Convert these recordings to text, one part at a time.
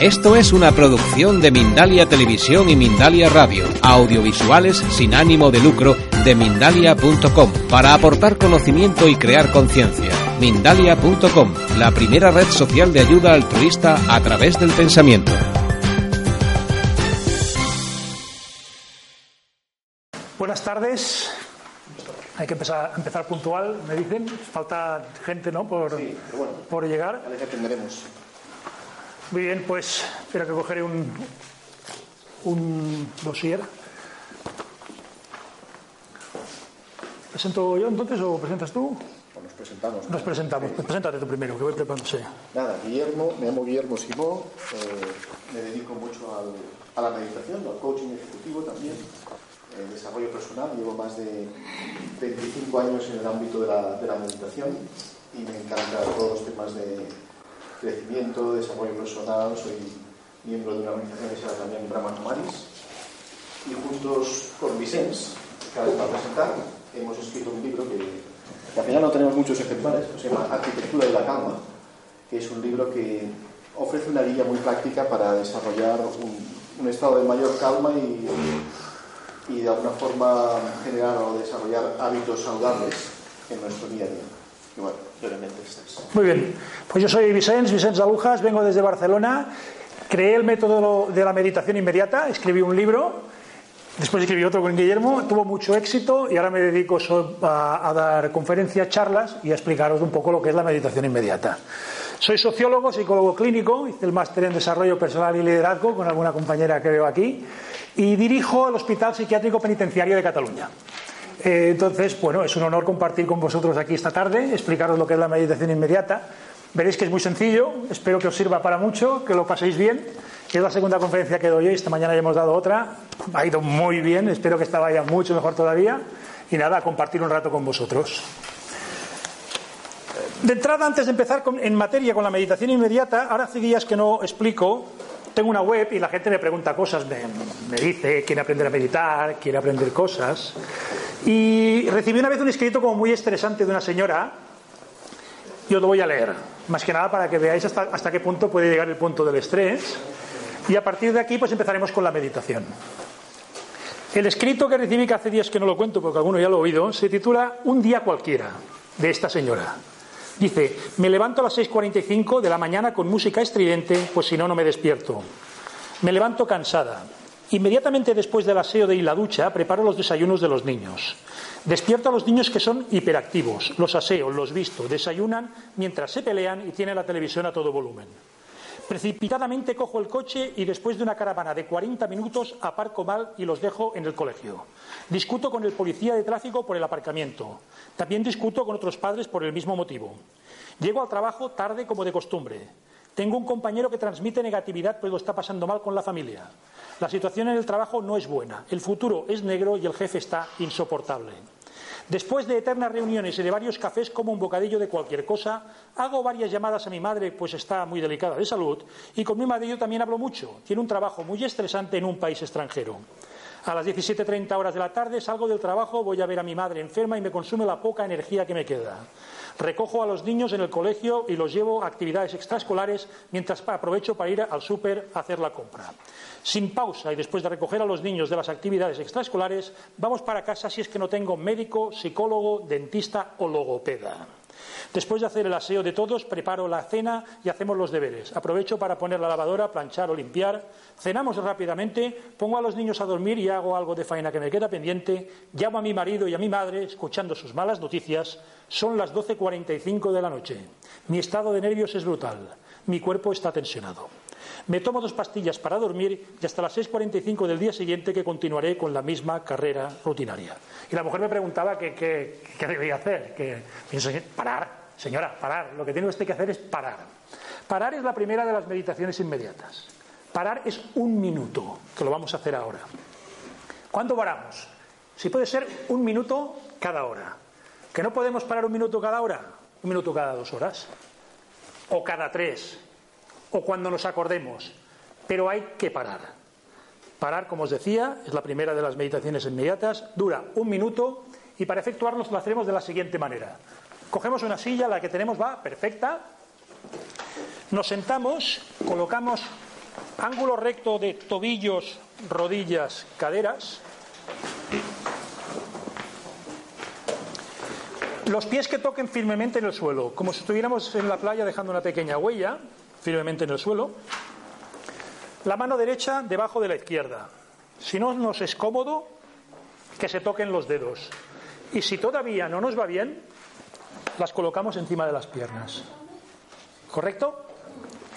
Esto es una producción de Mindalia Televisión y Mindalia Radio, audiovisuales sin ánimo de lucro de mindalia.com, para aportar conocimiento y crear conciencia. Mindalia.com, la primera red social de ayuda altruista a través del pensamiento. Buenas tardes. Hay que empezar, empezar puntual, me dicen. Falta gente, ¿no? Por, Sí, pero bueno, por llegar. ya les atenderemos. Muy bien, pues espera que cogeré un, un dossier. ¿Presento yo entonces o presentas tú? Bueno, nos presentamos. Nos presentamos. Pues preséntate tú primero, que voy preparándose. Nada, Guillermo, me llamo Guillermo Simó, eh, me dedico mucho al- a la meditación, al coaching ejecutivo también, el desarrollo personal. Llevo más de 25 años en el ámbito de la, de la meditación y me encantan todos los temas de crecimiento, desarrollo personal. Soy miembro de una organización que se llama también Brahman Maris y juntos con Vicens, que ahora va a presentar, hemos escrito un libro que, que al final no tenemos muchos ejemplares, que se llama Arquitectura de la Calma, que es un libro que ofrece una guía muy práctica para desarrollar un, un estado de mayor calma y, y de alguna forma generar o desarrollar hábitos saludables en nuestro día a día. Y. Muy bien. Pues yo soy Vicens, Vicens Alujas, vengo desde Barcelona. Creé el método de la meditación inmediata, escribí un libro, después escribí otro con Guillermo, tuvo mucho éxito y ahora me dedico a, a dar conferencias, charlas y a explicaros un poco lo que es la meditación inmediata. Soy sociólogo, psicólogo clínico, hice el máster en desarrollo personal y liderazgo con alguna compañera que veo aquí y dirijo el Hospital Psiquiátrico Penitenciario de Cataluña. Eh, entonces, bueno, es un honor compartir con vosotros aquí esta tarde, explicaros lo que es la meditación inmediata. Veréis que es muy sencillo, espero que os sirva para mucho, que lo paséis bien. Es la segunda conferencia que doy hoy, esta mañana ya hemos dado otra, ha ido muy bien, espero que esta vaya mucho mejor todavía. Y nada, compartir un rato con vosotros. De entrada, antes de empezar en materia con la meditación inmediata, ahora hace días que no explico, tengo una web y la gente me pregunta cosas, me, me dice, quiere aprender a meditar, quiere aprender cosas. Y recibí una vez un escrito como muy estresante de una señora, y os lo voy a leer, más que nada para que veáis hasta, hasta qué punto puede llegar el punto del estrés. Y a partir de aquí, pues empezaremos con la meditación. El escrito que recibí, que hace días que no lo cuento porque alguno ya lo ha oído, se titula Un día cualquiera, de esta señora. Dice, me levanto a las 6.45 de la mañana con música estridente, pues si no, no me despierto. Me levanto cansada. Inmediatamente después del aseo de y la ducha, preparo los desayunos de los niños. Despierto a los niños que son hiperactivos. Los aseo, los visto, desayunan mientras se pelean y tienen la televisión a todo volumen. Precipitadamente cojo el coche y después de una caravana de 40 minutos aparco mal y los dejo en el colegio. Discuto con el policía de tráfico por el aparcamiento. También discuto con otros padres por el mismo motivo. Llego al trabajo tarde como de costumbre. Tengo un compañero que transmite negatividad pues lo está pasando mal con la familia. La situación en el trabajo no es buena. El futuro es negro y el jefe está insoportable. Después de eternas reuniones y de varios cafés como un bocadillo de cualquier cosa, hago varias llamadas a mi madre, pues está muy delicada de salud, y con mi marido también hablo mucho. Tiene un trabajo muy estresante en un país extranjero. A las 17.30 horas de la tarde salgo del trabajo, voy a ver a mi madre enferma y me consume la poca energía que me queda. Recojo a los niños en el colegio y los llevo a actividades extraescolares mientras aprovecho para ir al súper a hacer la compra. Sin pausa y después de recoger a los niños de las actividades extraescolares, vamos para casa si es que no tengo médico, psicólogo, dentista o logopeda. Después de hacer el aseo de todos, preparo la cena y hacemos los deberes. Aprovecho para poner la lavadora, planchar o limpiar. Cenamos rápidamente, pongo a los niños a dormir y hago algo de faena que me queda pendiente. Llamo a mi marido y a mi madre, escuchando sus malas noticias. Son las 12.45 de la noche. Mi estado de nervios es brutal. Mi cuerpo está tensionado. Me tomo dos pastillas para dormir y hasta las 6.45 del día siguiente que continuaré con la misma carrera rutinaria. Y la mujer me preguntaba qué, qué, qué debía hacer. Que, pienso, parar, señora, parar. Lo que tiene usted que hacer es parar. Parar es la primera de las meditaciones inmediatas. Parar es un minuto, que lo vamos a hacer ahora. ¿Cuándo paramos? Si puede ser un minuto cada hora. ¿Que no podemos parar un minuto cada hora? Un minuto cada dos horas. O cada tres. O cuando nos acordemos. Pero hay que parar. Parar, como os decía, es la primera de las meditaciones inmediatas. Dura un minuto y para efectuarlos lo hacemos de la siguiente manera. Cogemos una silla, la que tenemos va perfecta. Nos sentamos, colocamos ángulo recto de tobillos, rodillas, caderas. Los pies que toquen firmemente en el suelo, como si estuviéramos en la playa dejando una pequeña huella firmemente en el suelo. La mano derecha debajo de la izquierda. Si no nos es cómodo, que se toquen los dedos. Y si todavía no nos va bien, las colocamos encima de las piernas. ¿Correcto?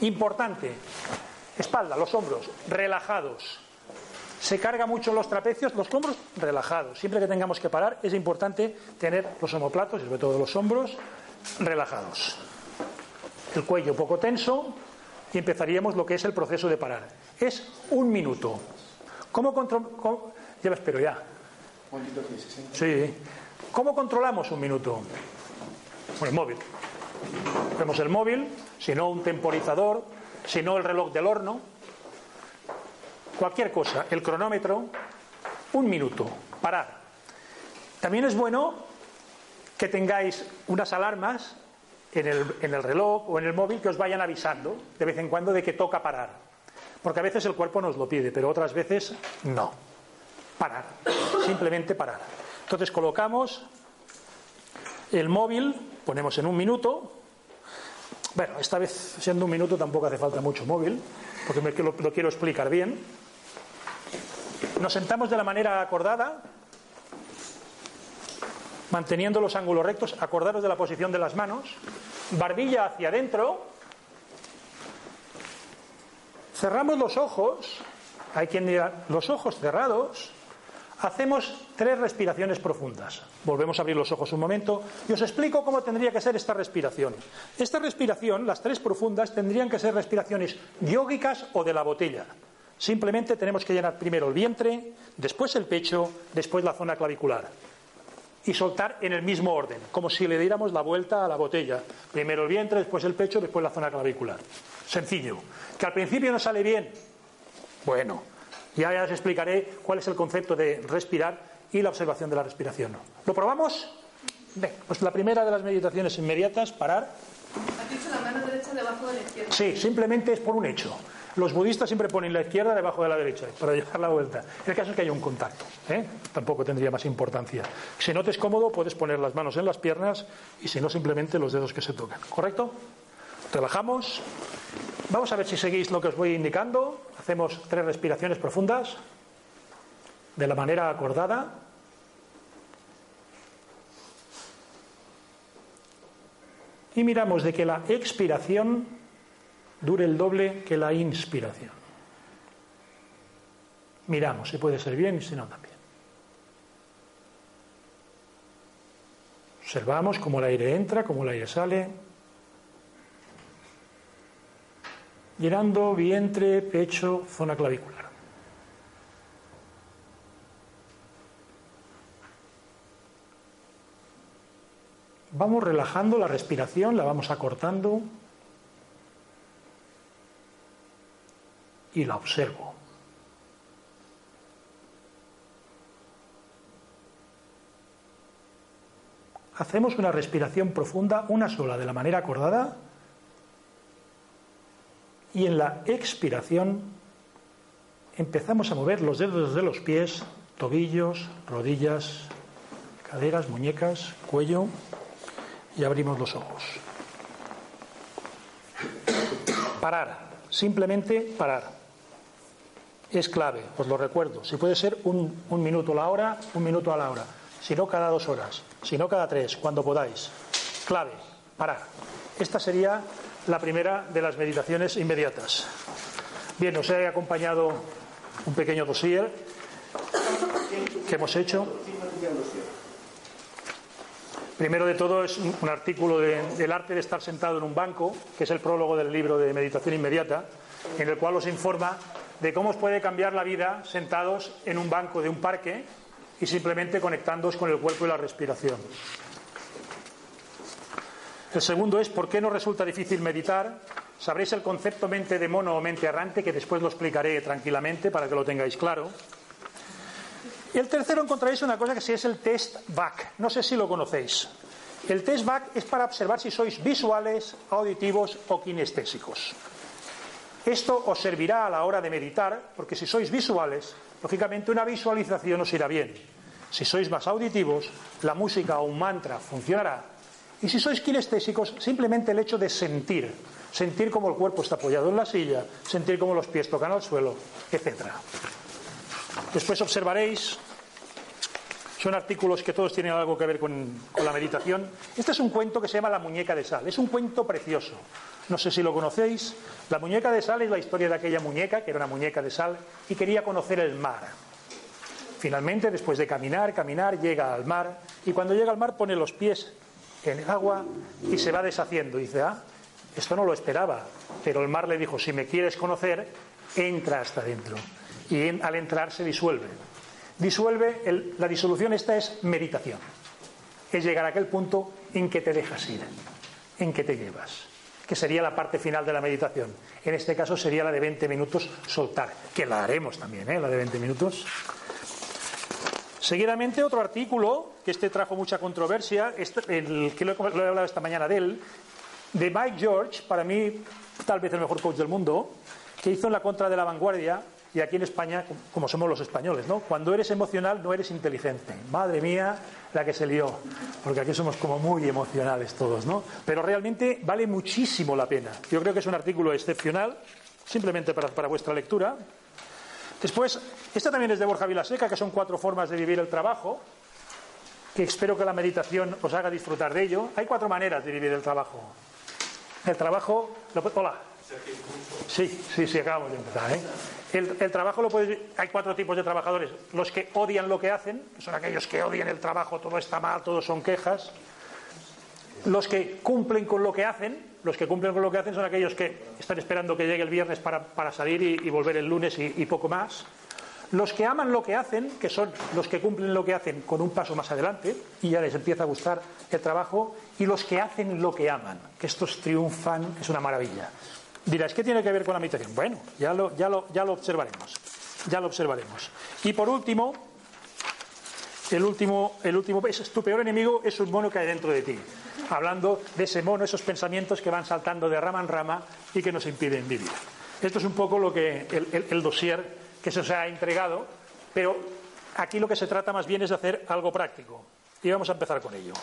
Importante. Espalda, los hombros, relajados. Se carga mucho los trapecios, los hombros relajados. Siempre que tengamos que parar es importante tener los homoplatos, y sobre todo los hombros, relajados. El cuello poco tenso y empezaríamos lo que es el proceso de parar. Es un minuto. ¿Cómo controlamos? Ya lo espero ya. Sí. ¿Cómo controlamos un minuto? Con el móvil. Tenemos el móvil, si no un temporizador, si no el reloj del horno, cualquier cosa, el cronómetro, un minuto, parar. También es bueno que tengáis unas alarmas en el, en el, reloj o en el móvil que os vayan avisando de vez en cuando de que toca parar. Porque a veces el cuerpo nos lo pide, pero otras veces no. Parar, simplemente parar. Entonces colocamos el móvil, ponemos en un minuto. Bueno, esta vez siendo un minuto tampoco hace falta mucho móvil, porque me, lo, lo quiero explicar bien. Nos sentamos de la manera acordada, manteniendo los ángulos rectos, acordaros de la posición de las manos, barbilla hacia adentro, cerramos los ojos, hay quien dirá, los ojos cerrados, hacemos tres respiraciones profundas. Volvemos a abrir los ojos un momento y os explico cómo tendría que ser esta respiración. Esta respiración, las tres profundas, tendrían que ser respiraciones yógicas o de la botella. Simplemente tenemos que llenar primero el vientre, después el pecho, después la zona clavicular. Y soltar en el mismo orden, como si le diéramos la vuelta a la botella. Primero el vientre, después el pecho, después la zona clavicular. Sencillo. Que al principio no sale bien. Bueno, ya os explicaré cuál es el concepto de respirar y la observación de la respiración. ¿Lo probamos? Bien, pues la primera de las meditaciones inmediatas, parar. ¿Has dicho la mano derecha debajo de la izquierda? Sí, simplemente es por un hecho. Los budistas siempre ponen la izquierda debajo de la derecha para llevar la vuelta. El caso es que haya un contacto. ¿eh? Tampoco tendría más importancia. Si no te es cómodo, puedes poner las manos en las piernas y si no, simplemente los dedos que se tocan. ¿Correcto? Relajamos. Vamos a ver si seguís lo que os voy indicando. Hacemos tres respiraciones profundas de la manera acordada. Y miramos de que la expiración dure el doble que la inspiración. Miramos si puede ser bien y si no también. Observamos cómo el aire entra, cómo el aire sale. Llenando vientre, pecho, zona clavicular. Vamos relajando la respiración, la vamos acortando y la observo. Hacemos una respiración profunda, una sola, de la manera acordada, y en la expiración empezamos a mover los dedos de los pies, tobillos, rodillas, caderas, muñecas, cuello, y abrimos los ojos. Parar, simplemente parar. Es clave, os lo recuerdo. Si puede ser un, minuto a la hora, un minuto a la hora. Si no, cada dos horas. Si no, cada tres, cuando podáis. Clave, parar. Esta sería la primera de las meditaciones inmediatas. Bien, os he acompañado un pequeño dossier que hemos hecho. Primero de todo es un artículo de, del arte de estar sentado en un banco, que es el prólogo del libro de meditación inmediata, en el cual os informa de cómo os puede cambiar la vida sentados en un banco de un parque y simplemente conectándoos con el cuerpo y la respiración. El segundo es por qué nos resulta difícil meditar. Sabréis el concepto mente de mono o mente errante, que después lo explicaré tranquilamente para que lo tengáis claro. Y el tercero encontraréis una cosa que sí es el test back. No sé si lo conocéis. El test back es para observar si sois visuales, auditivos o kinestésicos. Esto os servirá a la hora de meditar, porque si sois visuales, lógicamente una visualización os irá bien. Si sois más auditivos, la música o un mantra funcionará. Y si sois kinestésicos, simplemente el hecho de sentir, sentir cómo el cuerpo está apoyado en la silla, sentir cómo los pies tocan al suelo, etc. Después observaréis, son artículos que todos tienen algo que ver con, con, la meditación. Este es un cuento que se llama La muñeca de sal. Es un cuento precioso. No sé si lo conocéis. La muñeca de sal es la historia de aquella muñeca, que era una muñeca de sal, y quería conocer el mar. Finalmente, después de caminar, caminar, llega al mar, y cuando llega al mar pone los pies en el agua y se va deshaciendo. Dice, ah, esto no lo esperaba. Pero el mar le dijo, si me quieres conocer, entra hasta dentro. Y al entrar se disuelve. Disuelve, el, la disolución esta es meditación. Es llegar a aquel punto en que te dejas ir, en que te llevas, que sería la parte final de la meditación. En este caso sería la de 20 minutos soltar, que la haremos también, ¿eh? la de 20 minutos. Seguidamente otro artículo, que este trajo mucha controversia, este, el, que lo, lo he hablado esta mañana de él, de Mike George, para mí tal vez el mejor coach del mundo, que hizo en la contra de la vanguardia, y aquí en España, como somos los españoles, ¿no? Cuando eres emocional no eres inteligente. Madre mía, la que se lió, porque aquí somos como muy emocionales todos, ¿no? Pero realmente vale muchísimo la pena. Yo creo que es un artículo excepcional, simplemente para, para vuestra lectura. Después, esta también es de Borja Vilaseca, que son cuatro formas de vivir el trabajo, que espero que la meditación os haga disfrutar de ello. Hay cuatro maneras de vivir el trabajo. El trabajo. Lo, hola. Sí, sí, sí, acabamos de empezar. ¿eh? El, trabajo lo puedes. Hay cuatro tipos de trabajadores: los que odian lo que hacen, son aquellos que odian el trabajo, todo está mal, todo son quejas. Los que cumplen con lo que hacen, los que cumplen con lo que hacen son aquellos que están esperando que llegue el viernes para, para salir y, volver el lunes y poco más. Los que aman lo que hacen, que son los que cumplen lo que hacen con un paso más adelante y ya les empieza a gustar el trabajo, y los que hacen lo que aman, que estos triunfan, es una maravilla. Dirás, ¿qué tiene que ver con la meditación? Bueno, ya lo, ya lo, observaremos. Ya lo observaremos. Y por último, el último, el último es tu peor enemigo es un mono que hay dentro de ti. Hablando de ese mono, esos pensamientos que van saltando de rama en rama y que nos impiden vivir. Esto es un poco lo que el, el, el dossier que se os ha entregado, pero aquí lo que se trata más bien es de hacer algo práctico. Y vamos a empezar con ello.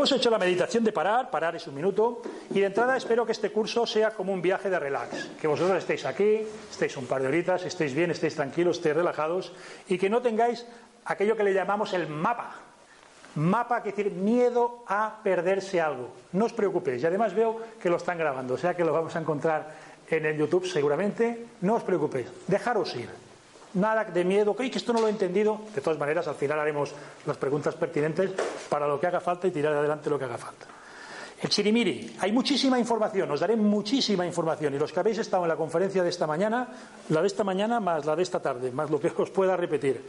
Hemos hecho la meditación de parar, parar es un minuto, y de entrada espero que este curso sea como un viaje de relax, que vosotros estéis aquí, estéis un par de horitas, estéis bien, estéis tranquilos, estéis relajados, y que no tengáis aquello que le llamamos el mapa. Mapa quiere decir miedo a perderse algo. No os preocupéis, y además veo que lo están grabando, o sea que lo vamos a encontrar en el YouTube seguramente. No os preocupéis, dejaros ir, nada de miedo, creí que esto no lo he entendido. De todas maneras, al final haremos las preguntas pertinentes para lo que haga falta y tirar adelante lo que haga falta. El chirimiri, hay muchísima información, os daré muchísima información. Y los que habéis estado en la conferencia de esta mañana, la de esta mañana más la de esta tarde, más lo que os pueda repetir.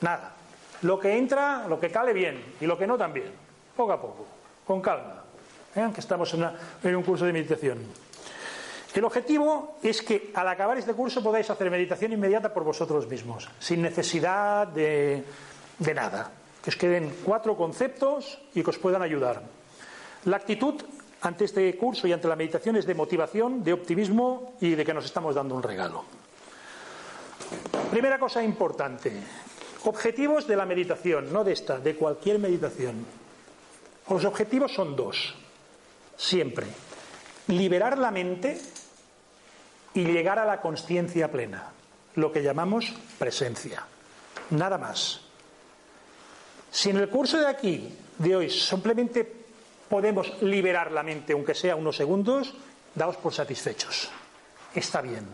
Nada. Lo que entra, lo que cale bien, y lo que no también. Poco a poco, con calma. Vean que estamos en un curso de meditación. El objetivo es que al acabar este curso podáis hacer meditación inmediata por vosotros mismos, sin necesidad de, nada. Que os queden cuatro conceptos y que os puedan ayudar. La actitud ante este curso y ante la meditación es de motivación, de optimismo y de que nos estamos dando un regalo. Primera cosa importante. Objetivos de la meditación, no de esta, de cualquier meditación. Los objetivos son dos, siempre. Liberar la mente y llegar a la conciencia plena, lo que llamamos presencia. Nada más. Si en el curso de aquí, de hoy, simplemente podemos liberar la mente, aunque sea unos segundos, daos por satisfechos. Está bien.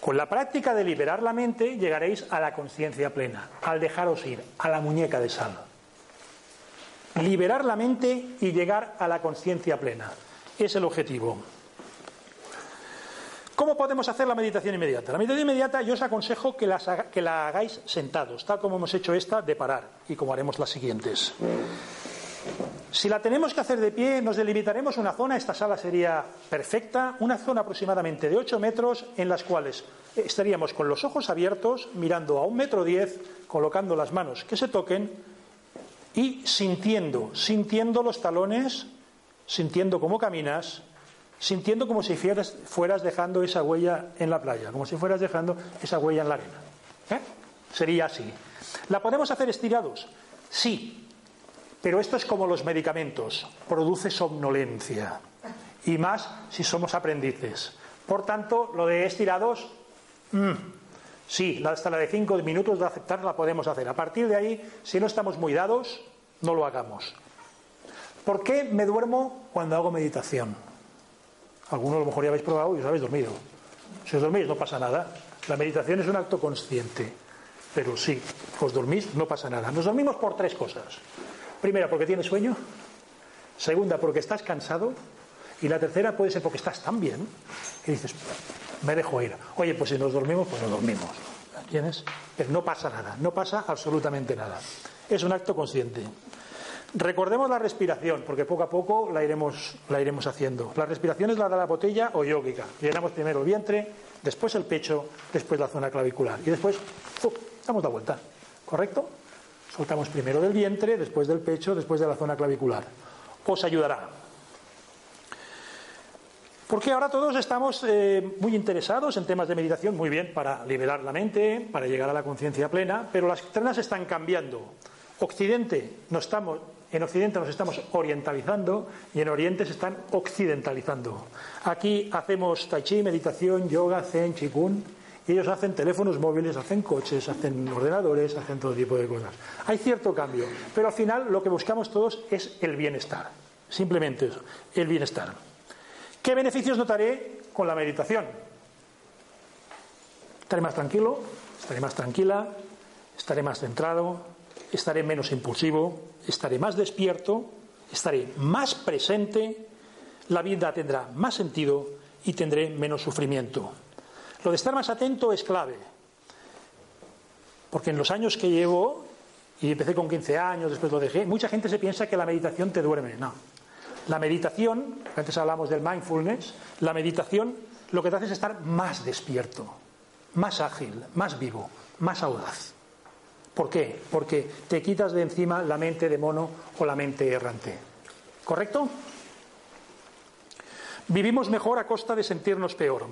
Con la práctica de liberar la mente llegaréis a la conciencia plena, al dejaros ir, a la muñeca de sal. Liberar la mente y llegar a la conciencia plena. Es el objetivo. ¿Cómo podemos hacer la meditación inmediata? La meditación inmediata yo os aconsejo que, la hagáis sentados, tal como hemos hecho esta de parar y como haremos las siguientes. Si la tenemos que hacer de pie, nos delimitaremos una zona, esta sala sería perfecta, una zona aproximadamente de 8 metros en las cuales estaríamos con los ojos abiertos, mirando a un metro diez, colocando las manos que se toquen y sintiendo, sintiendo los talones, sintiendo cómo caminas, sintiendo como si fueras, dejando esa huella en la playa, como si fueras dejando esa huella en la arena. ¿Eh? Sería así. ¿La podemos hacer estirados? Sí, pero esto es como los medicamentos, produce somnolencia. Y más si somos aprendices. Por tanto, lo de estirados, mm, sí, hasta la de cinco minutos de aceptar la podemos hacer. A partir de ahí, si no estamos muy dados, no lo hagamos. ¿Por qué me duermo cuando hago meditación? Algunos a lo mejor ya habéis probado y os habéis dormido. Si os dormís no pasa nada. La meditación es un acto consciente. Pero sí, os dormís, no pasa nada. Nos dormimos por tres cosas. Primera, porque tienes sueño. Segunda, porque estás cansado. Y la tercera puede ser porque estás tan bien que dices, me dejo ir. Oye, pues si nos dormimos, pues nos dormimos. ¿Entiendes? No pasa nada, no pasa absolutamente nada. Es un acto consciente. Recordemos la respiración, porque poco a poco la iremos, la iremos haciendo. La respiración es la de la botella o yógica. Llenamos primero el vientre, después el pecho, después la zona clavicular. Y después damos la vuelta. ¿Correcto? Soltamos primero del vientre, después del pecho, después de la zona clavicular. Os ayudará. Porque ahora todos estamos eh, muy interesados en temas de meditación, muy bien, para liberar la mente, para llegar a la conciencia plena, pero las trenas están cambiando. Occidente no estamos, en Occidente nos estamos orientalizando y en Oriente se están occidentalizando. Aquí hacemos tai chi, meditación, yoga, zen, chikun, y ellos hacen teléfonos móviles, hacen coches, hacen ordenadores, hacen todo tipo de cosas. Hay cierto cambio, pero al final lo que buscamos todos es el bienestar. Simplemente eso, el bienestar. ¿Qué beneficios notaré con la meditación? Estaré más tranquilo, estaré más tranquila, estaré más centrado, estaré menos impulsivo, estaré más despierto, estaré más presente, la vida tendrá más sentido y tendré menos sufrimiento. Lo de estar más atento es clave, porque en los años que llevo, y empecé con 15 años, después lo dejé, mucha gente se piensa que la meditación te duerme. No. La meditación, antes hablamos del mindfulness, la meditación lo que te hace es estar más despierto, más ágil, más vivo, más audaz. ¿Por qué? Porque te quitas de encima la mente de mono o la mente errante. ¿Correcto? Vivimos mejor a costa de sentirnos peor.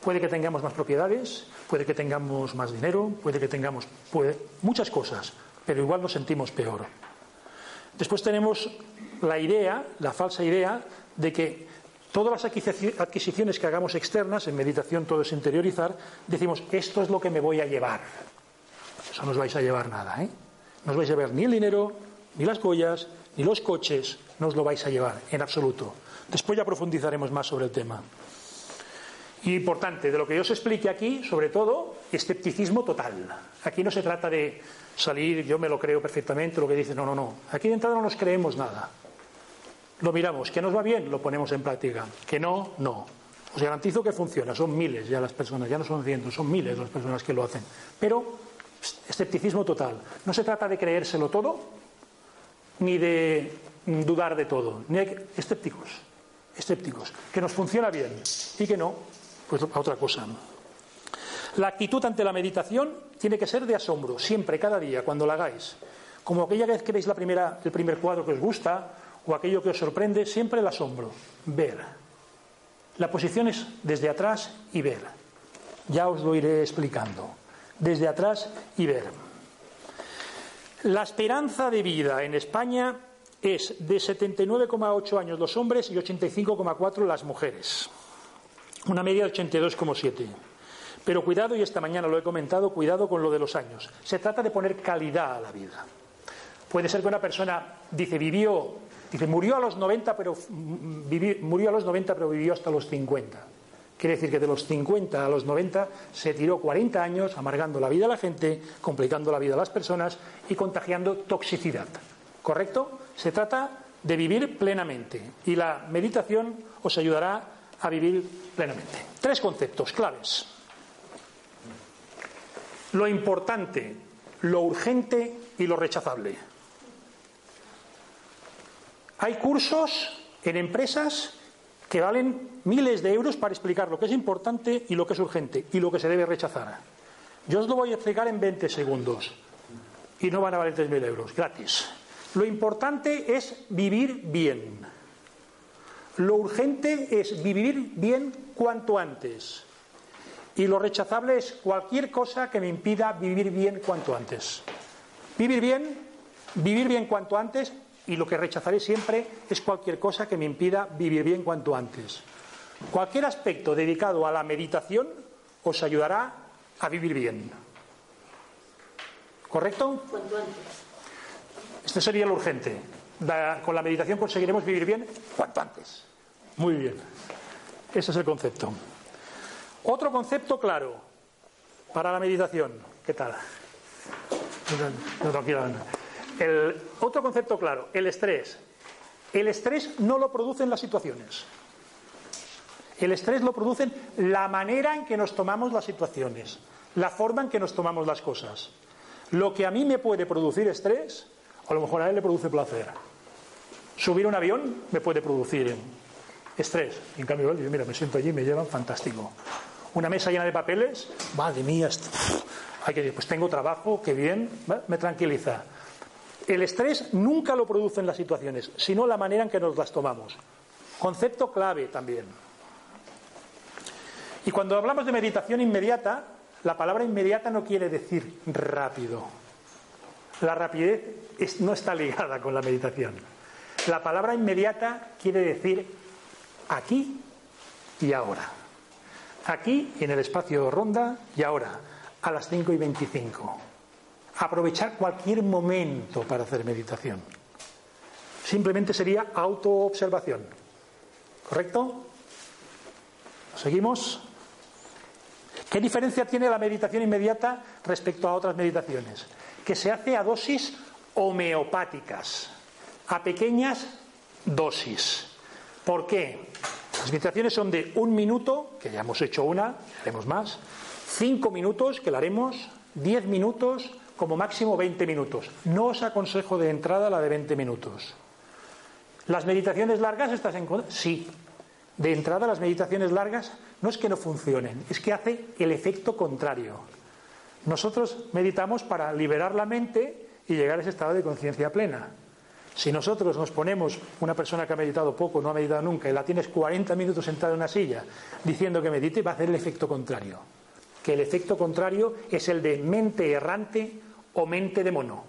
Puede que tengamos más propiedades, puede que tengamos más dinero, puede que tengamos muchas cosas, pero igual nos sentimos peor. Después tenemos la idea, la falsa idea, de que todas las adquisiciones que hagamos externas, en meditación todo es interiorizar, decimos, esto es lo que me voy a llevar. No os vais a llevar nada, ¿eh? No os vais a llevar ni el dinero, ni las joyas, ni los coches, no os lo vais a llevar, en absoluto. Después ya profundizaremos más sobre el tema. Y importante, de lo que yo os explique aquí, sobre todo, escepticismo total. Aquí no se trata de salir, yo me lo creo perfectamente, lo que dice, no, no, no. Aquí de entrada no nos creemos nada. Lo miramos, que nos va bien, lo ponemos en práctica. Que no, no. Os garantizo que funciona, son miles ya las personas, ya no son cientos, son miles las personas que lo hacen. Pero escepticismo total. No se trata de creérselo todo, ni de dudar de todo. Ni hay escépticos, escépticos. Que nos funciona bien y que no, pues a otra cosa. La actitud ante la meditación tiene que ser de asombro, siempre, cada día, cuando la hagáis. Como aquella vez que veis la primera, el primer cuadro que os gusta o aquello que os sorprende, siempre el asombro, ver. La posición es desde atrás y ver. Ya os lo iré explicando. Desde atrás y ver. La esperanza de vida en España es de 79,8 años los hombres y 85,4 las mujeres una media de 82,7. Pero cuidado, y esta mañana lo he comentado, cuidado con lo de los años. Se trata de poner calidad a la vida. Puede ser que una persona, dice, vivió, dice, murió a los 90, pero, murió a los 90, pero vivió hasta los 50. Quiere decir que de los 50 a los 90 se tiró 40 años amargando la vida a la gente, complicando la vida a las personas y contagiando toxicidad. ¿Correcto? Se trata de vivir plenamente y la meditación os ayudará a vivir plenamente. Tres conceptos claves. Lo importante, lo urgente y lo rechazable. Hay cursos en empresas que valen miles de euros para explicar lo que es importante y lo que es urgente y lo que se debe rechazar. Yo os lo voy a explicar en 20 segundos y no van a valer 3.000 euros, gratis. Lo importante es vivir bien. Lo urgente es vivir bien cuanto antes. Y lo rechazable es cualquier cosa que me impida vivir bien cuanto antes. Vivir bien, vivir bien cuanto antes y lo que rechazaré siempre es cualquier cosa que me impida vivir bien cuanto antes. Cualquier aspecto dedicado a la meditación os ayudará a vivir bien. ¿Correcto? Cuanto antes. Este sería lo urgente. Da- con la meditación conseguiremos vivir bien cuanto antes. Muy bien. Ese es el concepto. Otro concepto claro para la meditación. ¿Qué tal? No, Ana. El otro concepto claro, el estrés. El estrés no lo producen las situaciones. El estrés lo producen la manera en que nos tomamos las situaciones, la forma en que nos tomamos las cosas. Lo que a mí me puede producir estrés, a lo mejor a él le produce placer. Subir un avión me puede producir estrés. En cambio, él dice, mira, me siento allí, me llevan fantástico. Una mesa llena de papeles, madre mía, hay que decir, pues tengo trabajo, qué bien, me tranquiliza. El estrés nunca lo producen las situaciones, sino la manera en que nos las tomamos. Concepto clave también. Y cuando hablamos de meditación inmediata, la palabra inmediata no quiere decir rápido. La rapidez no está ligada con la meditación. La palabra inmediata quiere decir aquí y ahora. Aquí, en el espacio ronda, y ahora, a las 5 y 25. Aprovechar cualquier momento para hacer meditación. Simplemente sería autoobservación. ¿Correcto? ¿Seguimos? ¿Qué diferencia tiene la meditación inmediata respecto a otras meditaciones? Que se hace a dosis homeopáticas, a pequeñas dosis. ¿Por qué? Las meditaciones son de un minuto, que ya hemos hecho una, haremos más, cinco minutos, que la haremos, diez minutos, como máximo 20 minutos. No os aconsejo de entrada la de 20 minutos. ¿Las meditaciones largas estás en contra? Sí. De entrada, las meditaciones largas no es que no funcionen, es que hace el efecto contrario. Nosotros meditamos para liberar la mente y llegar a ese estado de conciencia plena. Si nosotros nos ponemos, una persona que ha meditado poco, no ha meditado nunca, y la tienes 40 minutos sentada en una silla diciendo que medite, va a hacer el efecto contrario. Que el efecto contrario es el de mente errante o mente de mono.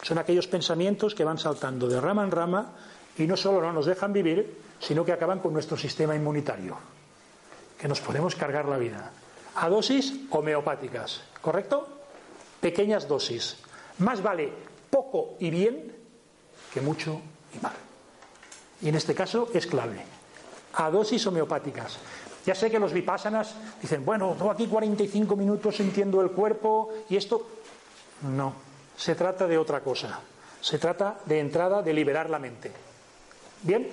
Son aquellos pensamientos que van saltando de rama en rama y no solo no nos dejan vivir, sino que acaban con nuestro sistema inmunitario, que nos podemos cargar la vida. A dosis homeopáticas, ¿correcto? Pequeñas dosis. Más vale poco y bien que mucho y mal. Y en este caso es clave. A dosis homeopáticas. Ya sé que los vipassanas dicen, bueno, tengo aquí 45 minutos sintiendo el cuerpo y esto. No, se trata de otra cosa. Se trata de entrada de liberar la mente. ¿Bien?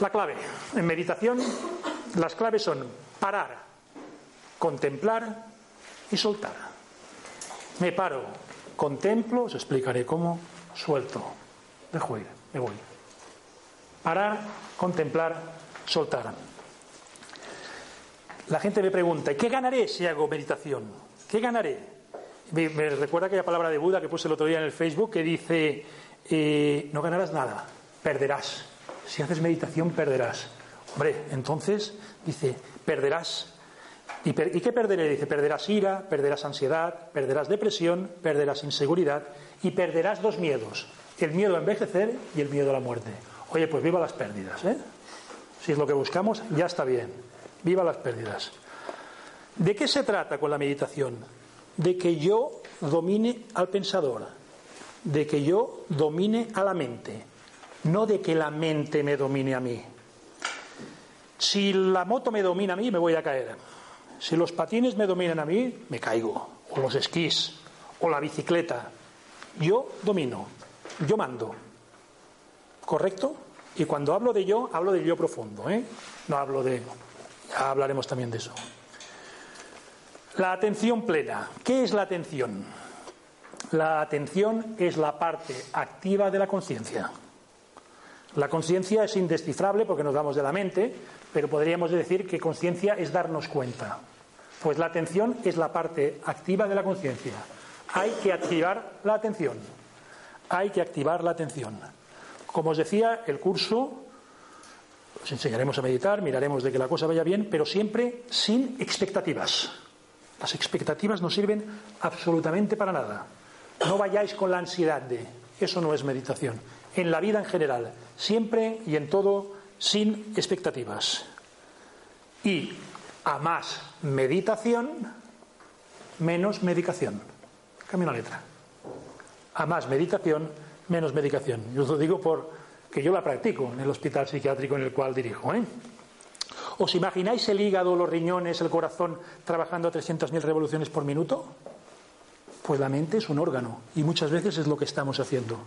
La clave. En meditación, las claves son parar, contemplar y soltar. Me paro, contemplo, os explicaré cómo, suelto, dejo ir, me voy. Parar, contemplar, soltar. La gente me pregunta, ¿y qué ganaré si hago meditación? ¿Qué ganaré? Me, recuerda aquella palabra de Buda que puse el otro día en el Facebook que dice, eh, no ganarás nada, perderás. Si haces meditación, perderás. Hombre, entonces dice, perderás. ¿Y, ¿Y qué perderé? Dice, perderás ira, perderás ansiedad, perderás depresión, perderás inseguridad y perderás dos miedos, el miedo a envejecer y el miedo a la muerte. Oye, pues viva las pérdidas, ¿eh? Si es lo que buscamos, ya está bien. Viva las pérdidas. ¿De qué se trata con la meditación? De que yo domine al pensador, de que yo domine a la mente, no de que la mente me domine a mí. Si la moto me domina a mí, me voy a caer. Si los patines me dominan a mí, me caigo. O los esquís, o la bicicleta. Yo domino, yo mando. ¿Correcto? Y cuando hablo de yo, hablo del yo profundo, ¿eh? No hablo de... Ya hablaremos también de eso. La atención plena. ¿Qué es la atención? La atención es la parte activa de la conciencia. La conciencia es indescifrable porque nos damos de la mente, pero podríamos decir que conciencia es darnos cuenta. Pues la atención es la parte activa de la conciencia. Hay que activar la atención. Hay que activar la atención. Como os decía, el curso os enseñaremos a meditar, miraremos de que la cosa vaya bien, pero siempre sin expectativas. Las expectativas no sirven absolutamente para nada. No vayáis con la ansiedad de eso no es meditación. En la vida en general, siempre y en todo, sin expectativas. Y a más meditación, menos medicación. Cambia una letra. A más meditación, menos medicación. Yo os lo digo porque yo la practico en el hospital psiquiátrico en el cual dirijo. ¿eh? ¿Os imagináis el hígado, los riñones, el corazón trabajando a 300.000 revoluciones por minuto? Pues la mente es un órgano y muchas veces es lo que estamos haciendo.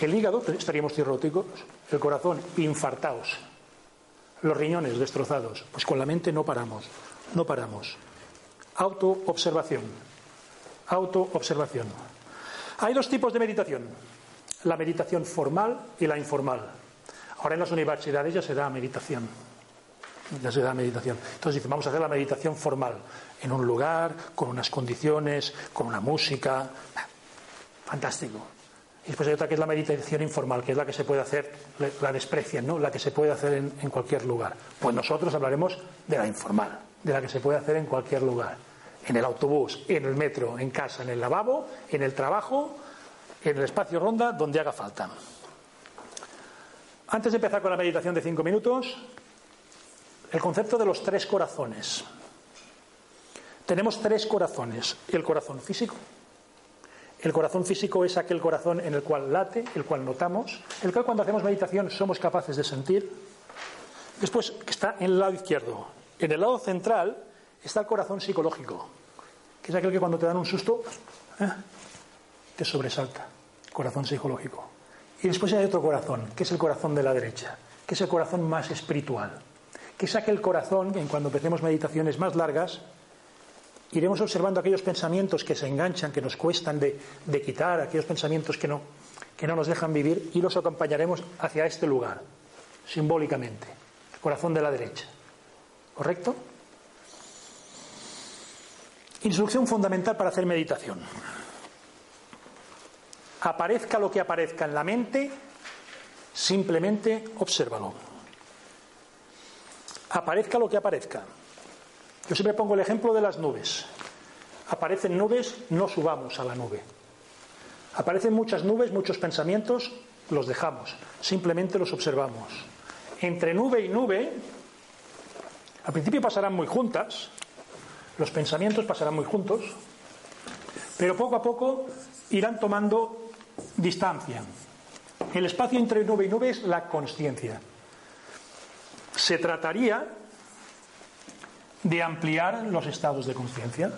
El hígado estaríamos cirróticos, el corazón infartados, los riñones destrozados. Pues con la mente no paramos, no paramos. Autoobservación, autoobservación. Hay dos tipos de meditación, la meditación formal y la informal. Ahora en las universidades ya se da meditación ya se meditación. Entonces dice, vamos a hacer la meditación formal, en un lugar, con unas condiciones, con una música. Fantástico. Y después hay otra que es la meditación informal, que es la que se puede hacer, la desprecian, ¿no? La que se puede hacer en, en cualquier lugar. Pues nosotros hablaremos de la informal, de la que se puede hacer en cualquier lugar. En el autobús, en el metro, en casa, en el lavabo, en el trabajo, en el espacio ronda, donde haga falta. Antes de empezar con la meditación de cinco minutos, el concepto de los tres corazones. Tenemos tres corazones. El corazón físico. El corazón físico es aquel corazón en el cual late, el cual notamos, el cual cuando hacemos meditación somos capaces de sentir. Después está en el lado izquierdo. En el lado central está el corazón psicológico, que es aquel que cuando te dan un susto ¿eh? te sobresalta. Corazón psicológico. Y después hay otro corazón, que es el corazón de la derecha, que es el corazón más espiritual que saque el corazón, en cuando empecemos meditaciones más largas, iremos observando aquellos pensamientos que se enganchan, que nos cuestan de, quitar, aquellos pensamientos que no, que no nos dejan vivir, y los acompañaremos hacia este lugar, simbólicamente, el corazón de la derecha. ¿Correcto? Instrucción fundamental para hacer meditación. Aparezca lo que aparezca en la mente, simplemente obsérvalo aparezca lo que aparezca. Yo siempre pongo el ejemplo de las nubes. Aparecen nubes, no subamos a la nube. Aparecen muchas nubes, muchos pensamientos, los dejamos, simplemente los observamos. Entre nube y nube, al principio pasarán muy juntas, los pensamientos pasarán muy juntos, pero poco a poco irán tomando distancia. El espacio entre nube y nube es la conciencia se trataría de ampliar los estados de conciencia.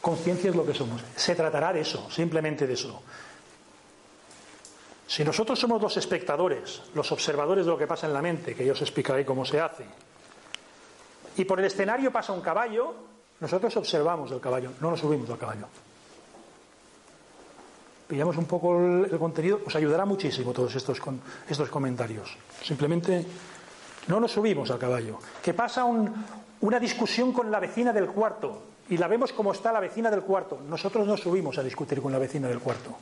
Conciencia es lo que somos. Se tratará de eso, simplemente de eso. Si nosotros somos los espectadores, los observadores de lo que pasa en la mente, que yo os explicaré cómo se hace, y por el escenario pasa un caballo, nosotros observamos el caballo, no nos subimos al caballo. Pillamos un poco el, contenido, os ayudará muchísimo todos estos, estos comentarios. Simplemente no nos subimos al caballo. Que pasa una discusión con la vecina del cuarto y la vemos como está la vecina del cuarto. Nosotros no subimos a discutir con la vecina del cuarto.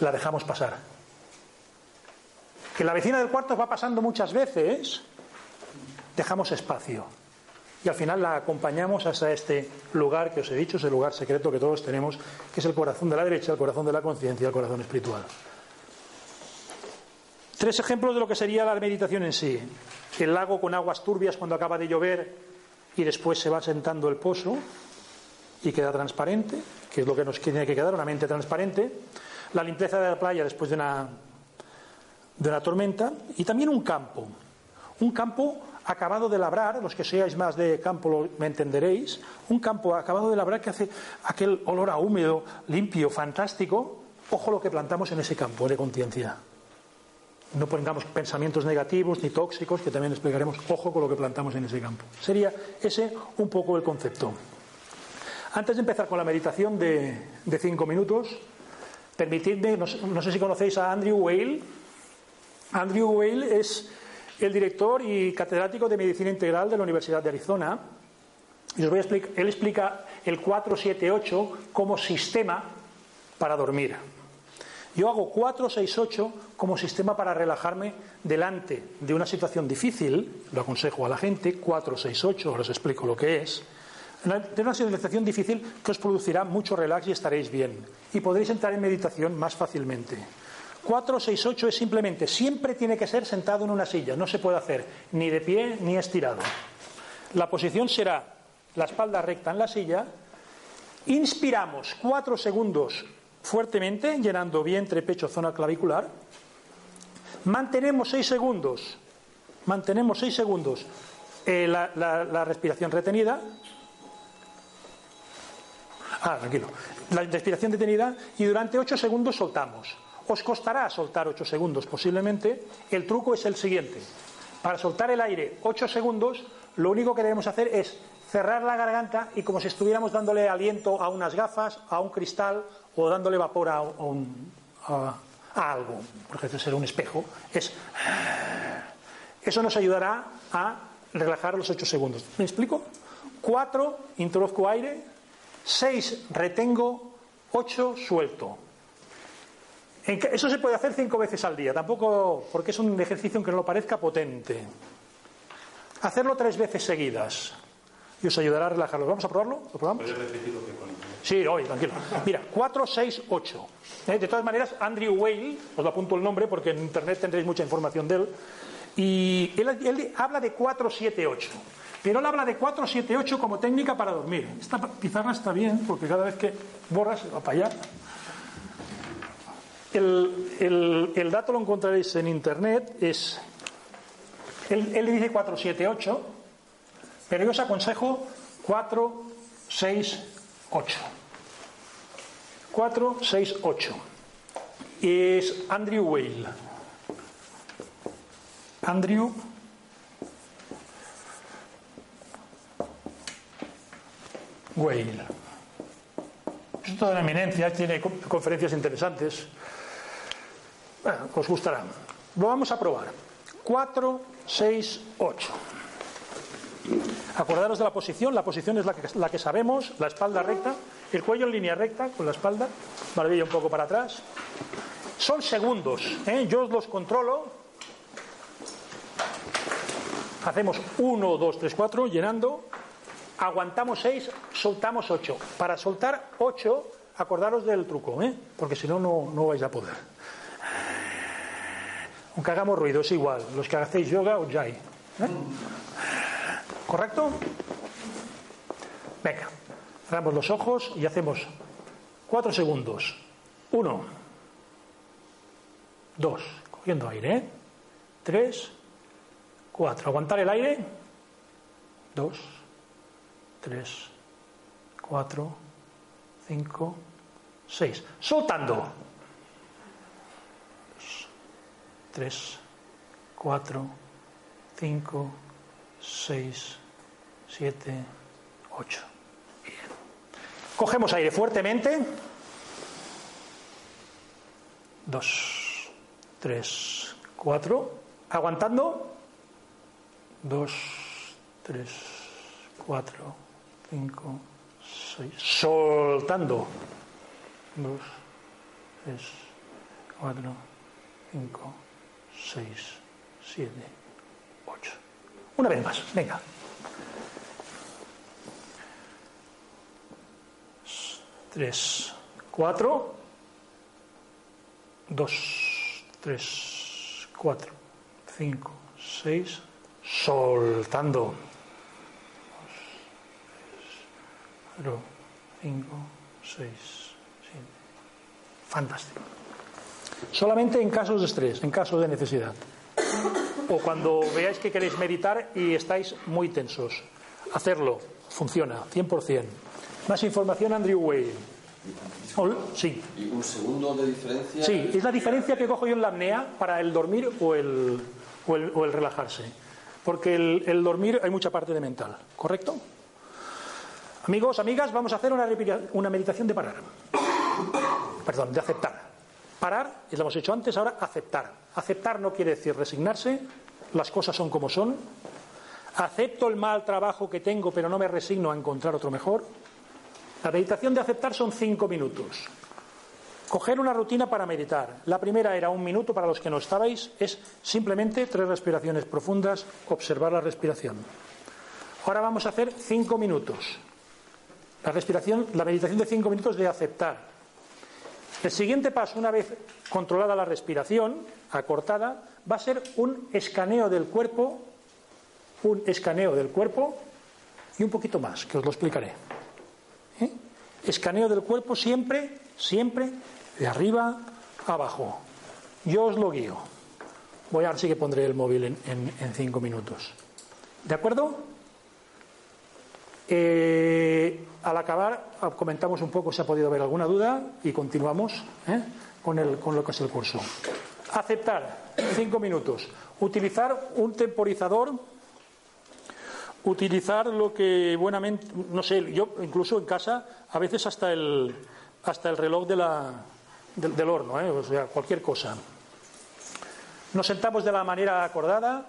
La dejamos pasar. Que la vecina del cuarto va pasando muchas veces, dejamos espacio. Y al final la acompañamos hasta este lugar que os he dicho, ese lugar secreto que todos tenemos, que es el corazón de la derecha, el corazón de la conciencia, el corazón espiritual. Tres ejemplos de lo que sería la meditación en sí. El lago con aguas turbias cuando acaba de llover y después se va sentando el pozo y queda transparente, que es lo que nos tiene que quedar, una mente transparente. La limpieza de la playa después de una, de una tormenta. Y también un campo. Un campo acabado de labrar, los que seáis más de campo me entenderéis, un campo acabado de labrar que hace aquel olor a húmedo, limpio, fantástico. Ojo lo que plantamos en ese campo de conciencia no pongamos pensamientos negativos ni tóxicos, que también explicaremos, ojo con lo que plantamos en ese campo. Sería ese un poco el concepto. Antes de empezar con la meditación de, de cinco minutos, permitidme, no, no sé si conocéis a Andrew Whale. Andrew Whale es el director y catedrático de Medicina Integral de la Universidad de Arizona. Y os voy a explicar, él explica el 478 como sistema para dormir. Yo hago 468 como sistema para relajarme delante de una situación difícil, lo aconsejo a la gente, 468, ahora os explico lo que es, de una situación difícil que os producirá mucho relax y estaréis bien. Y podréis entrar en meditación más fácilmente. 468 es simplemente, siempre tiene que ser sentado en una silla, no se puede hacer ni de pie ni estirado. La posición será la espalda recta en la silla, inspiramos 4 segundos fuertemente, llenando vientre, pecho, zona clavicular, mantenemos 6 segundos, mantenemos 6 segundos eh, la, la, la respiración retenida, Ah, tranquilo. La respiración detenida y durante 8 segundos soltamos. Os costará soltar 8 segundos posiblemente. El truco es el siguiente. Para soltar el aire 8 segundos, lo único que debemos hacer es cerrar la garganta y como si estuviéramos dándole aliento a unas gafas, a un cristal o dándole vapor a, un, a, a algo, por ejemplo, ser un espejo, es eso nos ayudará a relajar los 8 segundos. ¿Me explico? 4, introduzco aire, 6 retengo, 8 suelto. Eso se puede hacer 5 veces al día, tampoco porque es un ejercicio que no lo parezca potente. Hacerlo 3 veces seguidas y os ayudará a relajarlo. ¿Vamos a probarlo? ¿Lo probamos? ¿Puedes repetir lo que pone? Sí, hoy, tranquilo. Mira, 4, 6, 8. ¿Eh? De todas maneras, Andrew Whale, os lo apunto el nombre porque en internet tendréis mucha información de él. Y él, él habla de 4, 7, 8. Pero él habla de 4, 7, 8 como técnica para dormir. Esta pizarra está bien porque cada vez que borras va para allá. El, el, el dato lo encontraréis en internet. Es. Él, él dice 4, 7, 8. Pero yo os aconsejo 4, 6, 8. 4, 6, 8. Es Andrew Whale. Andrew Whale. Es toda una eminencia, tiene conferencias interesantes. Bueno, os gustarán. Lo vamos a probar. 4, 6, 8. Acordaros de la posición, la posición es la que, la que sabemos, la espalda recta, el cuello en línea recta con la espalda, barbilla un poco para atrás. Son segundos, ¿eh? yo os los controlo. Hacemos 1, 2, 3, 4, llenando. Aguantamos 6, soltamos 8. Para soltar 8, acordaros del truco, ¿eh? porque si no, no vais a poder. Aunque hagamos ruido, es igual. Los que hacéis yoga o jai. ¿eh? ¿Correcto? Venga, cerramos los ojos y hacemos cuatro segundos. Uno, dos, cogiendo aire. ¿eh? Tres, cuatro. Aguantar el aire. Dos, tres, cuatro, cinco, seis. Soltando. Dos, tres, cuatro, cinco, 6, 7, 8. Bien. Cogemos aire fuertemente. 2, 3, 4. Aguantando. 2, 3, 4, 5, 6. Soltando. 2, 3, 4, 5, 6, 7, 8. Una vez más, venga. Tres, cuatro. Dos, tres, cuatro, cinco, seis. Soltando. Dos, tres, cuatro, cinco, seis, siete. Fantástico. Solamente en casos de estrés, en casos de necesidad o cuando veáis que queréis meditar y estáis muy tensos. Hacerlo, funciona, 100%. Más información, Andrew Whale. Sí. ¿Y un segundo de diferencia? Sí, es la diferencia que cojo yo en la apnea para el dormir o el, o el, o el relajarse. Porque el, el, dormir hay mucha parte de mental, ¿correcto? Amigos, amigas, vamos a hacer una, una meditación de parar. Perdón, de aceptar. Parar, y lo hemos hecho antes, ahora aceptar. Aceptar no quiere decir resignarse, las cosas son como son. Acepto el mal trabajo que tengo, pero no me resigno a encontrar otro mejor. La meditación de aceptar son cinco minutos. Coger una rutina para meditar. La primera era un minuto para los que no estabais, es simplemente tres respiraciones profundas, observar la respiración. Ahora vamos a hacer cinco minutos. La respiración, la meditación de cinco minutos de aceptar. El siguiente paso, una vez controlada la respiración, acortada, va a ser un escaneo del cuerpo, un escaneo del cuerpo y un poquito más, que os lo explicaré. Escaneo del cuerpo siempre, siempre de arriba a abajo. Yo os lo guío. Voy a ver si que pondré el móvil en, cinco minutos. ¿De acuerdo? Eh, al acabar comentamos un poco si ha podido haber alguna duda y continuamos ¿eh? con, el, con lo que es el curso. Aceptar, cinco minutos. Utilizar un temporizador. Utilizar lo que buenamente, no sé, yo incluso en casa, a veces hasta el, hasta el reloj de la, del, horno, ¿eh? o sea, cualquier cosa. Nos sentamos de la manera acordada,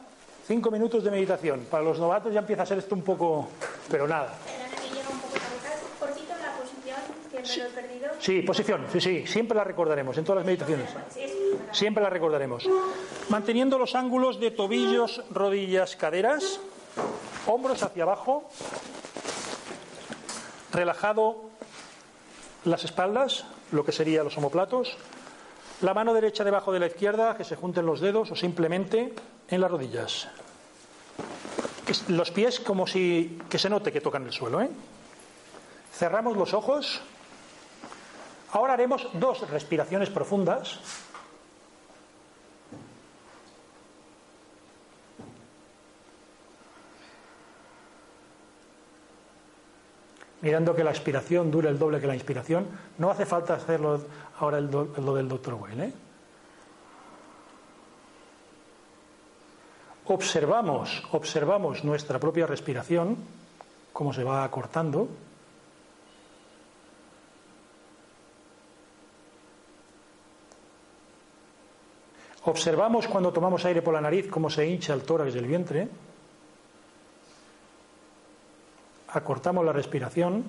cinco minutos de meditación. Para los novatos ya empieza a ser esto un poco, pero nada. Sí, sí, posición, sí, sí, siempre la recordaremos en todas las meditaciones. Siempre la recordaremos. Manteniendo los ángulos de tobillos, rodillas, caderas, hombros hacia abajo, relajado las espaldas, lo que serían los omoplatos, la mano derecha debajo de la izquierda, que se junten los dedos o simplemente en las rodillas. Los pies como si que se note que tocan el suelo. ¿eh? Cerramos los ojos. Ahora haremos dos respiraciones profundas. Mirando que la expiración dure el doble que la inspiración. No hace falta hacerlo ahora el lo del doctor Weil. ¿eh? Observamos, observamos nuestra propia respiración, cómo se va acortando. Observamos cuando tomamos aire por la nariz cómo se hincha el tórax del vientre acortamos la respiración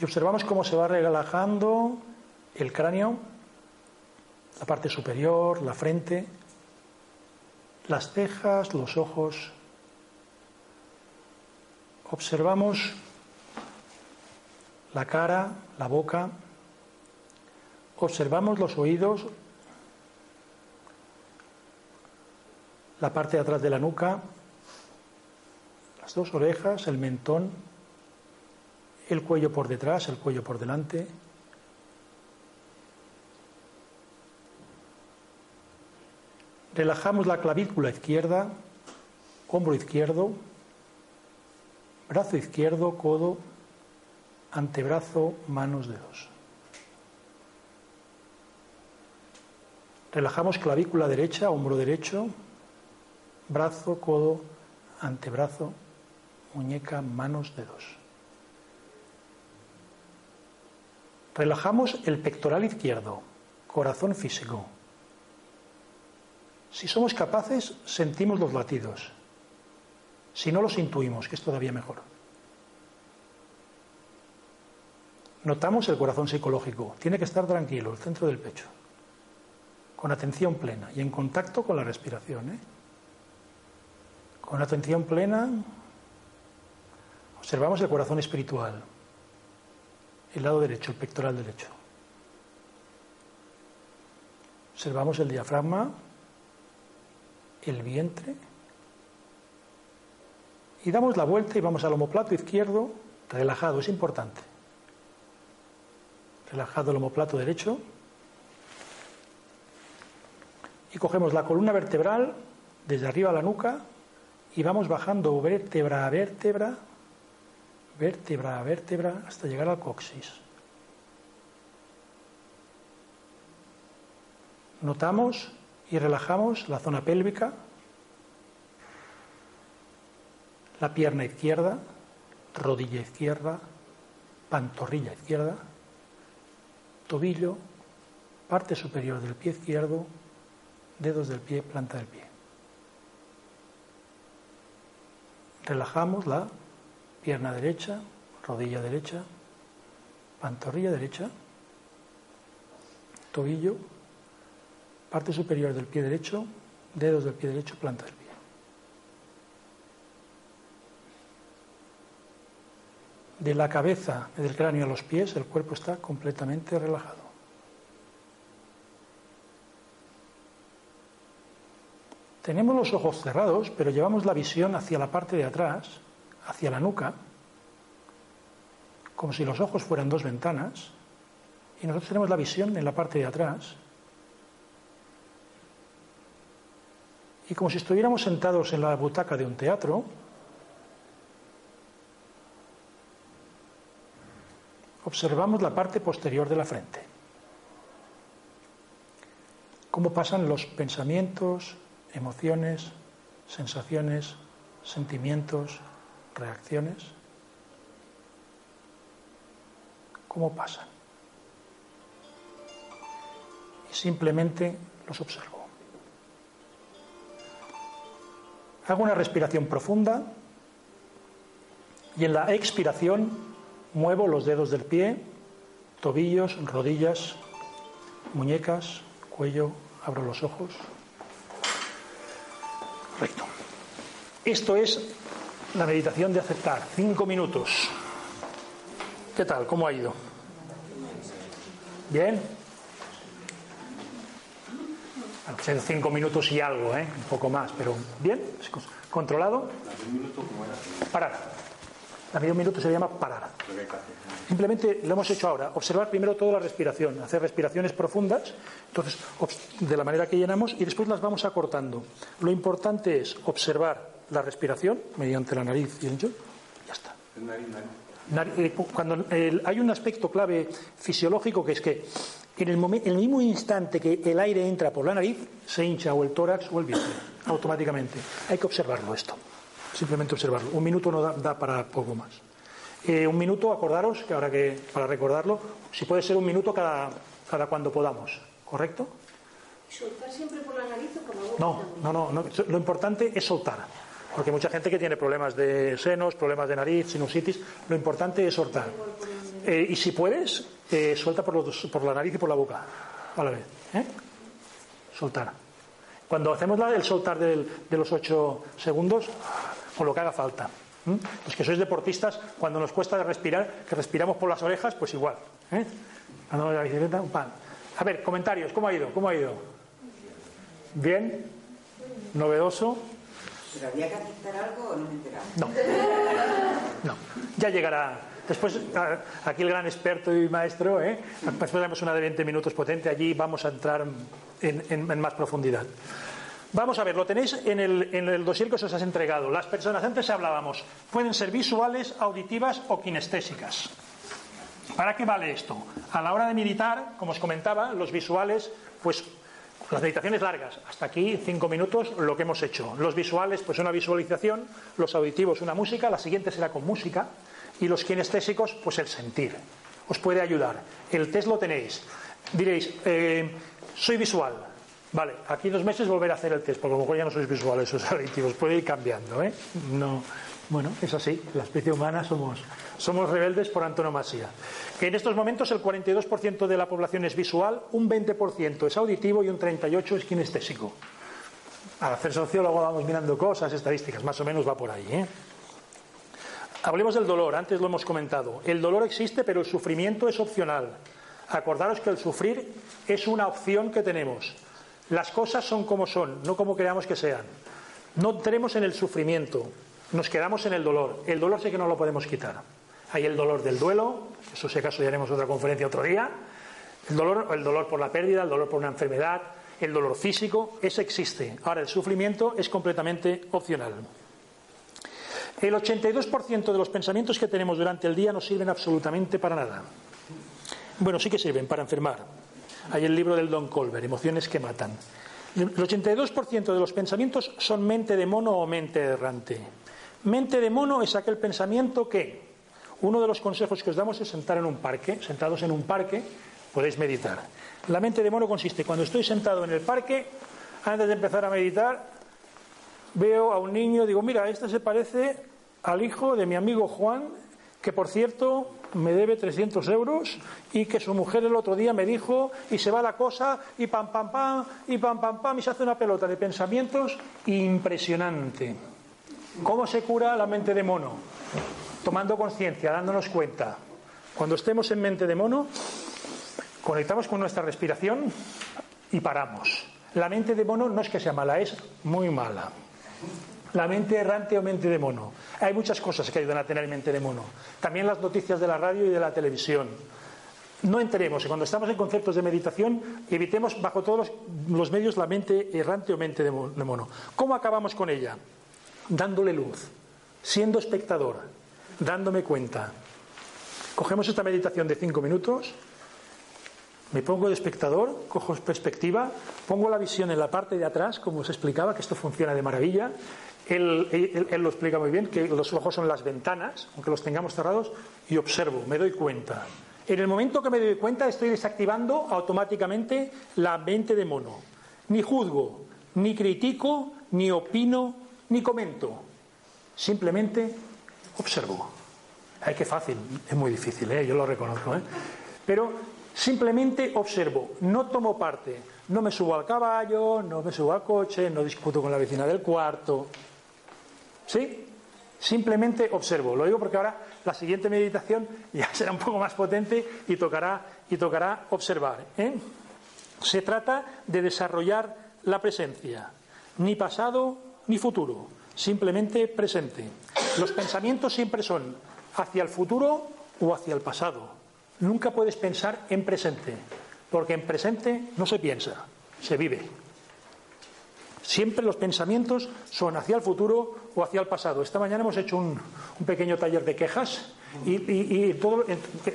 y observamos cómo se va relajando el cráneo, la parte superior, la frente, las cejas, los ojos. Observamos la cara, la boca, observamos los oídos, la parte de atrás de la nuca, las dos orejas, el mentón, el cuello por detrás, el cuello por delante. Relajamos la clavícula izquierda, hombro izquierdo, brazo izquierdo, codo, antebrazo, manos, dedos. Relajamos clavícula derecha, hombro derecho, brazo, codo, antebrazo, muñeca, manos, dedos. Relajamos el pectoral izquierdo, corazón físico. Si somos capaces, sentimos los latidos. Si no los intuimos, que es todavía mejor. Notamos el corazón psicológico. Tiene que estar tranquilo, el centro del pecho. Con atención plena y en contacto con la respiración. ¿eh? Con atención plena Observamos el corazón espiritual, el lado derecho, el pectoral derecho. Observamos el diafragma, el vientre. Y damos la vuelta y vamos al omoplato izquierdo, relajado, es importante. Relajado el omoplato derecho. Y cogemos la columna vertebral desde arriba a la nuca y vamos bajando vértebra a vértebra vértebra a vértebra hasta llegar al coxis. Notamos y relajamos la zona pélvica, la pierna izquierda, rodilla izquierda, pantorrilla izquierda, tobillo, parte superior del pie izquierdo, dedos del pie, planta del pie. Relajamos la pierna derecha, rodilla derecha, pantorrilla derecha, tobillo, parte superior del pie derecho, dedos del pie derecho, planta del pie. De la cabeza, del cráneo a los pies, el cuerpo está completamente relajado. Tenemos los ojos cerrados, pero llevamos la visión hacia la parte de atrás, hacia la nuca, como si los ojos fueran dos ventanas, y nosotros tenemos la visión en la parte de atrás, y como si estuviéramos sentados en la butaca de un teatro, observamos la parte posterior de la frente. Cómo pasan los pensamientos, emociones, sensaciones, sentimientos, reacciones. ¿Cómo pasan? Y simplemente los observo. Hago una respiración profunda y en la expiración muevo los dedos del pie, tobillos, rodillas, muñecas, cuello, abro los ojos. Correcto. Esto es la meditación de aceptar. Cinco minutos. ¿Qué tal? ¿Cómo ha ido? ¿Bien? Bueno, cinco minutos y algo, ¿eh? Un poco más, pero ¿bien? ¿Controlado? Parar. La medio minuto se llama parar. Simplemente lo hemos hecho ahora. Observar primero toda la respiración, hacer respiraciones profundas, entonces de la manera que llenamos y después las vamos acortando. Lo importante es observar la respiración mediante la nariz y el hinchón. Ya está. Eh, cuando hay un aspecto clave fisiológico que es que en el, en el, mismo instante que el aire entra por la nariz, se hincha o el tórax o el vientre, automáticamente. Hay que observarlo esto. Simplemente observarlo. Un minuto no da, para poco más. Eh, un minuto, acordaros, que ahora que para recordarlo, si puede ser un minuto cada, cada cuando podamos, ¿correcto? ¿Soltar siempre por la nariz o como no, no, no, lo importante es soltar. Porque mucha gente que tiene problemas de senos, problemas de nariz, sinusitis, lo importante es soltar. Eh, y si puedes, eh, suelta por, los, por la nariz y por la boca a la vez. ¿eh? Soltar. Cuando hacemos el soltar de los ocho segundos, con lo que haga falta. Los que sois deportistas, cuando nos cuesta respirar, que respiramos por las orejas, pues igual. ¿eh? La bicicleta, un pan. A ver, comentarios, ¿cómo ha ido? ¿Cómo ha ido? ¿Bien? ¿Novedoso? ¿Pero había que aceptar algo o no me enteraba? No. No. Ya llegará. Después, aquí el gran experto y maestro, ¿eh? después tenemos una de 20 minutos potente, allí vamos a entrar en, en más profundidad. Vamos a ver, lo tenéis en el, en el dossier que os has entregado. Las personas, antes hablábamos, pueden ser visuales, auditivas o kinestésicas. ¿Para qué vale esto? A la hora de meditar, como os comentaba, los visuales, pues las meditaciones largas, hasta aquí cinco minutos lo que hemos hecho. Los visuales, pues una visualización, los auditivos una música, la siguiente será con música, y los kinestésicos, pues el sentir. Os puede ayudar. El test lo tenéis. Diréis, eh, soy visual, Vale, aquí dos meses volver a hacer el test, porque a lo mejor ya no sois visuales, sois auditivos, puede ir cambiando, ¿eh? No, bueno, es así, la especie humana somos, somos rebeldes por antonomasia. Que en estos momentos el 42% de la población es visual, un 20% es auditivo y un 38% es kinestésico. Al hacer sociólogo vamos mirando cosas, estadísticas, más o menos va por ahí, ¿eh? Hablemos del dolor, antes lo hemos comentado. El dolor existe, pero el sufrimiento es opcional. Acordaros que el sufrir es una opción que tenemos. Las cosas son como son, no como queramos que sean. No entremos en el sufrimiento, nos quedamos en el dolor. El dolor sí que no lo podemos quitar. Hay el dolor del duelo, eso si acaso ya haremos otra conferencia otro día. El dolor, el dolor por la pérdida, el dolor por una enfermedad, el dolor físico, ese existe. Ahora, el sufrimiento es completamente opcional. El 82% de los pensamientos que tenemos durante el día no sirven absolutamente para nada. Bueno, sí que sirven para enfermar, hay el libro del Don Colbert, Emociones que matan. El 82% de los pensamientos son mente de mono o mente errante. Mente de mono es aquel pensamiento que uno de los consejos que os damos es sentar en un parque, sentados en un parque, podéis meditar. La mente de mono consiste, cuando estoy sentado en el parque, antes de empezar a meditar, veo a un niño, digo, mira, este se parece al hijo de mi amigo Juan, que por cierto me debe 300 euros y que su mujer el otro día me dijo y se va la cosa y pam pam pam y pam pam pam y se hace una pelota de pensamientos impresionante. ¿Cómo se cura la mente de mono? Tomando conciencia, dándonos cuenta. Cuando estemos en mente de mono, conectamos con nuestra respiración y paramos. La mente de mono no es que sea mala, es muy mala. La mente errante o mente de mono. Hay muchas cosas que ayudan a tener mente de mono. También las noticias de la radio y de la televisión. No entremos, cuando estamos en conceptos de meditación, evitemos bajo todos los, los medios la mente errante o mente de mono. ¿Cómo acabamos con ella? Dándole luz, siendo espectador, dándome cuenta. Cogemos esta meditación de cinco minutos, me pongo de espectador, cojo perspectiva, pongo la visión en la parte de atrás, como os explicaba, que esto funciona de maravilla, él, lo explica muy bien, que los ojos son las ventanas, aunque los tengamos cerrados, y observo, me doy cuenta. En el momento que me doy cuenta estoy desactivando automáticamente la mente de mono. Ni juzgo, ni critico, ni opino, ni comento. Simplemente observo. Ay, qué fácil, es muy difícil, ¿eh? yo lo reconozco. ¿eh? Pero simplemente observo, no tomo parte, no me subo al caballo, no me subo al coche, no discuto con la vecina del cuarto, ¿Sí? Simplemente observo. Lo digo porque ahora la siguiente meditación ya será un poco más potente y tocará, y tocará observar. ¿eh? Se trata de desarrollar la presencia, ni pasado ni futuro, simplemente presente. Los pensamientos siempre son hacia el futuro o hacia el pasado. Nunca puedes pensar en presente, porque en presente no se piensa, se vive. Siempre los pensamientos son hacia el futuro o hacia el pasado. Esta mañana hemos hecho un, pequeño taller de quejas y, todo,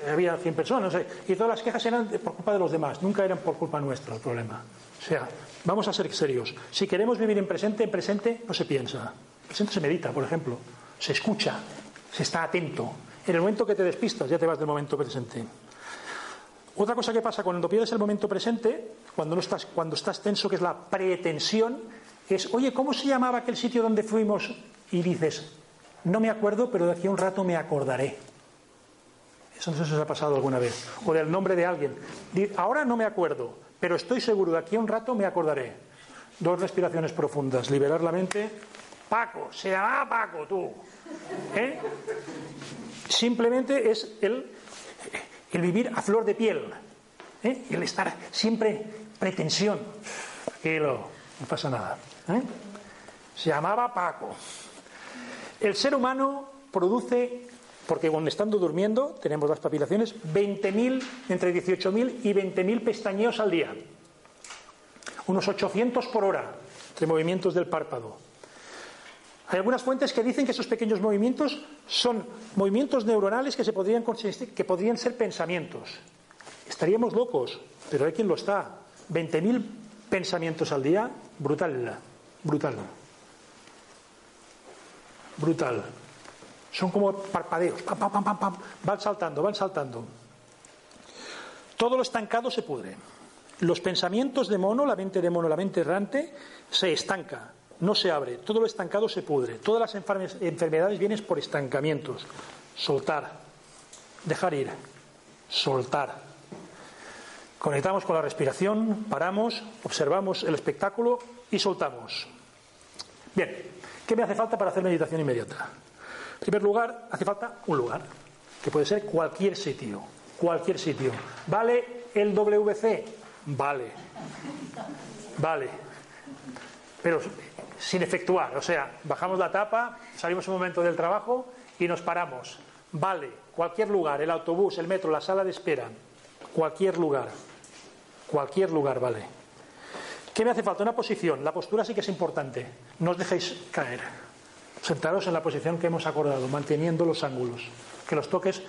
había 100 personas y todas las quejas eran por culpa de los demás, nunca eran por culpa nuestra el problema. O sea, vamos a ser serios. Si queremos vivir en presente, en presente no se piensa. Presente se medita, por ejemplo. Se escucha, se está atento. En el momento que te despistas, ya te vas del momento presente. Otra cosa que pasa cuando pierdes el momento presente, cuando, no estás, cuando estás tenso, que es la pretensión, es, oye, ¿cómo se llamaba aquel sitio donde fuimos? Y dices, no me acuerdo, pero de aquí a un rato me acordaré. Eso no sé si os ha pasado alguna vez. O del nombre de alguien. Ahora no me acuerdo, pero estoy seguro, de aquí a un rato me acordaré. Dos respiraciones profundas, liberar la mente. Paco, se llama Paco, tú. ¿Eh? Simplemente es el, el vivir a flor de piel. ¿eh? El estar siempre pretensión. Tranquilo, no pasa nada. ¿Eh? Se llamaba Paco. El ser humano produce, porque cuando estando durmiendo, tenemos las papilaciones, 20.000, entre 18.000 y 20.000 pestañeos al día. Unos 800 por hora entre movimientos del párpado. Hay algunas fuentes que dicen que esos pequeños movimientos son movimientos neuronales que, se podrían, que podrían ser pensamientos. Estaríamos locos, pero hay quien lo está. 20.000 pensamientos al día, brutal. Brutal. Brutal. Son como parpadeos. Pam, pam, pam, pam. Van saltando, van saltando. Todo lo estancado se pudre. Los pensamientos de mono, la mente de mono, la mente errante, se estanca, no se abre. Todo lo estancado se pudre. Todas las enfermedades vienen por estancamientos. Soltar. Dejar ir. Soltar. Conectamos con la respiración, paramos, observamos el espectáculo y soltamos. Bien, ¿qué me hace falta para hacer meditación inmediata? En primer lugar, hace falta un lugar, que puede ser cualquier sitio, cualquier sitio. ¿Vale el WC? Vale. Vale. Pero sin efectuar, o sea, bajamos la tapa, salimos un momento del trabajo y nos paramos. Vale, cualquier lugar, el autobús, el metro, la sala de espera, cualquier lugar. Cualquier lugar vale. ¿Qué me hace falta? Una posición. La postura sí que es importante. No os dejéis caer. Sentaros en la posición que hemos acordado, manteniendo los ángulos. Que los toques,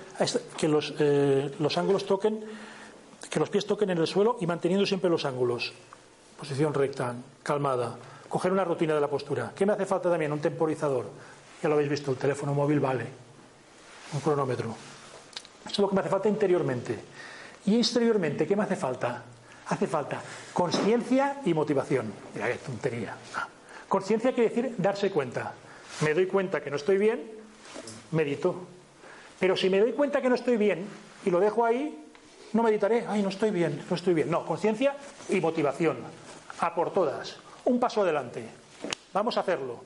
que los, eh, los ángulos toquen, que los pies toquen en el suelo y manteniendo siempre los ángulos. Posición recta, calmada. Coger una rutina de la postura. ¿Qué me hace falta también? Un temporizador. Ya lo habéis visto, el teléfono móvil vale. Un cronómetro. Eso es lo que me hace falta interiormente. Y exteriormente, ¿qué me hace falta? Hace falta conciencia y motivación. Mira qué tontería. Ah. Conciencia quiere decir darse cuenta. Me doy cuenta que no estoy bien, medito. Pero si me doy cuenta que no estoy bien y lo dejo ahí, no meditaré. Ay, no estoy bien, no estoy bien. No, conciencia y motivación. A por todas. Un paso adelante. Vamos a hacerlo.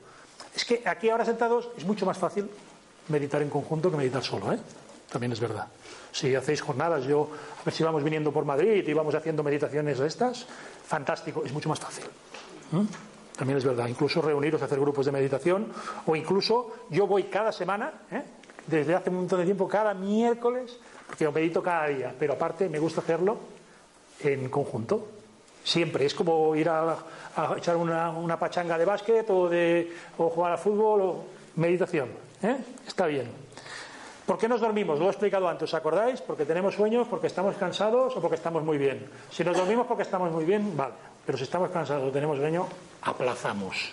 Es que aquí ahora sentados es mucho más fácil meditar en conjunto que meditar solo, ¿eh? También es verdad. Si hacéis jornadas, yo, a ver si vamos viniendo por Madrid y vamos haciendo meditaciones de estas, fantástico, es mucho más fácil. También es verdad. Incluso reuniros, hacer grupos de meditación, o incluso yo voy cada semana, ¿eh? desde hace un montón de tiempo, cada miércoles, porque yo medito cada día, pero aparte me gusta hacerlo en conjunto. Siempre. Es como ir a, a echar una, una, pachanga de básquet o, de, o jugar a fútbol o meditación. ¿eh? Está bien. ¿Por qué nos dormimos? Lo he explicado antes, ¿os acordáis? Porque tenemos sueños, porque estamos cansados o porque estamos muy bien. Si nos dormimos porque estamos muy bien, vale. Pero si estamos cansados o tenemos sueño, aplazamos.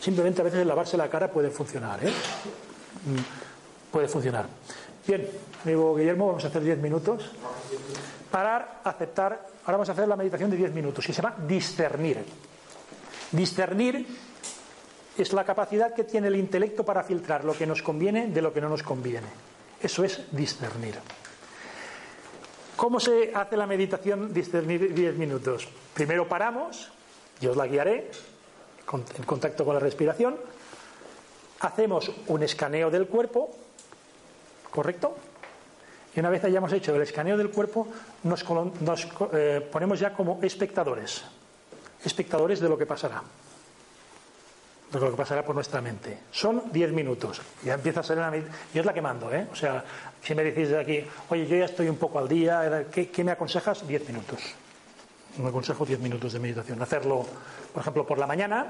Simplemente a veces lavarse la cara puede funcionar, ¿eh? Mm, puede funcionar. Bien, amigo Guillermo, vamos a hacer 10 minutos. Parar, aceptar. Ahora vamos a hacer la meditación de 10 minutos y se llama discernir. Discernir es la capacidad que tiene el intelecto para filtrar lo que nos conviene de lo que no nos conviene. Eso es discernir. ¿Cómo se hace la meditación discernir 10 minutos? Primero paramos, yo os la guiaré en contacto con la respiración. Hacemos un escaneo del cuerpo, ¿correcto? Y una vez hayamos hecho el escaneo del cuerpo, nos, eh, ponemos ya como espectadores, espectadores de lo que pasará de lo que pasará por nuestra mente. Son 10 minutos. Ya empieza a ser una. Yo es la que mando, ¿eh? O sea, si me decís de aquí, oye, yo ya estoy un poco al día, ¿qué, qué me aconsejas? 10 minutos. Me aconsejo 10 minutos de meditación. Hacerlo, por ejemplo, por la mañana.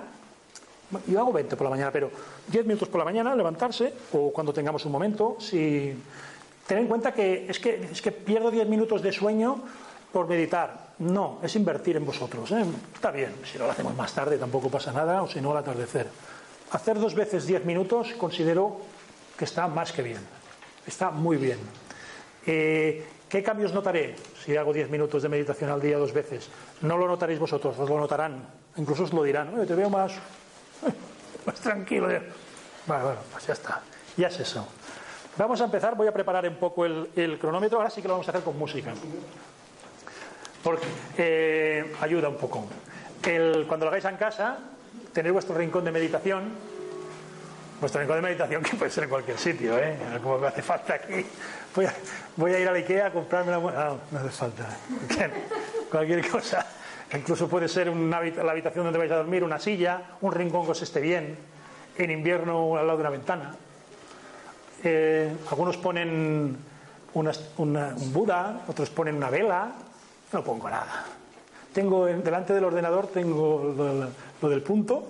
Yo hago 20 por la mañana, pero 10 minutos por la mañana, levantarse, o cuando tengamos un momento. Si... Ten en cuenta que es que, es que pierdo 10 minutos de sueño por meditar. No, es invertir en vosotros. ¿eh? Está bien, si no lo hacemos más tarde tampoco pasa nada, o si no al atardecer. Hacer dos veces diez minutos considero que está más que bien. Está muy bien. Eh, ¿Qué cambios notaré si hago diez minutos de meditación al día dos veces? No lo notaréis vosotros, os lo notarán. Incluso os lo dirán. te veo más, más tranquilo. Bueno, bueno, pues ya está. Ya es eso. Vamos a empezar, voy a preparar un poco el, el cronómetro. Ahora sí que lo vamos a hacer con música porque eh, ayuda un poco. El, cuando lo hagáis en casa, tenéis vuestro rincón de meditación, vuestro rincón de meditación que puede ser en cualquier sitio, ¿eh? como me hace falta aquí. Voy a, voy a ir a la Ikea a comprarme la... Ah, no hace falta. cualquier cosa. Incluso puede ser una, la habitación donde vais a dormir, una silla, un rincón que os esté bien, en invierno al lado de una ventana. Eh, algunos ponen una, un Buda, otros ponen una vela, no pongo nada. Tengo delante del ordenador tengo lo, del punto,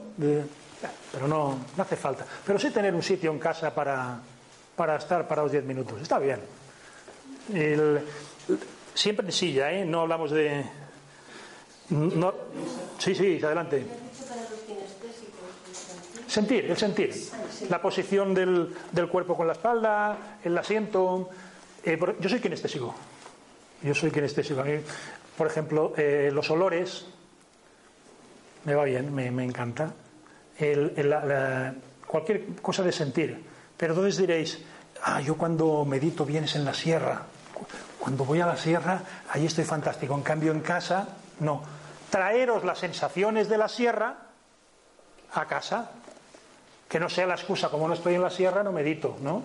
pero no, no, hace falta. Pero sí tener un sitio en casa para, para estar para los 10 minutos. Está bien. siempre en silla, ¿eh? No hablamos de. No, sí, sí, adelante. Sentir, el sentir. La posición del, del cuerpo con la espalda, el asiento. Eh, yo soy kinestésico. Yo soy kinestésico. A mí, por ejemplo, eh, los olores me va bien, me, encanta. cualquier cosa de sentir. Pero entonces diréis, ah, yo cuando medito vienes en la sierra. Cuando voy a la sierra, ahí estoy fantástico. En cambio, en casa, no. Traeros las sensaciones de la sierra a casa. Que no sea la excusa, como no estoy en la sierra, no medito, ¿no?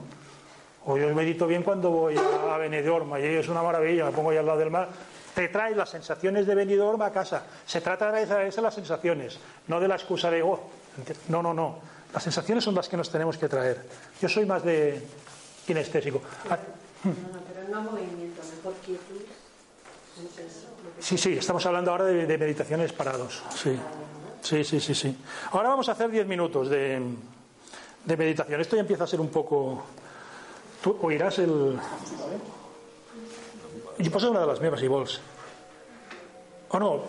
O yo medito bien cuando voy a Benidorm, allí es una maravilla, me pongo ahí al lado del mar. Te traes las sensaciones de Benidorm a casa. Se trata de esas las sensaciones, no de la excusa de, oh, no, no, no. Las sensaciones son las que nos tenemos que traer. Yo soy más de kinestésico. Ah, pero no movimiento, mejor quietud. Sí, sí, estamos hablando ahora de, meditaciones parados. Sí. sí, sí, sí, sí. Ahora vamos a hacer 10 minutos de, de meditación. Esto ya empieza a ser un poco Tú oirás el... Y posa una de las meves, si vols. O no,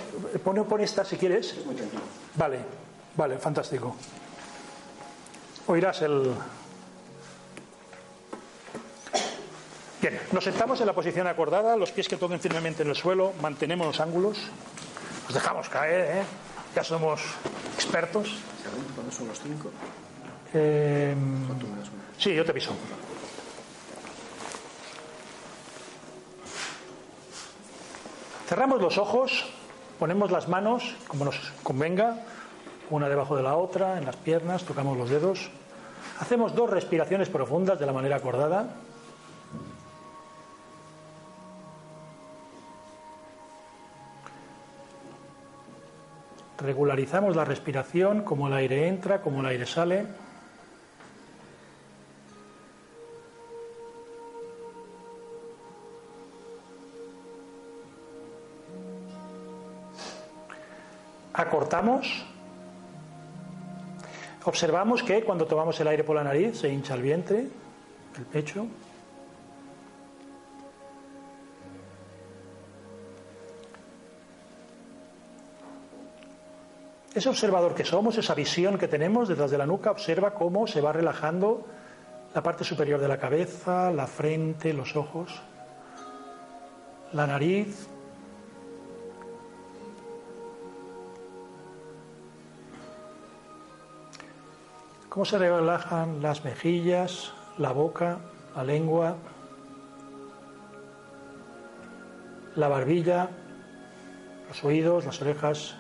pone, pone esta si quieres. Vale, vale, fantástico. oirás el... Bien, nos sentamos en la posición acordada, los pies que toquen firmemente en el suelo, mantenemos los ángulos, nos dejamos caer, ¿eh? ya somos expertos. ¿Saben cuándo son los cinco? Eh, sí, yo te aviso. Cerramos los ojos, ponemos las manos como nos convenga, una debajo de la otra, en las piernas, tocamos los dedos. Hacemos dos respiraciones profundas de la manera acordada. Regularizamos la respiración, como el aire entra, como el aire sale. Acortamos. Observamos que cuando tomamos el aire por la nariz se hincha el vientre, el pecho. Ese observador que somos, esa visión que tenemos detrás de la nuca, observa cómo se va relajando la parte superior de la cabeza, la frente, los ojos, la nariz. Cómo se relajan las mejillas, la boca, la lengua, la barbilla, los oídos, las orejas.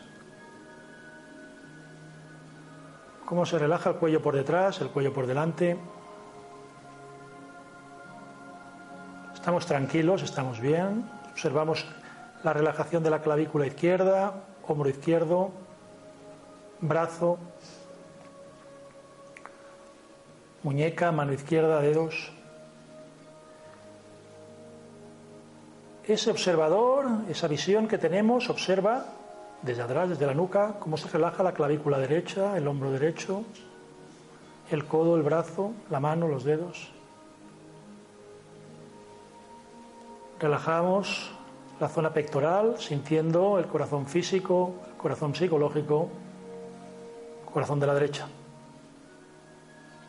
Cómo se relaja el cuello por detrás, el cuello por delante. Estamos tranquilos, estamos bien. Observamos la relajación de la clavícula izquierda, hombro izquierdo, brazo, muñeca, mano izquierda, dedos. Ese observador, esa visión que tenemos, observa desde atrás, desde la nuca, cómo se relaja la clavícula derecha, el hombro derecho, el codo, el brazo, la mano, los dedos. Relajamos la zona pectoral, sintiendo el corazón físico, el corazón psicológico, el corazón de la derecha.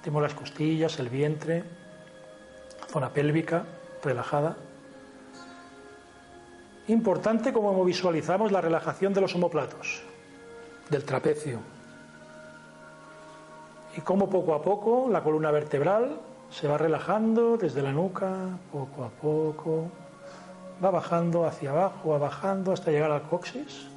Sentimos las costillas, el vientre, zona pélvica relajada. Importante como visualizamos la relajación de los omoplatos, del trapecio. Y cómo poco a poco la columna vertebral se va relajando desde la nuca, poco a poco, va bajando hacia abajo, va bajando hasta llegar al coxis.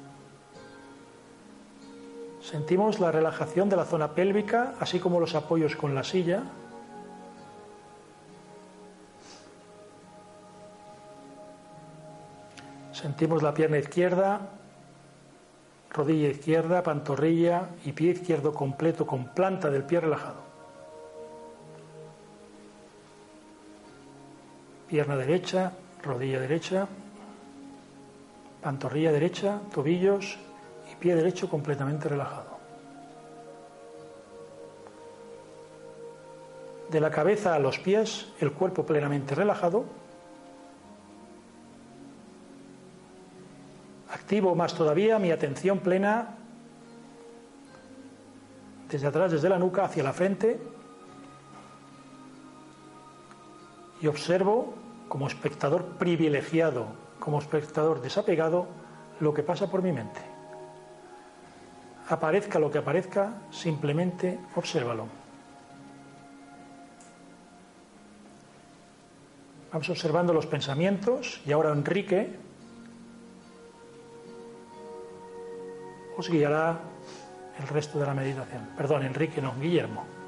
Sentimos la relajación de la zona pélvica, así como los apoyos con la silla. Sentimos la pierna izquierda, rodilla izquierda, pantorrilla y pie izquierdo completo con planta del pie relajado. Pierna derecha, rodilla derecha, pantorrilla derecha, tobillos pie derecho completamente relajado. De la cabeza a los pies, el cuerpo plenamente relajado. Activo más todavía mi atención plena desde atrás, desde la nuca hacia la frente y observo como espectador privilegiado, como espectador desapegado, lo que pasa por mi mente. Aparezca lo que aparezca, simplemente obsérvalo. Vamos observando los pensamientos y ahora Enrique os guiará el resto de la meditación. Perdón, Enrique, no, Guillermo.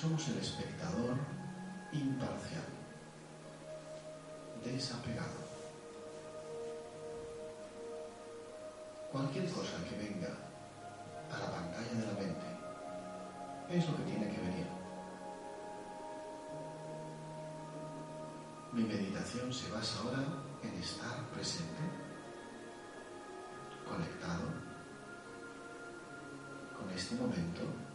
Somos el espectador imparcial, desapegado. Cualquier cosa que venga a la pantalla de la mente es lo que tiene que venir. Mi meditación se basa ahora en estar presente, conectado con este momento,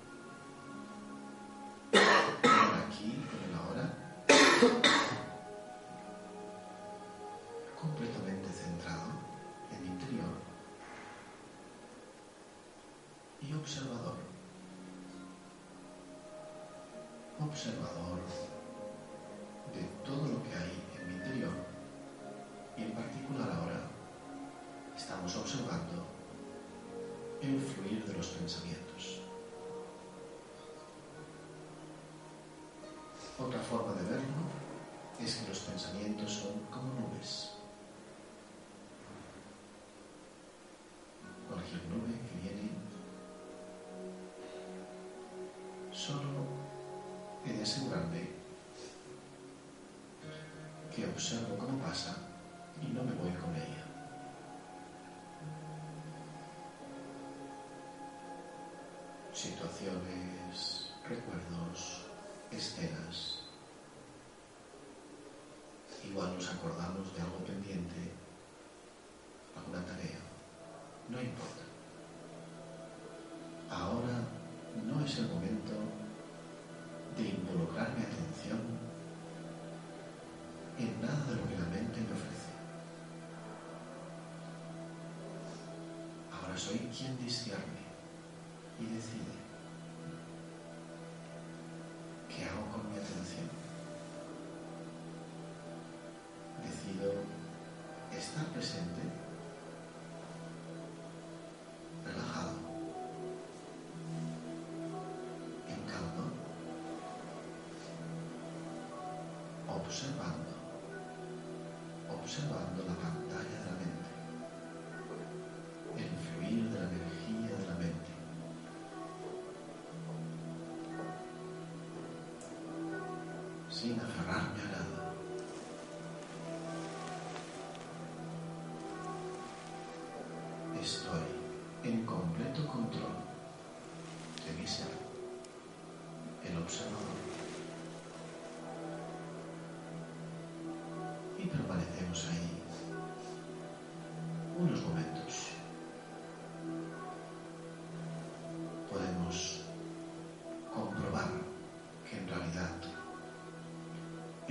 observando el fluir de los pensamientos. Otra forma de verlo es que los pensamientos son como nubes. Cualquier nube que viene solo he de asegurarme que observo cómo pasa Situaciones, recuerdos, escenas. Igual nos acordamos de algo pendiente, alguna tarea. No importa. Ahora no es el momento de involucrar mi atención en nada de lo que la mente me ofrece. Ahora soy quien discierne decide qué hago con mi atención. Decido estar presente, relajado, en calma, observando, observando la pantalla Sin aferrarme a nada.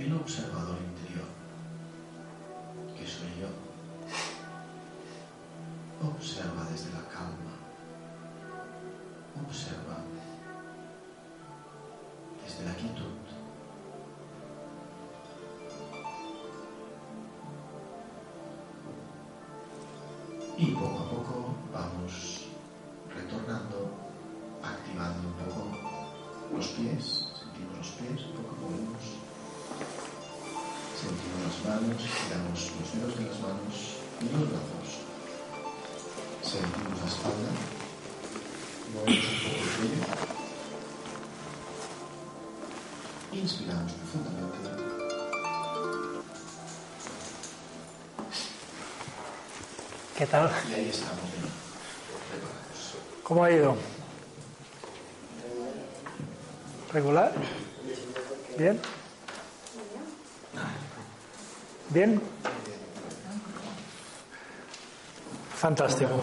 El observador interior, que soy yo, observa desde la calma, observa desde la quietud. Y poco a poco vamos retornando, activando un poco los pies, sentimos los pies, un poco sentimos las manos, giramos los dedos de las manos y los brazos, sentimos la espalda, movemos un poco el cuello, inspiramos profundamente. ¿Qué tal? Y ahí estamos preparados. ¿Cómo ha ido? ¿Regular? ¿Bien? ¿Bien? Fantástico.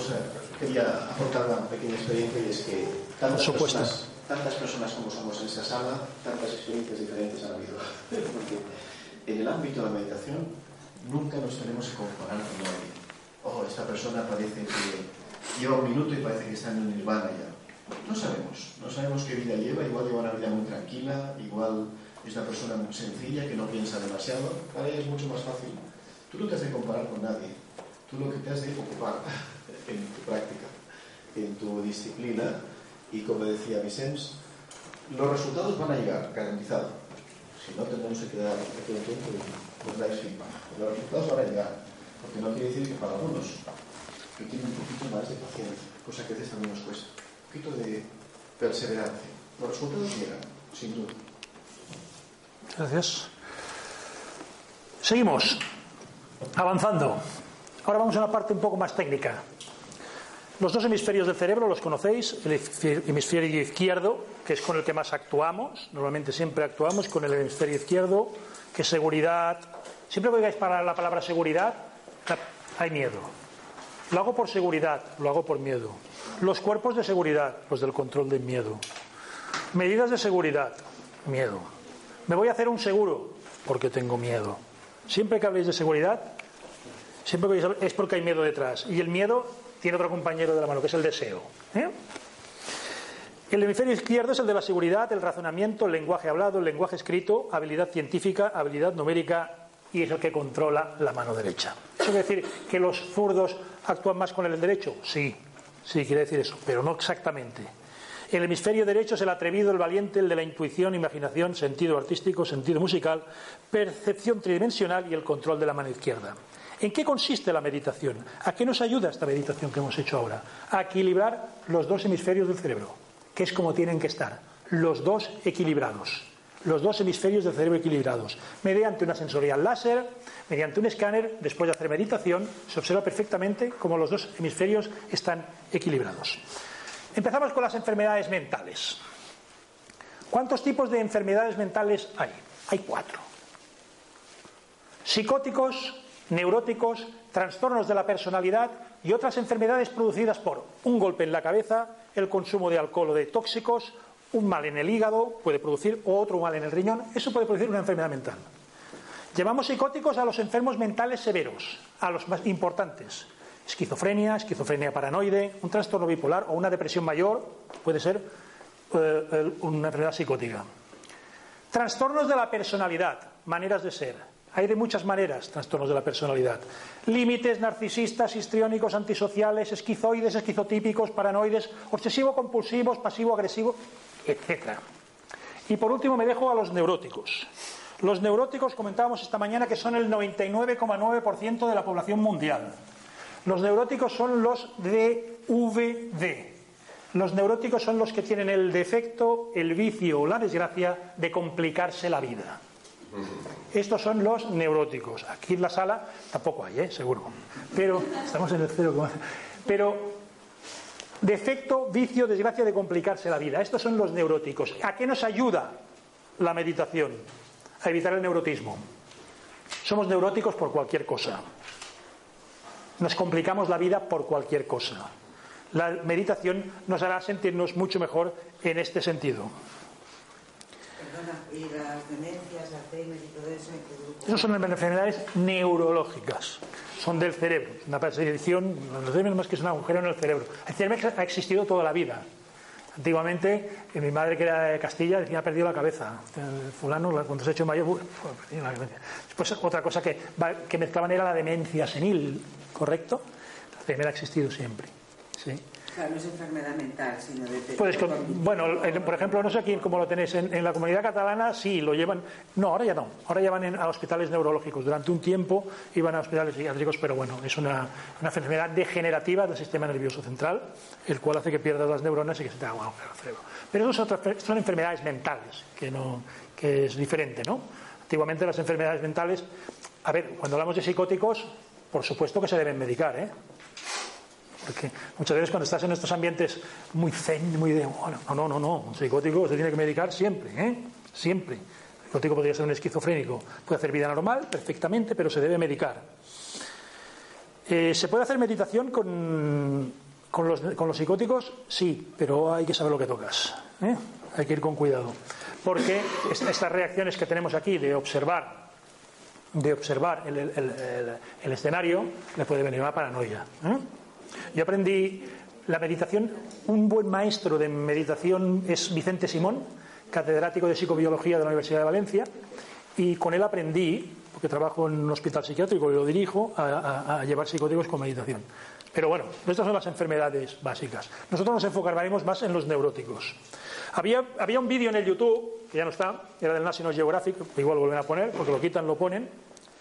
Quería aportar una pequeña experiencia y es que tantas personas, tantas personas como somos en esta sala, tantas experiencias diferentes han habido. Porque en el ámbito de la meditación nunca nos tenemos que comparar con nadie. Oh, esta persona parece que lleva un minuto y parece que está en un nirvana ya. No sabemos, no sabemos qué vida lleva, igual lleva una vida muy tranquila, igual es una persona muy sencilla que no piensa demasiado, para ella es mucho más fácil. Tú no te has de comparar con nadie, tú lo que te has de ocupar en tu práctica, en tu disciplina, y como decía Vicens, los resultados van a llegar, garantizado. Si no, tendremos que quedar aquí un tiempo y feedback. Los resultados van a llegar, porque no quiere decir que para algunos que tienen un poquito más de paciencia, cosa que a veces también nos cuesta, un poquito de perseverancia. Los resultados llegan, sin duda. Gracias. Seguimos avanzando. Ahora vamos a una parte un poco más técnica. Los dos hemisferios del cerebro los conocéis, el hemisferio izquierdo, que es con el que más actuamos, normalmente siempre actuamos con el hemisferio izquierdo, que seguridad. Siempre que oigáis para la palabra seguridad, hay miedo. Lo hago por seguridad, lo hago por miedo. Los cuerpos de seguridad, los del control del miedo. Medidas de seguridad, miedo. Me voy a hacer un seguro, porque tengo miedo. Siempre que habléis de seguridad, siempre que es porque hay miedo detrás. Y el miedo tiene otro compañero de la mano, que es el deseo. ¿eh? El hemisferio izquierdo es el de la seguridad, el razonamiento, el lenguaje hablado, el lenguaje escrito, habilidad científica, habilidad numérica y es el que controla la mano derecha. ¿Eso quiere decir que los zurdos actúan más con el derecho? Sí, sí, quiere decir eso, pero no exactamente. El hemisferio derecho es el atrevido, el valiente, el de la intuición, imaginación, sentido artístico, sentido musical, percepción tridimensional y el control de la mano izquierda. ¿En qué consiste la meditación? ¿A qué nos ayuda esta meditación que hemos hecho ahora? A equilibrar los dos hemisferios del cerebro, que es como tienen que estar, los dos equilibrados, los dos hemisferios del cerebro equilibrados, mediante una sensorial láser, mediante un escáner, después de hacer meditación, se observa perfectamente cómo los dos hemisferios están equilibrados. Empezamos con las enfermedades mentales. ¿Cuántos tipos de enfermedades mentales hay? Hay cuatro. Psicóticos, neuróticos, trastornos de la personalidad y otras enfermedades producidas por un golpe en la cabeza, el consumo de alcohol o de tóxicos, un mal en el hígado, puede producir otro mal en el riñón, eso puede producir una enfermedad mental. Llevamos psicóticos a los enfermos mentales severos, a los más importantes. Esquizofrenia, esquizofrenia paranoide, un trastorno bipolar o una depresión mayor puede ser eh, una enfermedad psicótica. Trastornos de la personalidad, maneras de ser. Hay de muchas maneras trastornos de la personalidad. Límites narcisistas, histriónicos, antisociales, esquizoides, esquizotípicos, paranoides, obsesivo-compulsivos, pasivo-agresivos, etc. Y por último me dejo a los neuróticos. Los neuróticos comentábamos esta mañana que son el 99,9% de la población mundial. Los neuróticos son los DVD. Los neuróticos son los que tienen el defecto, el vicio o la desgracia de complicarse la vida. Estos son los neuróticos. Aquí en la sala tampoco hay, ¿eh? seguro. Pero estamos en el cero. Pero defecto, vicio, desgracia de complicarse la vida. Estos son los neuróticos. ¿A qué nos ayuda la meditación? A evitar el neurotismo. Somos neuróticos por cualquier cosa. Nos complicamos la vida por cualquier cosa. La meditación nos hará sentirnos mucho mejor en este sentido. ¿y las demencias, Alzheimer y todo eso en qué grupo? Esas son enfermedades neurológicas, son del cerebro. Una percepción, no más que es un agujero en el cerebro. El cerebro ha existido toda la vida. Antiguamente, eh, mi madre, que era de Castilla, decía, ha perdido la cabeza. Fulano, cuando se ha hecho mayor, perdido la cabeza. Después, otra cosa que, que mezclaban era la demencia senil, ¿correcto? El cerebro ha existido siempre. ¿sí? No es enfermedad mental, sino de... Pues, bueno, por ejemplo, no sé aquí cómo lo tenéis, en, la comunidad catalana sí, lo llevan, no, ahora ya no, ahora llevan a hospitales neurológicos, durante un tiempo iban a hospitales psiquiátricos, pero bueno, es una, una, enfermedad degenerativa del sistema nervioso central, el cual hace que pierdas las neuronas y que se te haga un agujero al cerebro. Pero eso son enfermedades mentales, que, no, que es diferente, ¿no? Antiguamente las enfermedades mentales, a ver, cuando hablamos de psicóticos, por supuesto que se deben medicar, ¿eh? Porque muchas veces cuando estás en estos ambientes muy zen, muy de, bueno, no, no, no, no, un psicótico se tiene que medicar siempre, ¿eh? Siempre. El psicótico podría ser un esquizofrénico. Puede hacer vida normal perfectamente, pero se debe medicar. Eh, ¿Se puede hacer meditación con, con, los, con, los, psicóticos? Sí, pero hay que saber lo que tocas. ¿eh? Hay que ir con cuidado. Porque estas reacciones que tenemos aquí de observar de observar el, el, el, escenario le puede venir una paranoia. ¿eh? Yo aprendí la meditación, un buen maestro de meditación es Vicente Simón, catedrático de psicobiología de la Universidad de Valencia, y con él aprendí, porque trabajo en un hospital psiquiátrico y lo dirijo, a, llevar psicóticos con meditación. Pero bueno, estas son las enfermedades básicas. Nosotros nos enfocaremos más en los neuróticos. Había, había un vídeo en el YouTube, que ya no está, era del National Geographic, igual lo vuelven a poner, porque lo quitan, lo ponen,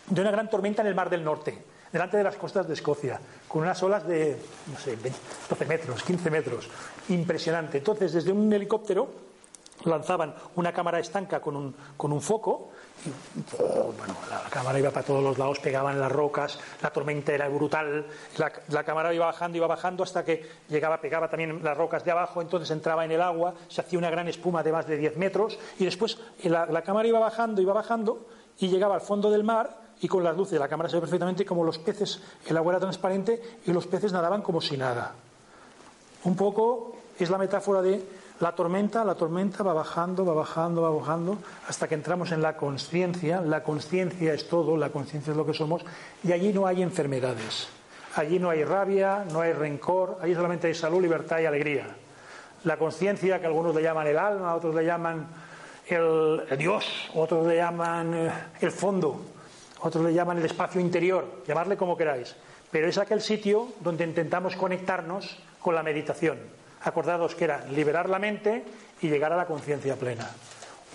de una gran tormenta en el Mar del Norte, delante de las costas de Escocia, con unas olas de, no sé, 20, 12 metros, 15 metros. Impresionante. Entonces, desde un helicóptero lanzaban una cámara estanca con un, con un foco y bueno, la, cámara iba para todos los lados, pegaban las rocas, la tormenta era brutal, la, cámara iba bajando, iba bajando hasta que llegaba, pegaba también las rocas de abajo, entonces entraba en el agua, se hacía una gran espuma de más de 10 metros y después la cámara iba bajando, iba bajando y llegaba al fondo del mar y con las luces la cámara se ve perfectamente como los peces, el agua era transparente y los peces nadaban como si nada. Un poco es la metáfora de la tormenta, la tormenta va bajando, va bajando, va bajando, hasta que entramos en la conciencia. La conciencia es todo, la conciencia es lo que somos, y allí no hay enfermedades. Allí no hay rabia, no hay rencor, allí solamente hay salud, libertad y alegría. La conciencia, que algunos le llaman el alma, otros le llaman el, el Dios, otros le llaman eh, el fondo, otros le llaman el espacio interior, llamarle como queráis. Pero es aquel sitio donde intentamos conectarnos con la meditación. Acordados que era liberar la mente y llegar a la conciencia plena.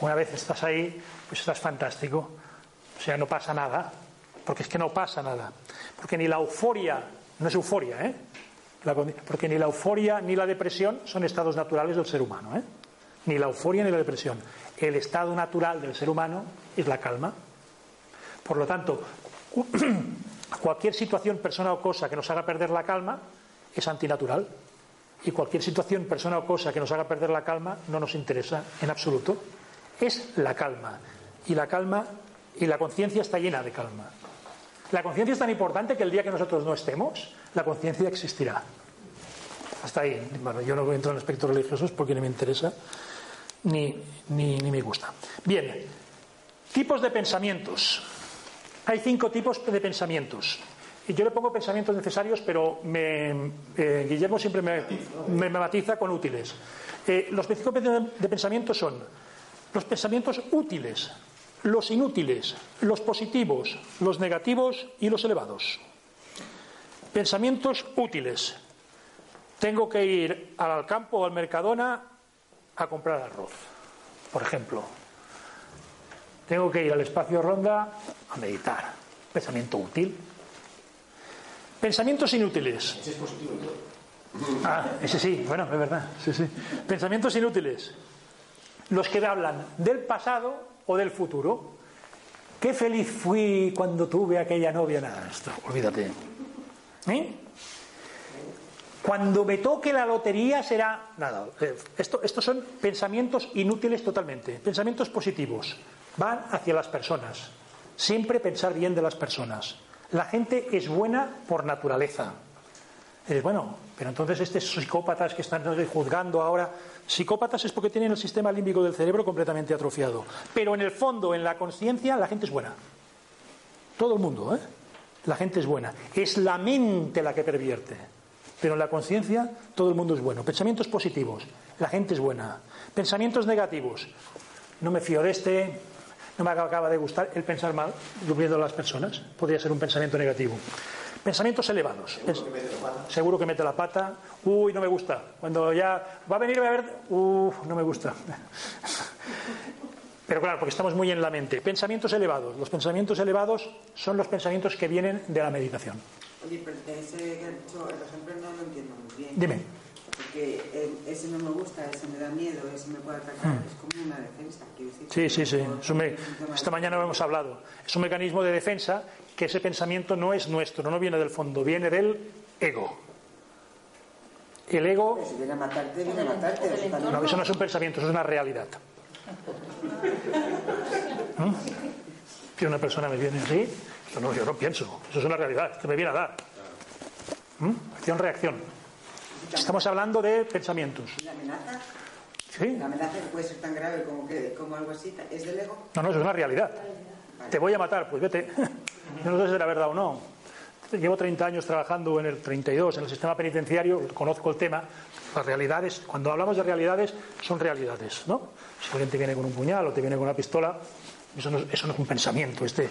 Una vez estás ahí, pues estás fantástico. O sea, no pasa nada. Porque es que no pasa nada. Porque ni la euforia, no es euforia, ¿eh? Porque ni la euforia ni la depresión son estados naturales del ser humano, ¿eh? Ni la euforia ni la depresión. El estado natural del ser humano es la calma. Por lo tanto, cualquier situación, persona o cosa que nos haga perder la calma es antinatural. Y cualquier situación, persona o cosa que nos haga perder la calma no nos interesa en absoluto. Es la calma. Y la calma y la conciencia está llena de calma. La conciencia es tan importante que el día que nosotros no estemos, la conciencia existirá. Hasta ahí. Bueno, yo no entro en aspectos religiosos porque no me interesa ni, ni, ni me gusta. Bien, tipos de pensamientos. Hay cinco tipos de pensamientos. Y yo le pongo pensamientos necesarios, pero me, eh, Guillermo siempre me, me- matiza con útiles. Eh, los cinco de pensamientos son los pensamientos útiles, los inútiles, los positivos, los negativos y los elevados. Pensamientos útiles. Tengo que ir al campo o al Mercadona a comprar arroz, por ejemplo. Tengo que ir al espacio Ronda a meditar. Pensamiento útil. Pensamientos inútiles. Ah, ese sí, bueno, es verdad. Sí, sí. Pensamientos inútiles. Los que hablan del pasado o del futuro. Qué feliz fui cuando tuve aquella novia. Nada, esto, olvídate. ¿Eh? Cuando me toque la lotería será. Nada, eh, esto, estos son pensamientos inútiles totalmente. Pensamientos positivos. Van hacia las personas. Siempre pensar bien de las personas. La gente es buena por naturaleza. Dices, bueno, pero entonces estos psicópatas que están juzgando ahora, psicópatas es porque tienen el sistema límbico del cerebro completamente atrofiado. Pero en el fondo, en la conciencia, la gente es buena. Todo el mundo, ¿eh? La gente es buena. Es la mente la que pervierte. Pero en la conciencia, todo el mundo es bueno. Pensamientos positivos. La gente es buena. Pensamientos negativos. No me fío de este. No me acaba de gustar el pensar mal, viendo a las personas. Podría ser un pensamiento negativo. Pensamientos elevados. Pens- Seguro que mete la pata. Uy, no me gusta. Cuando ya va a venir a ver, uff, no me gusta. Pero claro, porque estamos muy en la mente. Pensamientos elevados. Los pensamientos elevados son los pensamientos que vienen de la meditación. Oye, pero ese que el ejemplo no lo entiendo muy bien. Dime. Porque eh, ese no me gusta, ese me da miedo, ese me puede atacar. Es como una defensa. quiero decir, Hmm. Sí, sí, sí. Es un me- Esta mañana lo hemos hablado. Es un mecanismo de defensa que ese pensamiento no es nuestro, no viene del fondo, viene del ego. El ego, Si viene a matarte, viene a matarte. no, eso no es un pensamiento, eso es una realidad. ¿Mm? Si una persona me viene así, no, yo no pienso, eso es una realidad, que me viene a dar. ¿Mm? Acción-reacción. Estamos hablando de pensamientos. La amenaza, ¿Sí? la amenaza que puede ser tan grave como, que, como algo así, ¿es del ego? No, no, eso es una realidad. Te voy a matar, pues vete. Yo no sé si será verdad o no. llevo 30 años trabajando en el 32 en el sistema penitenciario, conozco el tema. Las realidades, cuando hablamos de realidades, son realidades, ¿no? Si alguien te viene con un puñal o te viene con una pistola, eso no, es un pensamiento, este,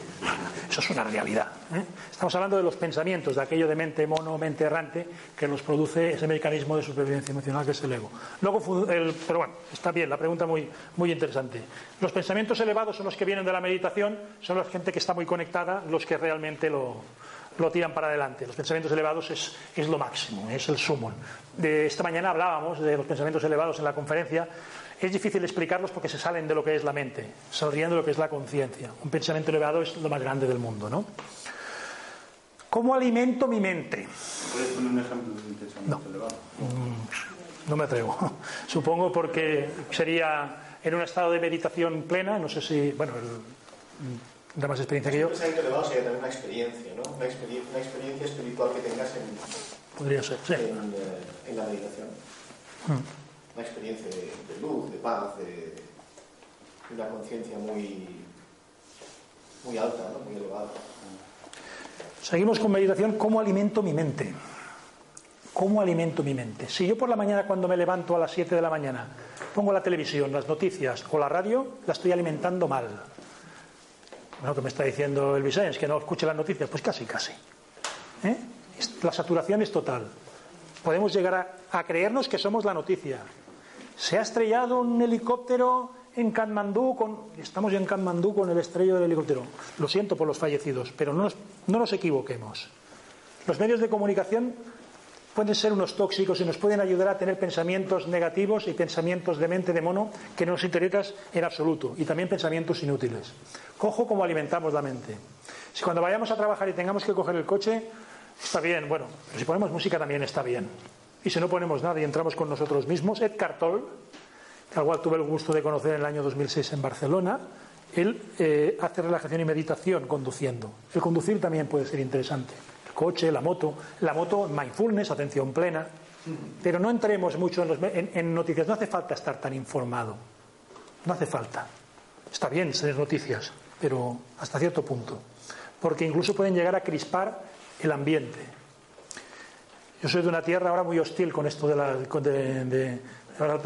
eso es una realidad. ¿eh? Estamos hablando de los pensamientos, de aquello de mente mono, mente errante, que nos produce ese mecanismo de supervivencia emocional que es el ego. Luego, el, pero bueno, está bien, la pregunta muy, muy interesante. Los pensamientos elevados son los que vienen de la meditación, son la gente que está muy conectada, los que realmente lo, lo tiran para adelante. Los pensamientos elevados es, es lo máximo, es el sumo. De esta mañana hablábamos de los pensamientos elevados en la conferencia es difícil explicarlos porque se salen de lo que es la mente, saldrían de lo que es la conciencia. Un pensamiento elevado es lo más grande del mundo, ¿no? ¿Cómo alimento mi mente? ¿Puedes poner un ejemplo de un pensamiento No. elevado? Mm, No me atrevo. Supongo porque sería en un estado de meditación plena, no sé si, bueno, el, da más experiencia que yo, Un pensamiento elevado sería también una experiencia, ¿no? Una, experiencia, una experiencia espiritual que tengas en, podría ser. Sí. en, en la meditación. Mm. Una experiencia de, luz, de paz, de, de una conciencia muy, muy alta, ¿no? muy elevada. Seguimos con meditación. ¿Cómo alimento mi mente? ¿Cómo alimento mi mente? Si yo por la mañana cuando me levanto a las 7 de la mañana pongo la televisión, las noticias o la radio, la estoy alimentando mal. Bueno, que me está diciendo el Vicens, que no escuche las noticias, pues casi, casi. ¿Eh? La saturación es total. Podemos llegar a, a creernos que somos la noticia. Se ha estrellado un helicóptero en Katmandú, con, estamos en Katmandú con el estrello del helicóptero. Lo siento por los fallecidos, pero no nos, no nos equivoquemos. Los medios de comunicación pueden ser unos tóxicos y nos pueden ayudar a tener pensamientos negativos y pensamientos de mente de mono que no nos interesan en absoluto y también pensamientos inútiles. Cojo como alimentamos la mente. Si cuando vayamos a trabajar y tengamos que coger el coche, está bien, bueno, pero si ponemos música también está bien. Y si no ponemos nada y entramos con nosotros mismos, Ed Cartol, al cual tuve el gusto de conocer en el año 2006 en Barcelona, él eh, hace relajación y meditación conduciendo. El conducir también puede ser interesante. El coche, la moto, la moto, mindfulness, atención plena. Pero no entremos mucho en, los, en, en noticias. No hace falta estar tan informado. No hace falta. Está bien tener noticias, pero hasta cierto punto. Porque incluso pueden llegar a crispar el ambiente. Yo soy de una tierra ahora muy hostil con esto de la. De, de, ahora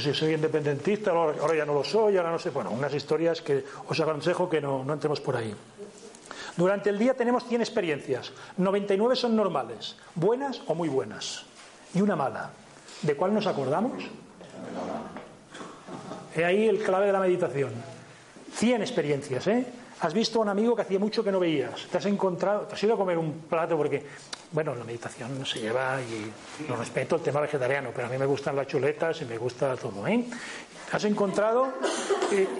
si soy independentista, ahora, ya no lo soy, ahora no sé. Bueno, unas historias que os aconsejo que no, no entremos por ahí. Durante el día tenemos 100 experiencias. 99 son normales, buenas o muy buenas. Y una mala. ¿De cuál nos acordamos? He ahí el clave de la meditación. 100 experiencias, ¿eh? Has visto a un amigo que hacía mucho que no veías. Te has encontrado, te has ido a comer un plato porque, bueno, la meditación se lleva y lo respeto el tema vegetariano, pero a mí me gustan las chuletas y me gusta todo, ¿eh? Has encontrado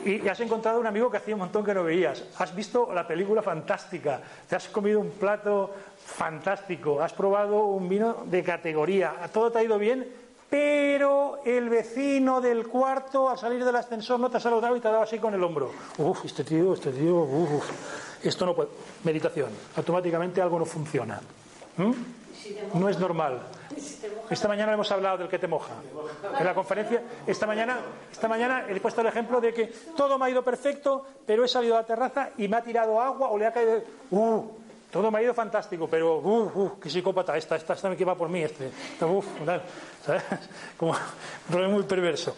y has encontrado un amigo que hacía un montón que no veías. Has visto la película fantástica. Te has comido un plato fantástico. Has probado un vino de categoría. Todo te ha ido bien, pero el vecino del cuarto al salir del ascensor no te ha saludado y te ha dado así con el hombro. Uf, este tío, este tío, uf, esto no puede. Meditación. Automáticamente algo no funciona. ¿Mm? No es normal. Esta mañana hemos hablado del que te moja. En la conferencia, esta mañana, esta mañana he puesto el ejemplo de que todo me ha ido perfecto, pero he salido a la terraza y me ha tirado agua o le ha caído. Uh, todo me ha ido fantástico, pero uh, uh, qué psicópata, esta, esta, esta me que va por mí, este. Como un muy perverso.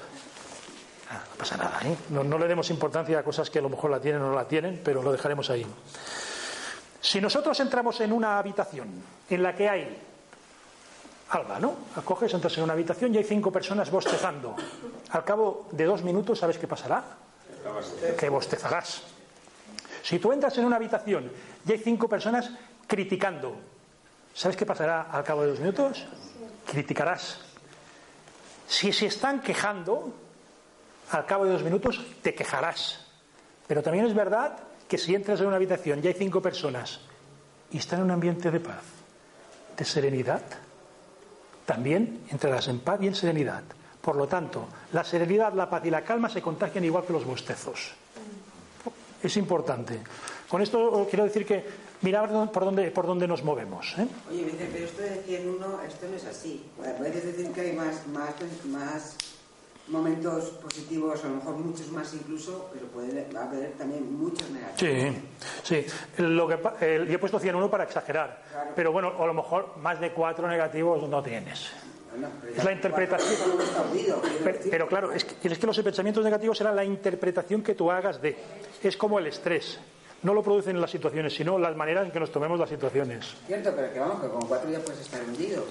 Ah, no pasa nada, ¿eh? no, le demos importancia a cosas que a lo mejor la tienen o no la tienen, pero lo dejaremos ahí. Si nosotros entramos en una habitación en la que hay Alba, ¿no? Acoges, entras en una habitación y hay cinco personas bostezando. Al cabo de dos minutos, ¿sabes qué pasará? Que bostezarás. Si tú entras en una habitación y hay cinco personas criticando, ¿sabes qué pasará al cabo de dos minutos? Criticarás. Si se están quejando, al cabo de dos minutos te quejarás. Pero también es verdad que si entras en una habitación y hay cinco personas y están en un ambiente de paz, de serenidad, también entrarás en paz y en serenidad. Por lo tanto, la serenidad, la paz y la calma se contagian igual que los bostezos. Es importante. Con esto quiero decir que mirar por dónde, por dónde nos movemos. ¿eh? Oye, pero esto de 100 uno, esto no es así. Puedes decir que hay más, más, más momentos positivos, a lo mejor muchos más incluso, pero puede haber también muchos negativos. Sí, sí. Lo que, yo he puesto 101 para exagerar, Claro. pero bueno, a lo mejor más de cuatro negativos no tienes. Bueno, Es la interpretación. Pero, claro, es que, es que los pensamientos negativos será la interpretación que tú hagas de. Es como el estrés. No lo producen las situaciones, sino las maneras en que nos tomemos las situaciones. Cierto, pero que vamos, que con cuatro ya puedes estar hundido.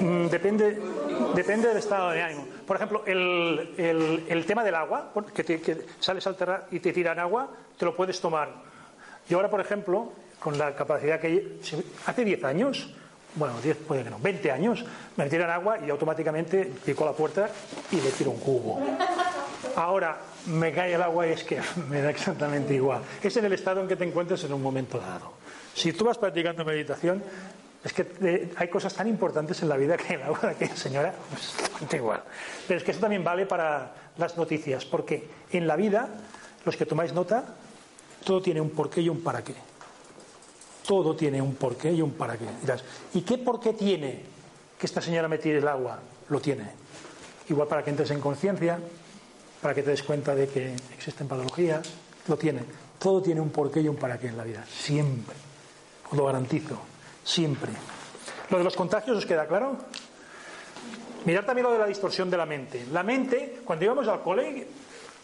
Mm, Depende, depende del estado de ánimo. Por ejemplo, el, el- el tema del agua, que, te- que sales al terra y te tiran agua, te lo puedes tomar. Yo ahora, por ejemplo, con la capacidad que hace 10 años, bueno, 10 puede que no, 20 años, me tiran agua y automáticamente pico la puerta y le tiro un cubo. Ahora me cae el agua y es que me da exactamente igual. Es en el estado en que te encuentres en un momento dado. Si tú vas practicando meditación, es que hay cosas tan importantes en la vida que el agua de aquella señora, pues, igual. Pero es que eso también vale para las noticias, porque en la vida, los que tomáis nota, todo tiene un porqué y un para qué. Todo tiene un porqué y un para qué. ¿y qué porqué tiene que esta señora me el agua? Lo tiene. Igual para que entres en conciencia, para que te des cuenta de que existen patologías, lo tiene. Todo tiene un porqué y un para qué en la vida. Siempre. Os lo garantizo. Siempre. Lo de los contagios, ¿os queda claro? Mirad también lo de la distorsión de la mente. La mente, cuando íbamos al cole,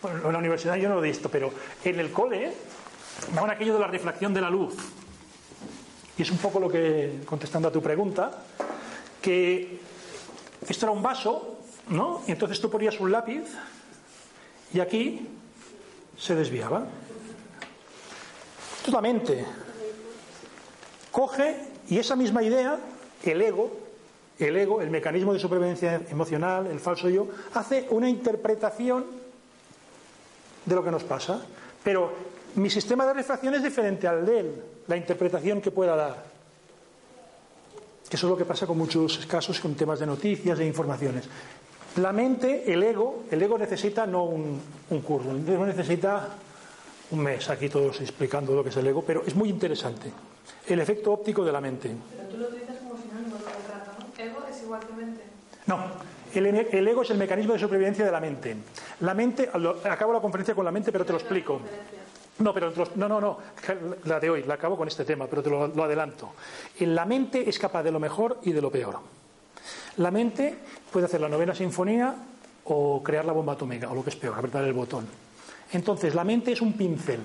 bueno, en la universidad yo no lo he visto, pero en el cole daban aquello de la refracción de la luz. Y es un poco lo que, contestando a tu pregunta, que esto era un vaso, ¿no? Y entonces tú ponías un lápiz y aquí se desviaba. Esto es la mente. Coge y esa misma idea, el ego, el ego, el mecanismo de supervivencia emocional, el falso yo, hace una interpretación de lo que nos pasa. Pero mi sistema de refracción es diferente al de él, la interpretación que pueda dar. Que eso es lo que pasa con muchos casos con temas de noticias e informaciones. La mente, el ego, el ego necesita no un, un curso, el ego necesita un mes aquí todos explicando lo que es el ego, pero es muy interesante. El efecto óptico de la mente. Pero tú lo utilizas como sinónimo todo el rato, ¿no? Ego es igual que mente. No, el, el ego es el mecanismo de supervivencia de la mente. La mente, lo- acabo la conferencia con la mente, pero te lo explico. No, pero te lo- no, no, no, la de hoy, la acabo con este tema, pero te lo, lo adelanto. La mente es capaz de lo mejor y de lo peor. La mente puede hacer la novena sinfonía o crear la bomba atómica, o lo que es peor, apretar el botón. Entonces, la mente es un pincel.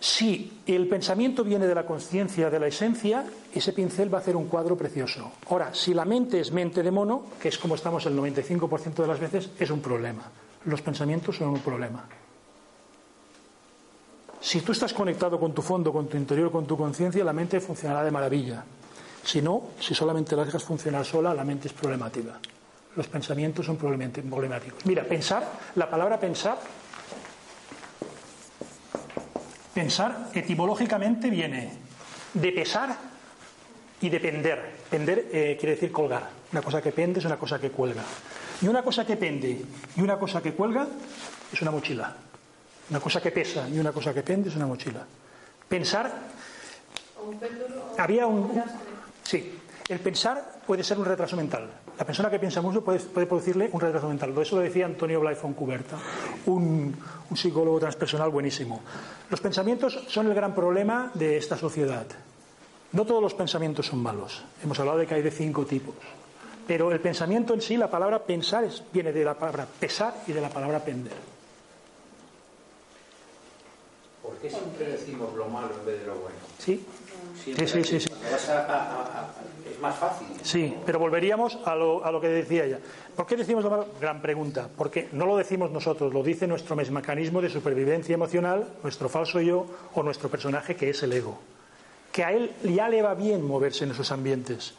Si el pensamiento viene de la conciencia, de la esencia, ese pincel va a hacer un cuadro precioso. Ahora, si la mente es mente de mono, que es como estamos el 95% de las veces, es un problema. Los pensamientos son un problema. Si tú estás conectado con tu fondo, con tu interior, con tu conciencia, la mente funcionará de maravilla. Si no, si solamente la dejas funcionar sola, la mente es problemática. Los pensamientos son problemáti- problemáticos. Mira, pensar, la palabra pensar, pensar etimológicamente viene de pesar y de pender. Pender eh, quiere decir colgar. Una cosa que pende es una cosa que cuelga. Y una cosa que pende y una cosa que cuelga es una mochila. Una cosa que pesa y una cosa que pende es una mochila. Pensar había un. Sí. El pensar puede ser un retraso mental. La persona que piensa mucho puede, puede producirle un retraso mental. Eso lo decía Antonio Blay Foncuberta un, un psicólogo transpersonal buenísimo. Los pensamientos son el gran problema de esta sociedad. No todos los pensamientos son malos. Hemos hablado de que hay de cinco tipos. Pero el pensamiento en sí la palabra pensar es- viene de la palabra pesar y de la palabra pender. ¿Por qué siempre decimos lo malo en vez de lo bueno? sí Siempre Sí, sí, sí, vas a- a- a- es más fácil. Sí, pero volveríamos a lo, a lo que decía ella. ¿Por qué decimos malo? Gran pregunta. Porque no lo decimos nosotros, lo dice nuestro mecanismo de supervivencia emocional, nuestro falso yo o nuestro personaje que es el ego. Que a él ya le va bien moverse en esos ambientes.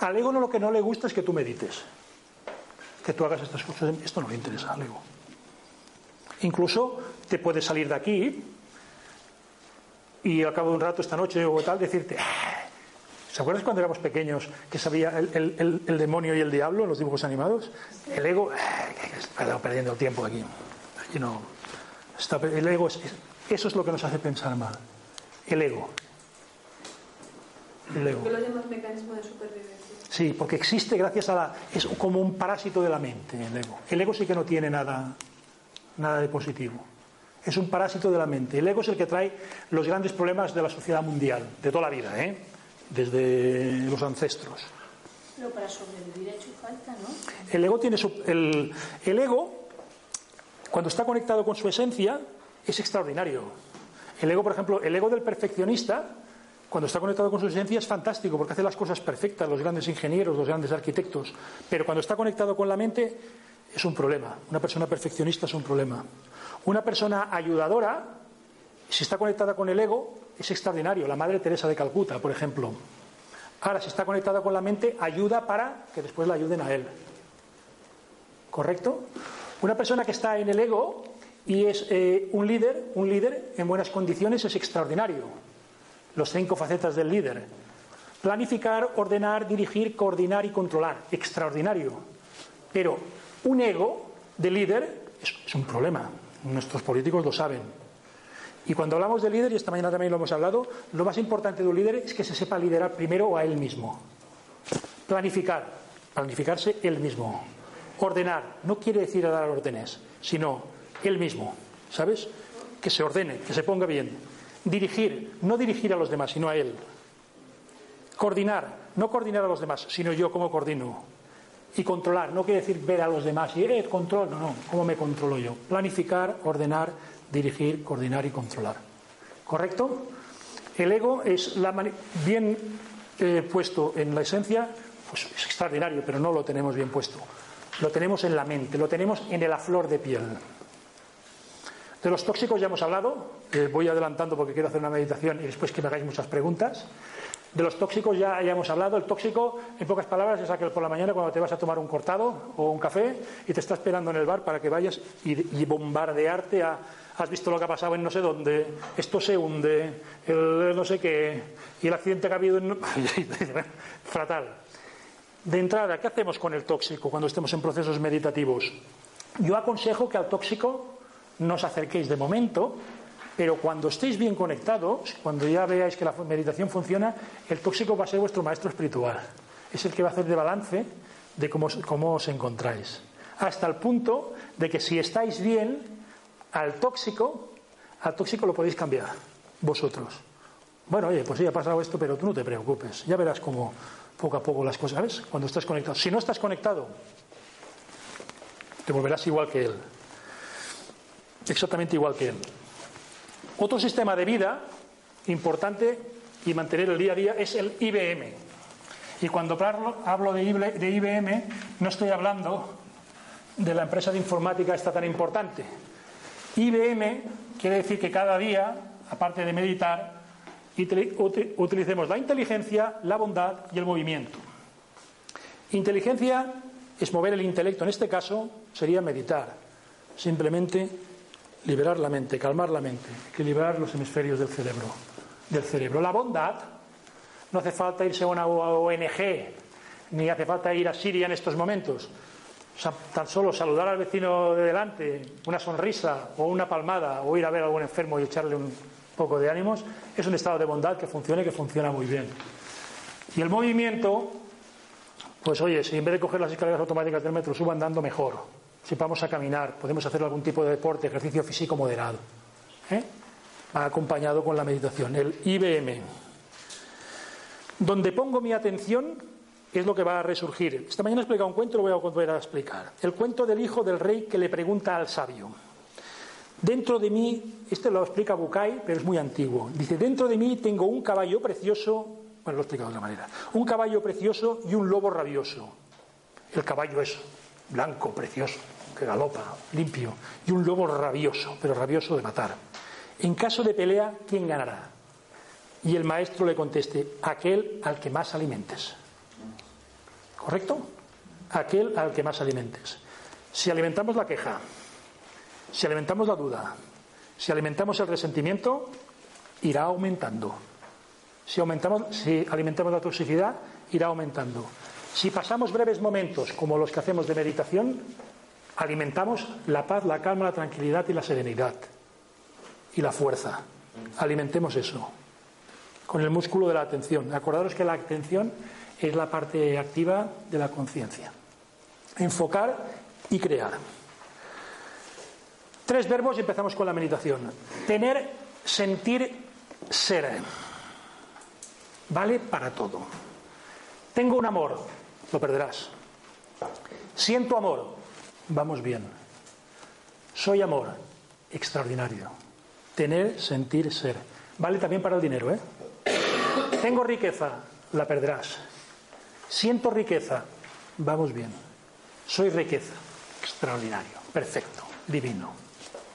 Al ego no lo que no le gusta es que tú medites. Que tú hagas estas cosas. Esto no le interesa al ego. Incluso te puedes salir de aquí y al cabo de un rato esta noche o tal decirte "Ah, ¿Se acuerdas cuando éramos pequeños que sabía el, el- el- el demonio y el diablo en los dibujos animados? El ego, "Ah, está perdiendo el tiempo aquí. Aquí no. Está el ego es, es- eso es lo que nos hace pensar mal. El ego. el ego. ¿Por qué lo llamas mecanismo de supervivencia? Sí, porque existe gracias a la... Es como un parásito de la mente el ego. El ego sí que no tiene nada, nada de positivo. Es un parásito de la mente. El ego es el que trae los grandes problemas de la sociedad mundial, de toda la vida, ¿eh? desde los ancestros. Pero para sobrevivir ha hecho falta, ¿no? El ego tiene su, el, el ego, cuando está conectado con su esencia, es extraordinario. El ego, por ejemplo, el ego del perfeccionista, cuando está conectado con su esencia, es fantástico porque hace las cosas perfectas, los grandes ingenieros, los grandes arquitectos. Pero cuando está conectado con la mente, es un problema. Una persona perfeccionista es un problema. Una persona ayudadora, si está conectada con el ego, es extraordinario. La Madre Teresa de Calcuta, por ejemplo. Ahora, si está conectada con la mente, ayuda para que después la ayuden a él. ¿Correcto? Una persona que está en el ego y es eh, un líder, un líder en buenas condiciones es extraordinario. Los cinco facetas del líder. Planificar, ordenar, dirigir, coordinar y controlar. Extraordinario. Pero un ego de líder es, es un problema. Nuestros políticos lo saben. Y cuando hablamos de líder, y esta mañana también lo hemos hablado, lo más importante de un líder es que se sepa liderar primero a él mismo. Planificar, planificarse él mismo. Ordenar, no quiere decir dar órdenes, sino él mismo, ¿sabes? Que se ordene, que se ponga bien. Dirigir, no dirigir a los demás, sino a él. Coordinar, no coordinar a los demás, sino yo cómo coordino. Y controlar, no quiere decir ver a los demás y, eh, control, no, no, ¿cómo me controlo yo? Planificar, ordenar, dirigir, coordinar y controlar. ¿Correcto? El ego es la bien eh, puesto en la esencia, pues es extraordinario, pero no lo tenemos bien puesto. Lo tenemos en la mente, lo tenemos en la flor de piel. De los tóxicos ya hemos hablado, eh, voy adelantando porque quiero hacer una meditación y después que me hagáis muchas preguntas. De los tóxicos ya, ya hemos hablado. El tóxico, en pocas palabras, es aquel por la mañana cuando te vas a tomar un cortado o un café y te está esperando en el bar para que vayas y, bombardearte a. Has visto lo que ha pasado en no sé dónde, esto se hunde, el no sé qué, y el accidente que ha habido en. Fatal. De entrada, ¿qué hacemos con el tóxico cuando estemos en procesos meditativos? Yo aconsejo que al tóxico no os acerquéis de momento, pero cuando estéis bien conectados, cuando ya veáis que la meditación funciona, el tóxico va a ser vuestro maestro espiritual. Es el que va a hacer de balance de cómo, os encontráis. Hasta el punto de que si estáis bien, al tóxico, al tóxico lo podéis cambiar vosotros. Bueno, oye, pues sí ha pasado esto, pero tú no te preocupes. Ya verás cómo poco a poco las cosas, ¿sabes? Cuando estás conectado. Si no estás conectado, te volverás igual que él. Exactamente igual que él. Otro sistema de vida importante y mantener el día a día es el IBM. Y cuando hablo de IBM, no estoy hablando de la empresa de informática esta tan importante. IBM quiere decir que cada día, aparte de meditar, utilicemos la inteligencia, la bondad y el movimiento. Inteligencia es mover el intelecto, en este caso sería meditar, simplemente liberar la mente, calmar la mente, equilibrar los hemisferios del cerebro. Del cerebro. La bondad, no hace falta irse a una ONG, ni hace falta ir a Siria en estos momentos. tan solo saludar al vecino de delante, una sonrisa o una palmada, o ir a ver a algún enfermo y echarle un poco de ánimos, es un estado de bondad que funciona y que funciona muy bien. Y el movimiento, pues oye, si en vez de coger las escaleras automáticas del metro suban andando mejor, si vamos a caminar, podemos hacer algún tipo de deporte, ejercicio físico moderado. ¿eh? acompañado con la meditación, el IBM. Donde pongo mi atención es lo que va a resurgir. Esta mañana he explicado un cuento, lo voy a volver a explicar. El cuento del hijo del rey que le pregunta al sabio. Dentro de mí, este lo explica Bucay, pero es muy antiguo. Dice, dentro de mí tengo un caballo precioso, bueno, lo he explicado de otra manera, un caballo precioso y un lobo rabioso. El caballo es blanco, precioso, que galopa, limpio, y un lobo rabioso, pero rabioso de matar. En caso de pelea, ¿quién ganará? Y el maestro le conteste, aquel al que más alimentes. ¿Correcto? Aquel al que más alimentes. Si alimentamos la queja, si alimentamos la duda, si alimentamos el resentimiento, irá aumentando. Si, si alimentamos la toxicidad, irá aumentando. Si pasamos breves momentos como los que hacemos de meditación, alimentamos la paz, la calma, la tranquilidad y la serenidad y la fuerza. Alimentemos eso. con el músculo de la atención. Acordaros que la atención es la parte activa de la conciencia. Enfocar y crear. Tres verbos y empezamos con la meditación. Tener, sentir, ser. Vale para todo. Tengo un amor, lo perderás. Siento amor, vamos bien. Soy amor, extraordinario. Tener, sentir, ser. Vale también para el dinero, ¿eh? Tengo riqueza, la perderás. Siento riqueza, vamos bien. Soy riqueza, extraordinario, perfecto, divino.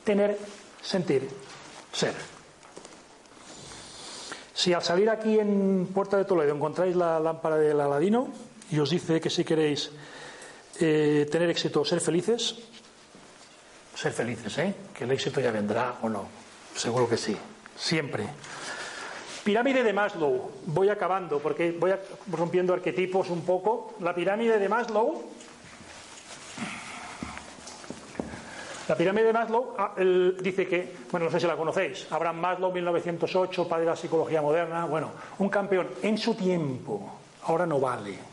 Tener, sentir, ser. Si al salir aquí en Puerta de Toledo encontráis la lámpara del Aladino y os dice que si queréis eh, tener éxito, ser felices, ser felices, ¿eh? Que el éxito ya vendrá o no. Seguro que sí, siempre. Pirámide de Maslow, voy acabando porque voy rompiendo arquetipos un poco. La pirámide de Maslow, la pirámide de Maslow ah, dice que, bueno, no sé si la conocéis, Abraham Maslow, 1908, padre de la psicología moderna, bueno, un campeón en su tiempo, ahora no vale.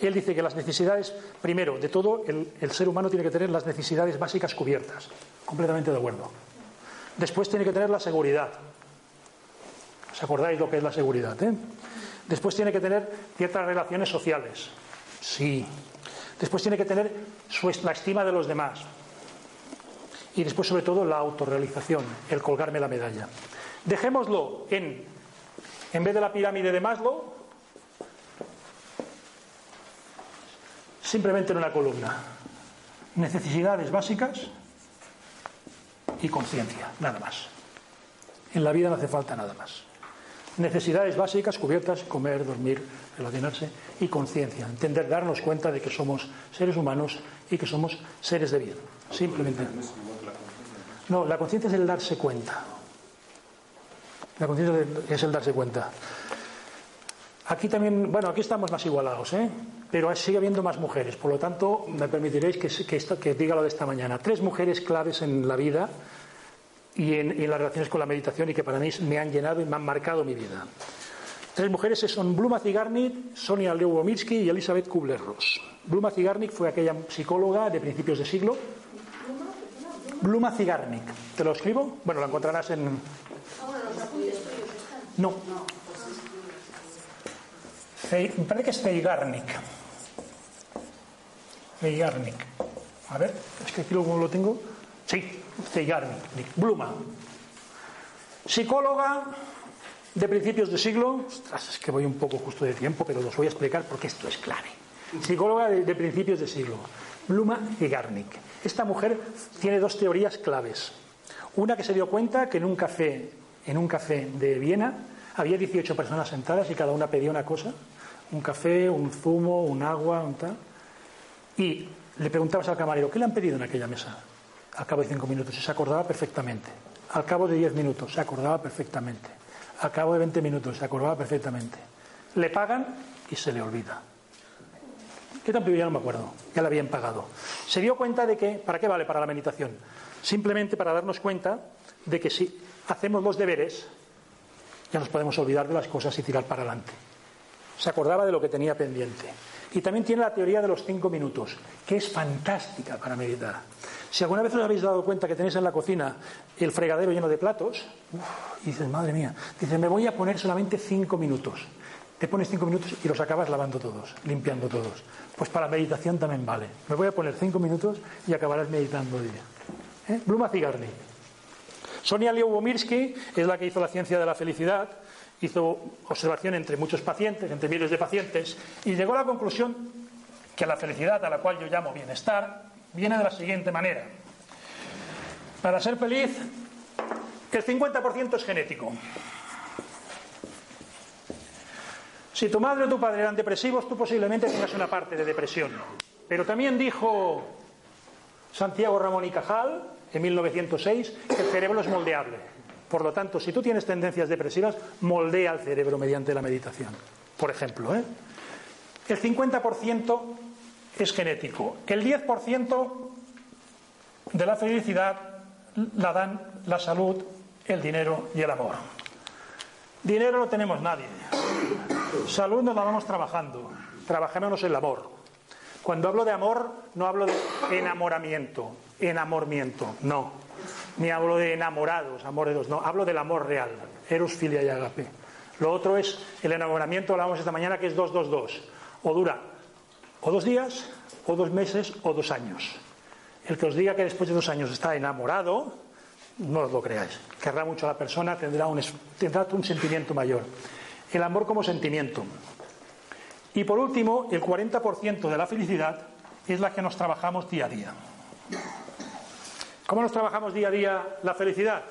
Él dice que las necesidades, primero, de todo, el, ser humano tiene que tener las necesidades básicas cubiertas, completamente de acuerdo. Después tiene que tener la seguridad, ¿Os acordáis lo que es la seguridad? Eh? Después tiene que tener ciertas relaciones sociales. Sí. Después tiene que tener la estima de los demás. Y después, sobre todo, la autorrealización, el colgarme la medalla. Dejémoslo en, en vez de la pirámide de Maslow, simplemente en una columna. Necesidades básicas y conciencia, nada más. En la vida no hace falta nada más necesidades básicas cubiertas, comer, dormir, relacionarse y conciencia, entender, darnos cuenta de que somos seres humanos y que somos seres de bien. Simplemente. No, la conciencia es el darse cuenta. La conciencia es el darse cuenta. Aquí también, bueno, aquí estamos más igualados, ¿eh? pero sigue habiendo más mujeres. Por lo tanto, me permitiréis que, que, esto, que diga lo de esta mañana. Tres mujeres claves en la vida y en, las relaciones con la meditación y que para mí me han llenado y me han marcado mi vida. Tres mujeres son Bluma Zigarnik, Sonia Leubomirsky y Elizabeth Kubler-Ross. Bluma Zigarnik fue aquella psicóloga de principios de siglo. Bluma Zigarnik. ¿Te lo escribo? Bueno, lo encontrarás en. No. Me parece que es Zeigarnik. A ver, es que aquí lo tengo. Sí, Zeigarnik, Bluma. Psicóloga de principios de siglo, es que voy un poco justo de tiempo, pero los voy a explicar porque esto es clave. Psicóloga de, principios de siglo, Bluma Zeigarnik. Esta mujer tiene dos teorías claves. Una que se dio cuenta que en un café, en un café de Viena, había 18 personas sentadas y cada una pedía una cosa, un café, un zumo, un agua, un tal. Y le preguntabas al camarero, ¿qué le han pedido en aquella mesa? Al cabo de cinco minutos se acordaba perfectamente. Al cabo de diez minutos se acordaba perfectamente. Al cabo de veinte minutos se acordaba perfectamente. Le pagan y se le olvida. ¿Qué tan Ya no me acuerdo. Ya le habían pagado. Se dio cuenta de que, ¿para qué vale para la meditación? Simplemente para darnos cuenta de que si hacemos los deberes, ya nos podemos olvidar de las cosas y tirar para adelante. Se acordaba de lo que tenía pendiente. Y también tiene la teoría de los cinco minutos, que es fantástica para meditar. Si alguna vez os habéis dado cuenta que tenéis en la cocina el fregadero lleno de platos, y dices, madre mía, dices, me voy a poner solamente cinco minutos. Te pones cinco minutos y los acabas lavando todos, limpiando todos. Pues para meditación también vale. Me voy a poner cinco minutos y acabarás meditando día. ¿Eh? Bluma Zigarnik. Sonia Leubomirsky es la que hizo la ciencia de la felicidad, hizo observación entre muchos pacientes, entre miles de pacientes, y llegó a la conclusión que la felicidad, a la cual yo llamo bienestar, viene de la siguiente manera. Para ser feliz, el 50% es genético. Si tu madre o tu padre eran depresivos, tú posiblemente tengas una parte de depresión. Pero también dijo Santiago Ramón y Cajal, en 1906, que el cerebro es moldeable. Por lo tanto, si tú tienes tendencias depresivas, moldea el cerebro mediante la meditación. Por ejemplo, ¿eh? el 50% es genético. El 10% de la felicidad la dan la salud, el dinero y el amor. Dinero no tenemos nadie. Salud nos la vamos trabajando. Trabajémonos el amor. Cuando hablo de amor, no hablo de enamoramiento, enamoramiento, no. Ni hablo de enamorados, amor de dos, no. Hablo del amor real, eros, filia y agape. Lo otro es el enamoramiento, hablábamos esta mañana, que es 222. O dura o dos días, o dos meses, o dos años. El que os diga que después de dos años está enamorado, no os lo creáis. Querrá mucho a la persona, tendrá un, tendrá un sentimiento mayor. El amor como sentimiento. Y por último, el 40% de la felicidad es la que nos trabajamos día a día. ¿Cómo nos trabajamos día a día la felicidad?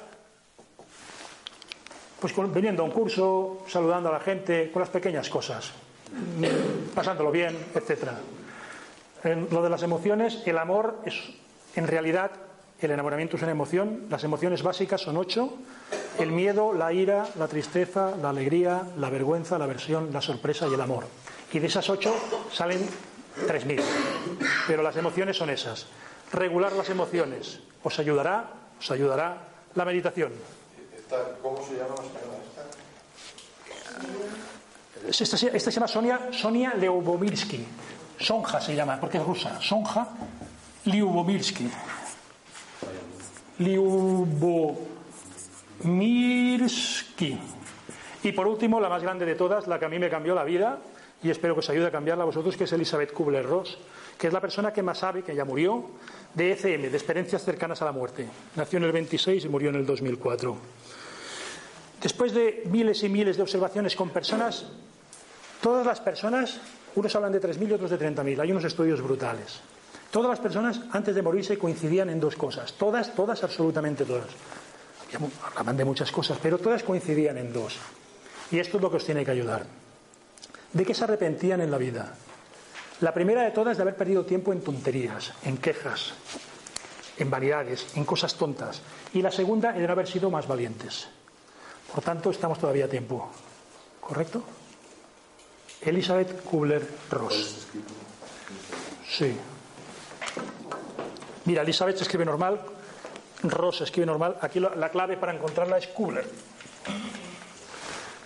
Pues con, viniendo a un curso, saludando a la gente, con las pequeñas cosas, pasándolo bien, etc. En lo de las emociones, el amor es, en realidad, el enamoramiento es una emoción, las emociones básicas son ocho, el miedo, la ira, la tristeza, la alegría, la vergüenza, la aversión, la sorpresa y el amor. Y de esas ocho salen tres mil. Pero las emociones son esas. Regular las emociones os ayudará, os ayudará la meditación. ¿Cómo se llama la esta, esta, se llama Sonia, Sonia Leubomirsky. Sonja se llama, porque es rusa. Sonja Liubomirsky. Liubomirsky. Y por último, la más grande de todas, la que a mí me cambió la vida, y espero que os ayude a cambiarla a vosotros, que es Elizabeth Kubler-Ross, que es la persona que más sabe, que ya murió, de ECM, de experiencias cercanas a la muerte. Nació en el 26 y murió en el 2004. Después de miles y miles de observaciones con personas, todas las personas, unos hablan de 3.000 y otros de 30.000, hay unos estudios brutales. Todas las personas antes de morirse coincidían en dos cosas, todas, todas, absolutamente todas. Hablaban de muchas cosas, pero todas coincidían en dos. Y esto es lo que os tiene que ayudar. ¿De qué se arrepentían en la vida? La primera de todas de haber perdido tiempo en tonterías, en quejas, en vanidades, en cosas tontas. Y la segunda de no haber sido más valientes. Por tanto, estamos todavía a tiempo. ¿Correcto? Elizabeth Kubler-Ross. Sí. Mira, Elizabeth se escribe normal, Ross se escribe normal. Aquí la clave para encontrarla es Kubler.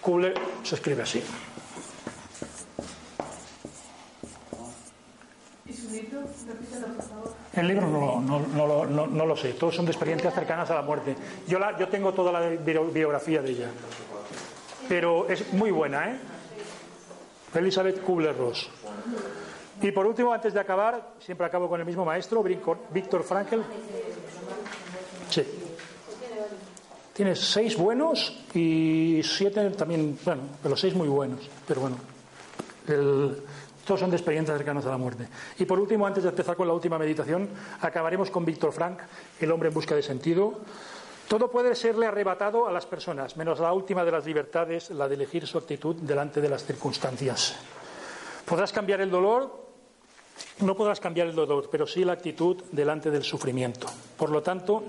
Kubler se escribe así. ¿Y su El libro no, no, no, lo sé, todos son de experiencias cercanas a la muerte. Yo, la, yo tengo toda la biografía de ella, pero es muy buena, ¿eh? Elizabeth Kubler-Ross. Y por último, antes de acabar, siempre acabo con el mismo maestro, Víctor Frankl. Sí. Tiene seis buenos y siete también, bueno, pero seis muy buenos. Pero bueno, el, todos son de experiencias a la muerte. Y por último, antes de empezar con la última meditación, acabaremos con Víctor Frank, el hombre en busca de sentido. Todo puede serle arrebatado a las personas, menos la última de las libertades, la de elegir su actitud delante de las circunstancias. Podrás cambiar el dolor, no podrás cambiar el dolor, pero sí la actitud delante del sufrimiento. Por lo tanto,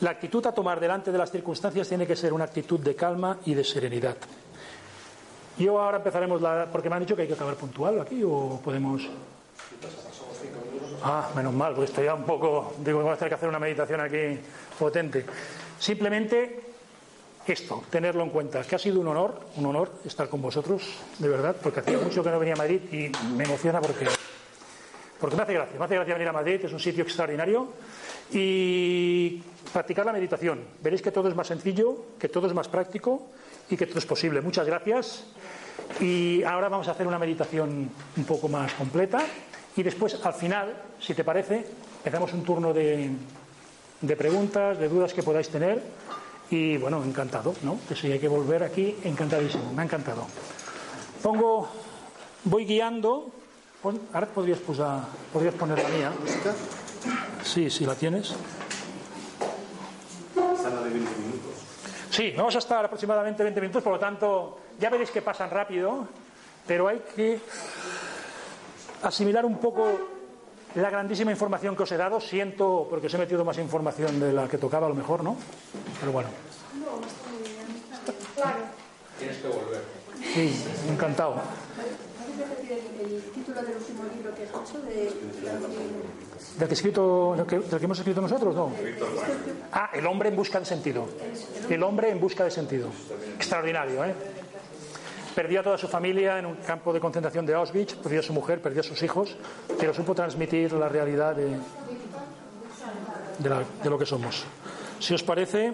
la actitud a tomar delante de las circunstancias tiene que ser una actitud de calma y de serenidad. Yo ahora empezaremos la. Porque me han dicho que hay que acabar puntual aquí o podemos. Ah, menos mal, pues estoy ya un poco. Digo, vamos a tener que hacer una meditación aquí potente. Simplemente esto, tenerlo en cuenta, que ha sido un honor, un honor estar con vosotros, de verdad, porque hacía mucho que no venía a Madrid y me emociona porque, porque me hace gracia, me hace gracia venir a Madrid, es un sitio extraordinario y practicar la meditación. Veréis que todo es más sencillo, que todo es más práctico y que todo es posible. Muchas gracias. Y ahora vamos a hacer una meditación un poco más completa. Y después, al final, si te parece, empezamos un turno de, de preguntas, de dudas que podáis tener. Y bueno, encantado, ¿no? Que si hay que volver aquí, encantadísimo, me ha encantado. Pongo, voy guiando. ahora podrías, podrías poner la mía. Sí, sí, la tienes. Sí, vamos a estar aproximadamente 20 minutos, por lo tanto, ya veréis que pasan rápido, pero hay que asimilar un poco la grandísima información que os he dado. Siento porque os he metido más información de la que tocaba, a lo mejor, ¿no? Pero bueno. Claro. Tienes que volver. Sí, encantado. ¿Puedes repetir el, título del último libro que hecho? De, ¿Del que, escrito, del que, del que hemos escrito nosotros? No. Ah, El hombre en busca de sentido. El hombre en busca de sentido. Extraordinario, ¿eh? Perdió a toda su familia en un campo de concentración de Auschwitz, perdió a su mujer, perdió a sus hijos, pero supo transmitir la realidad de, de, la- de lo que somos. Si os parece,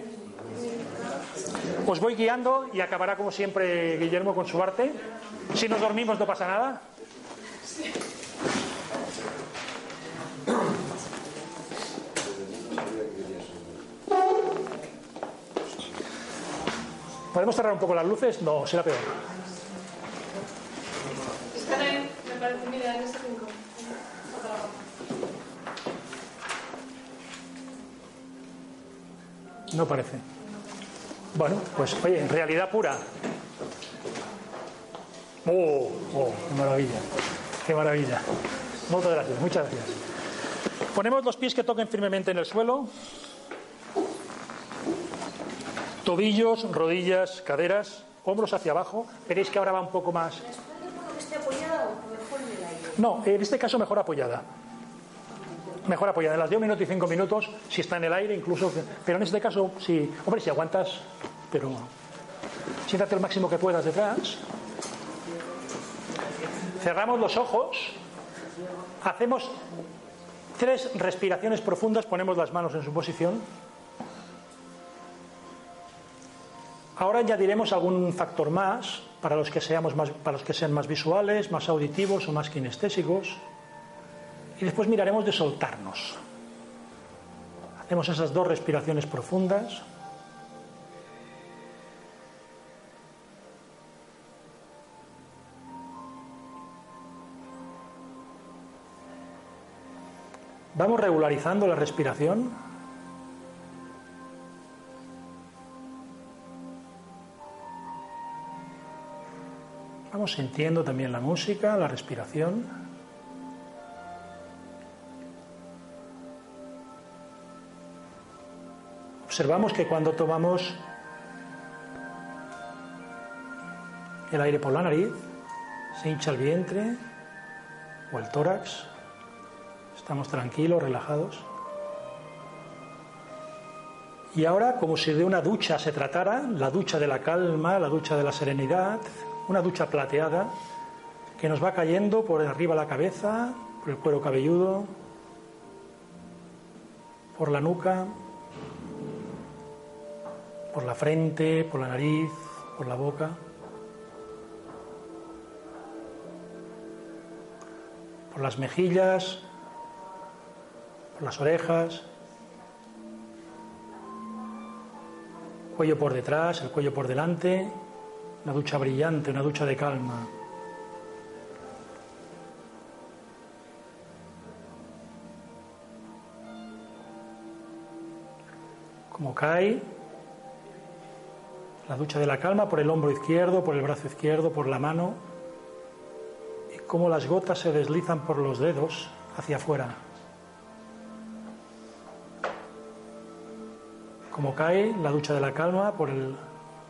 os voy guiando y acabará como siempre Guillermo con su arte. Si nos dormimos no pasa nada. ¿Podemos cerrar un poco las luces? No, será peor. Están ahí, me parece, mira, en rincón. No parece. Bueno, pues oye, en realidad pura. Oh, oh, qué maravilla. Qué maravilla. Muchas gracias, muchas gracias. Ponemos los pies que toquen firmemente en el suelo. Tobillos, rodillas, caderas, hombros hacia abajo. Veréis que ahora va un poco más. que esté apoyada o mejor en el aire? No, en este caso mejor apoyada. Mejor apoyada. En las de un minuto y cinco minutos, si está en el aire, incluso. Pero en este caso, si. Hombre, si aguantas, pero. Siéntate el máximo que puedas detrás. Cerramos los ojos. Hacemos tres respiraciones profundas. Ponemos las manos en su posición. Ahora añadiremos algún factor más para los que seamos más, para los que sean más visuales, más auditivos o más kinestésicos. Y después miraremos de soltarnos. Hacemos esas dos respiraciones profundas. Vamos regularizando la respiración. Vamos sintiendo también la música, la respiración. Observamos que cuando tomamos el aire por la nariz, se hincha el vientre o el tórax. Estamos tranquilos, relajados. Y ahora, como si de una ducha se tratara, la ducha de la calma, la ducha de la serenidad, una ducha plateada que nos va cayendo por arriba la cabeza, por el cuero cabelludo, por la nuca, por la frente, por la nariz, por la boca, por las mejillas, por las orejas, cuello por detrás, el cuello por delante, una ducha brillante, una ducha de calma. Como cae la ducha de la calma por el hombro izquierdo, por el brazo izquierdo, por la mano, y cómo las gotas se deslizan por los dedos hacia afuera. Como cae la ducha de la calma por el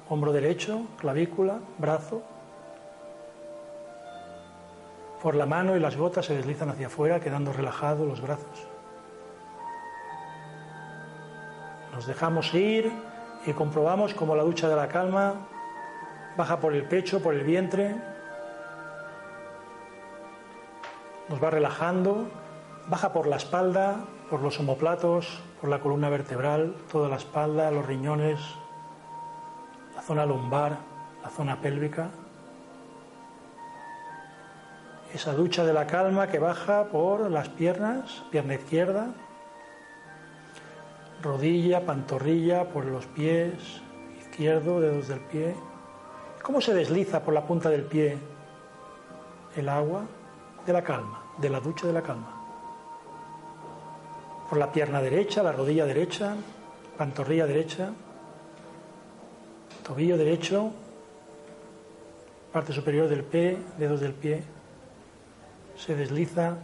hombro derecho, clavícula, brazo, por la mano y las gotas se deslizan hacia afuera, quedando relajados los brazos. Nos dejamos ir y comprobamos cómo la ducha de la calma baja por el pecho, por el vientre, nos va relajando, baja por la espalda, por los omoplatos, por la columna vertebral, toda la espalda, los riñones, la zona lumbar, la zona pélvica. Esa ducha de la calma que baja por las piernas, pierna izquierda, rodilla, pantorrilla, por los pies, izquierdo, dedos del pie. ¿Cómo se desliza por la punta del pie el agua de la calma, de la ducha de la calma? Por la pierna derecha, la rodilla derecha, pantorrilla derecha, tobillo derecho, parte superior del pie, dedos del pie, se desliza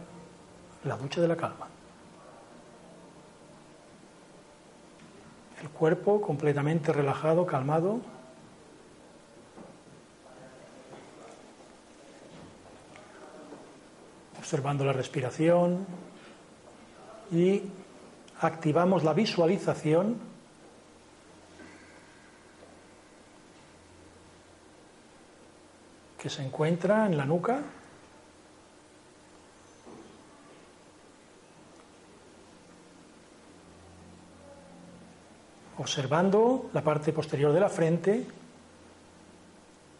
la ducha de la calma. el cuerpo completamente relajado, calmado. Observando la respiración y activamos la visualización que se encuentra en la nuca. Observando la parte posterior de la frente,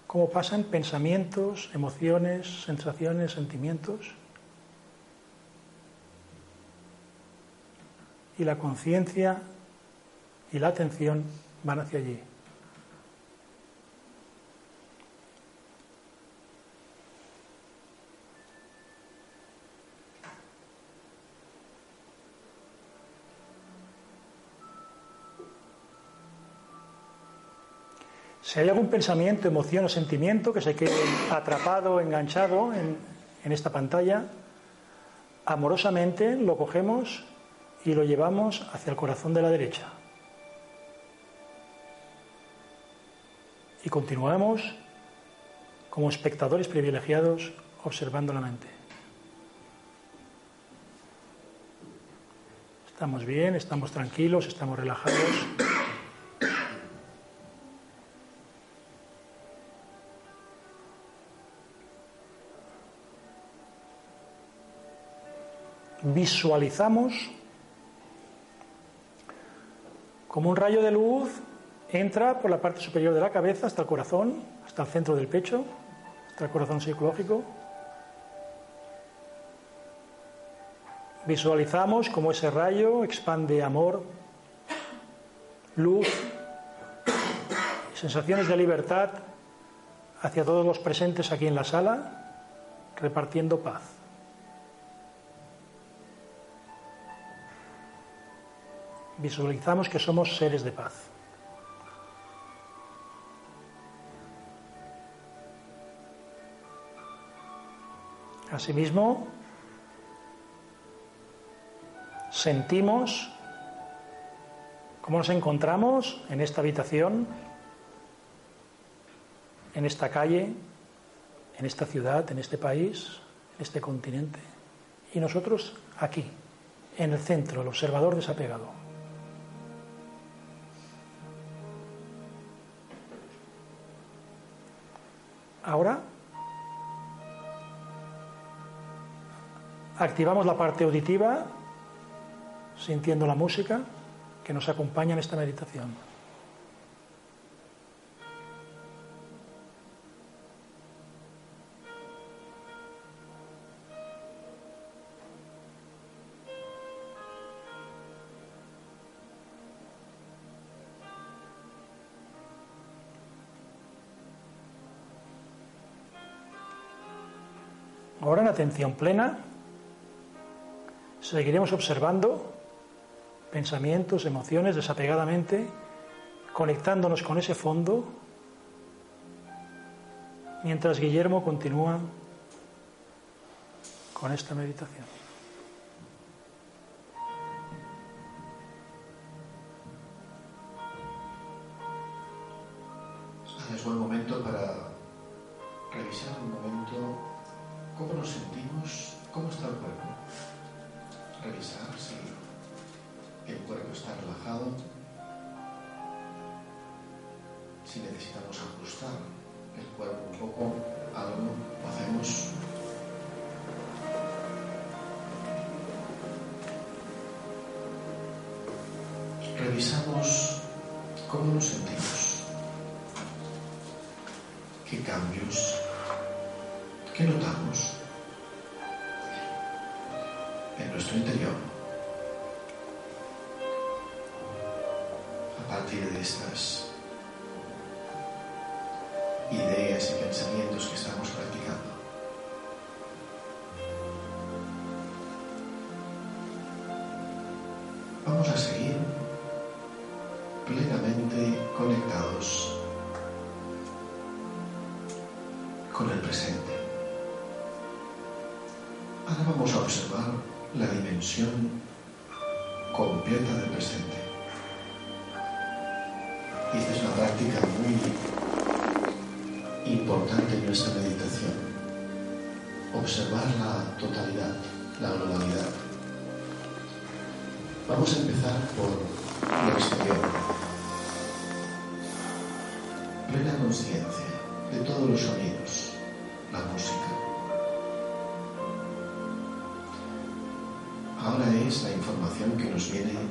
cómo pasan pensamientos, emociones, sensaciones, sentimientos. Y la conciencia y la atención van hacia allí. Si hay algún pensamiento, emoción o sentimiento que se quede atrapado, enganchado en, en esta pantalla, amorosamente lo cogemos y lo llevamos hacia el corazón de la derecha. Y continuamos como espectadores privilegiados observando la mente. Estamos bien, estamos tranquilos, estamos relajados. Visualizamos como un rayo de luz entra por la parte superior de la cabeza hasta el corazón, hasta el centro del pecho, hasta el corazón psicológico. Visualizamos como ese rayo expande amor, luz, sensaciones de libertad hacia todos los presentes aquí en la sala, repartiendo paz. Visualizamos que somos seres de paz. Asimismo, sentimos cómo nos encontramos en esta habitación, en esta calle, en esta ciudad, en este país, en este continente. Y nosotros aquí, en el centro, el observador desapegado. Ahora activamos la parte auditiva sintiendo la música que nos acompaña en esta meditación. Atención plena seguiremos observando pensamientos, emociones desapegadamente, conectándonos con ese fondo, mientras Guillermo continúa con esta meditación.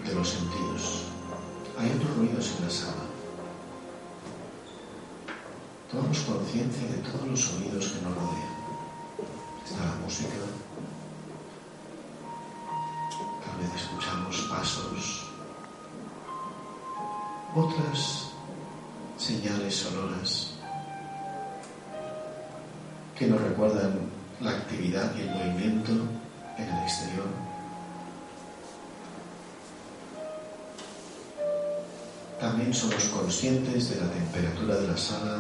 De los sentidos. Hay otros ruidos en la sala. Tomamos conciencia de todos los sonidos que nos rodean. Está la música. Tal vez escuchamos pasos. Otras señales sonoras que nos recuerdan la actividad y el movimiento en el exterior. También somos conscientes de la temperatura de la sala,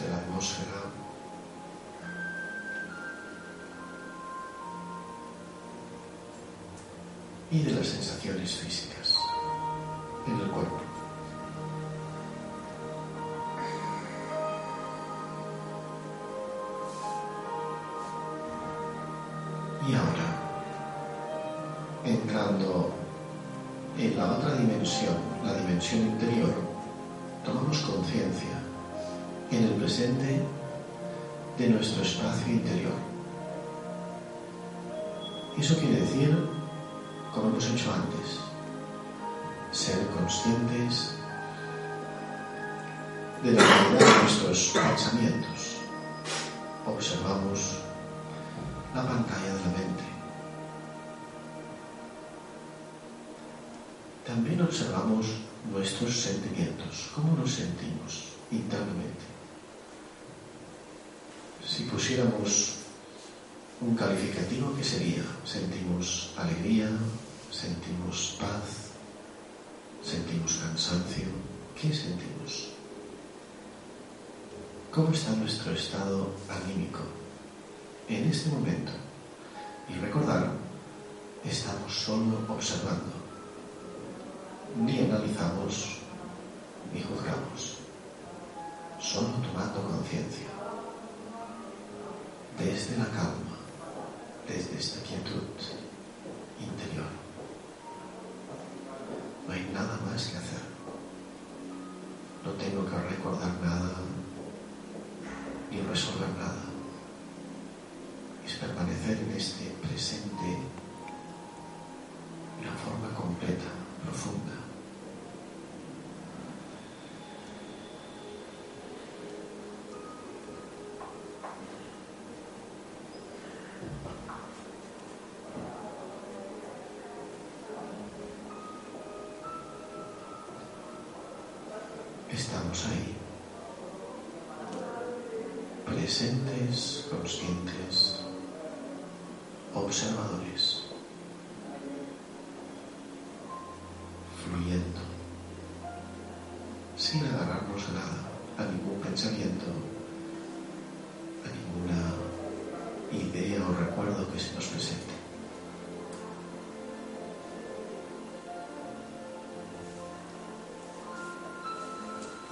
de la atmósfera. y de las sensaciones físicas en el cuerpo. Interior, tomamos conciencia en el presente de nuestro espacio interior. Eso quiere decir, como hemos hecho antes, ser conscientes de la realidad de nuestros pensamientos. Observamos la pantalla de la mente. También observamos nuestros sentimientos, cómo nos sentimos internamente. Si pusiéramos un calificativo, ¿qué sería? Sentimos alegría, sentimos paz, sentimos cansancio. ¿Qué sentimos? ¿Cómo está nuestro estado anímico en este momento? Y recordar, estamos solo observando. Ni analizamos, ni juzgamos. Solo tomando conciencia. Desde la calma, desde esta quietud interior. No hay nada más que hacer. No tengo que recordar nada ni resolver nada. Es permanecer en este presente de una forma completa, profunda. Conscientes, observadores, fluyendo, sin agarrarnos a nada, a ningún pensamiento, a ninguna idea o recuerdo que se nos presente.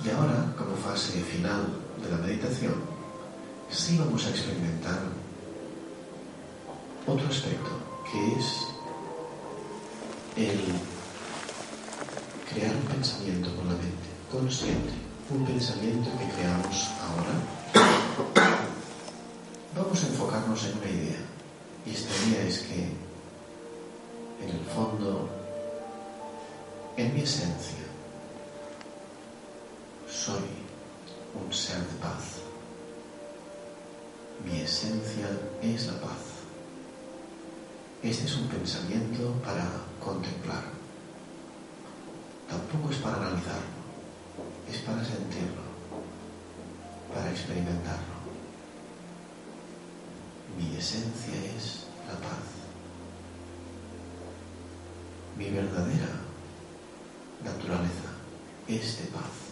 Y ahora, como fase final de la meditación, sí vamos a experimentar otro aspecto, que es el crear un pensamiento con la mente, consciente, un pensamiento que creamos ahora. Vamos a enfocarnos en una idea, y esta idea es que, en el fondo, en mi esencia, Este es un pensamiento para contemplar. Tampoco es para analizarlo, es para sentirlo, para experimentarlo. Mi esencia es la paz. Mi verdadera naturaleza es de paz.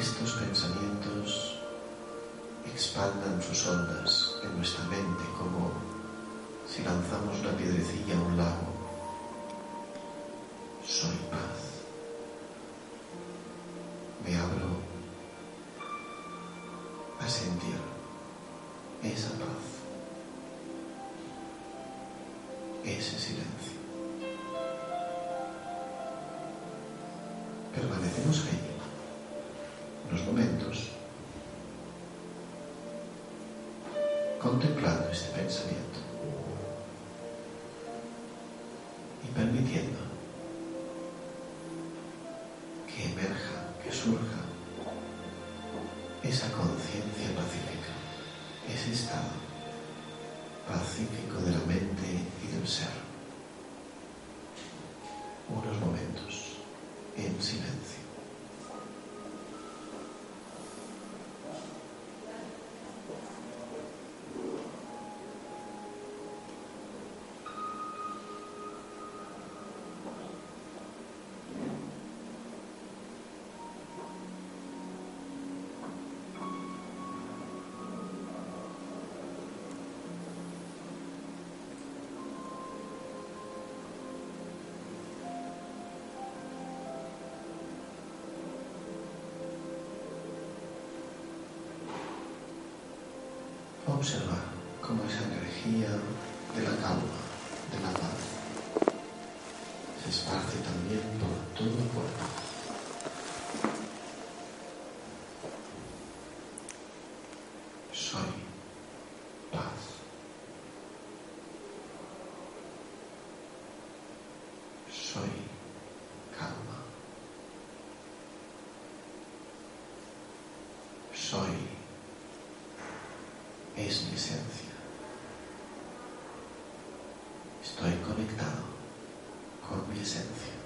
Estos pensamientos expandan sus ondas en nuestra mente como si lanzamos una piedrecilla a un lago. Contemplando este pensamiento observar cómo esa energía de la calma, de la paz, se esparce también por todo el cuerpo. Soy paz. Soy calma. Soy es mi esencia. Estoy conectado con mi esencia.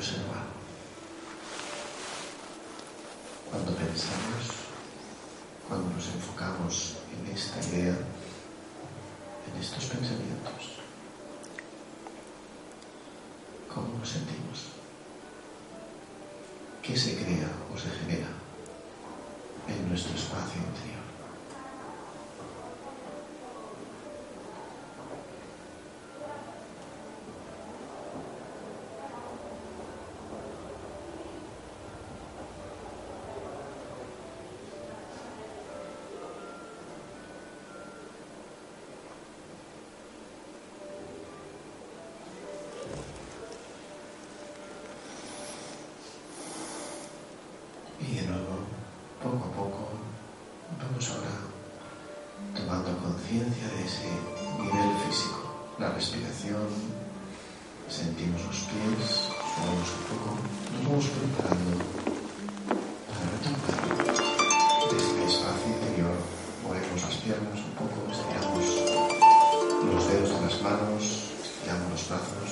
observar. Cuando pensamos, cuando nos enfocamos idea, en estos pensamientos, ¿cómo nos sentimos? ¿Qué se crea o se genera conciencia de ese nivel físico, la respiración, sentimos los pies, movemos un poco, nos vamos preparando para retomar desde espacio interior, movemos las piernas un poco, estiramos los dedos de las manos, estiramos los brazos,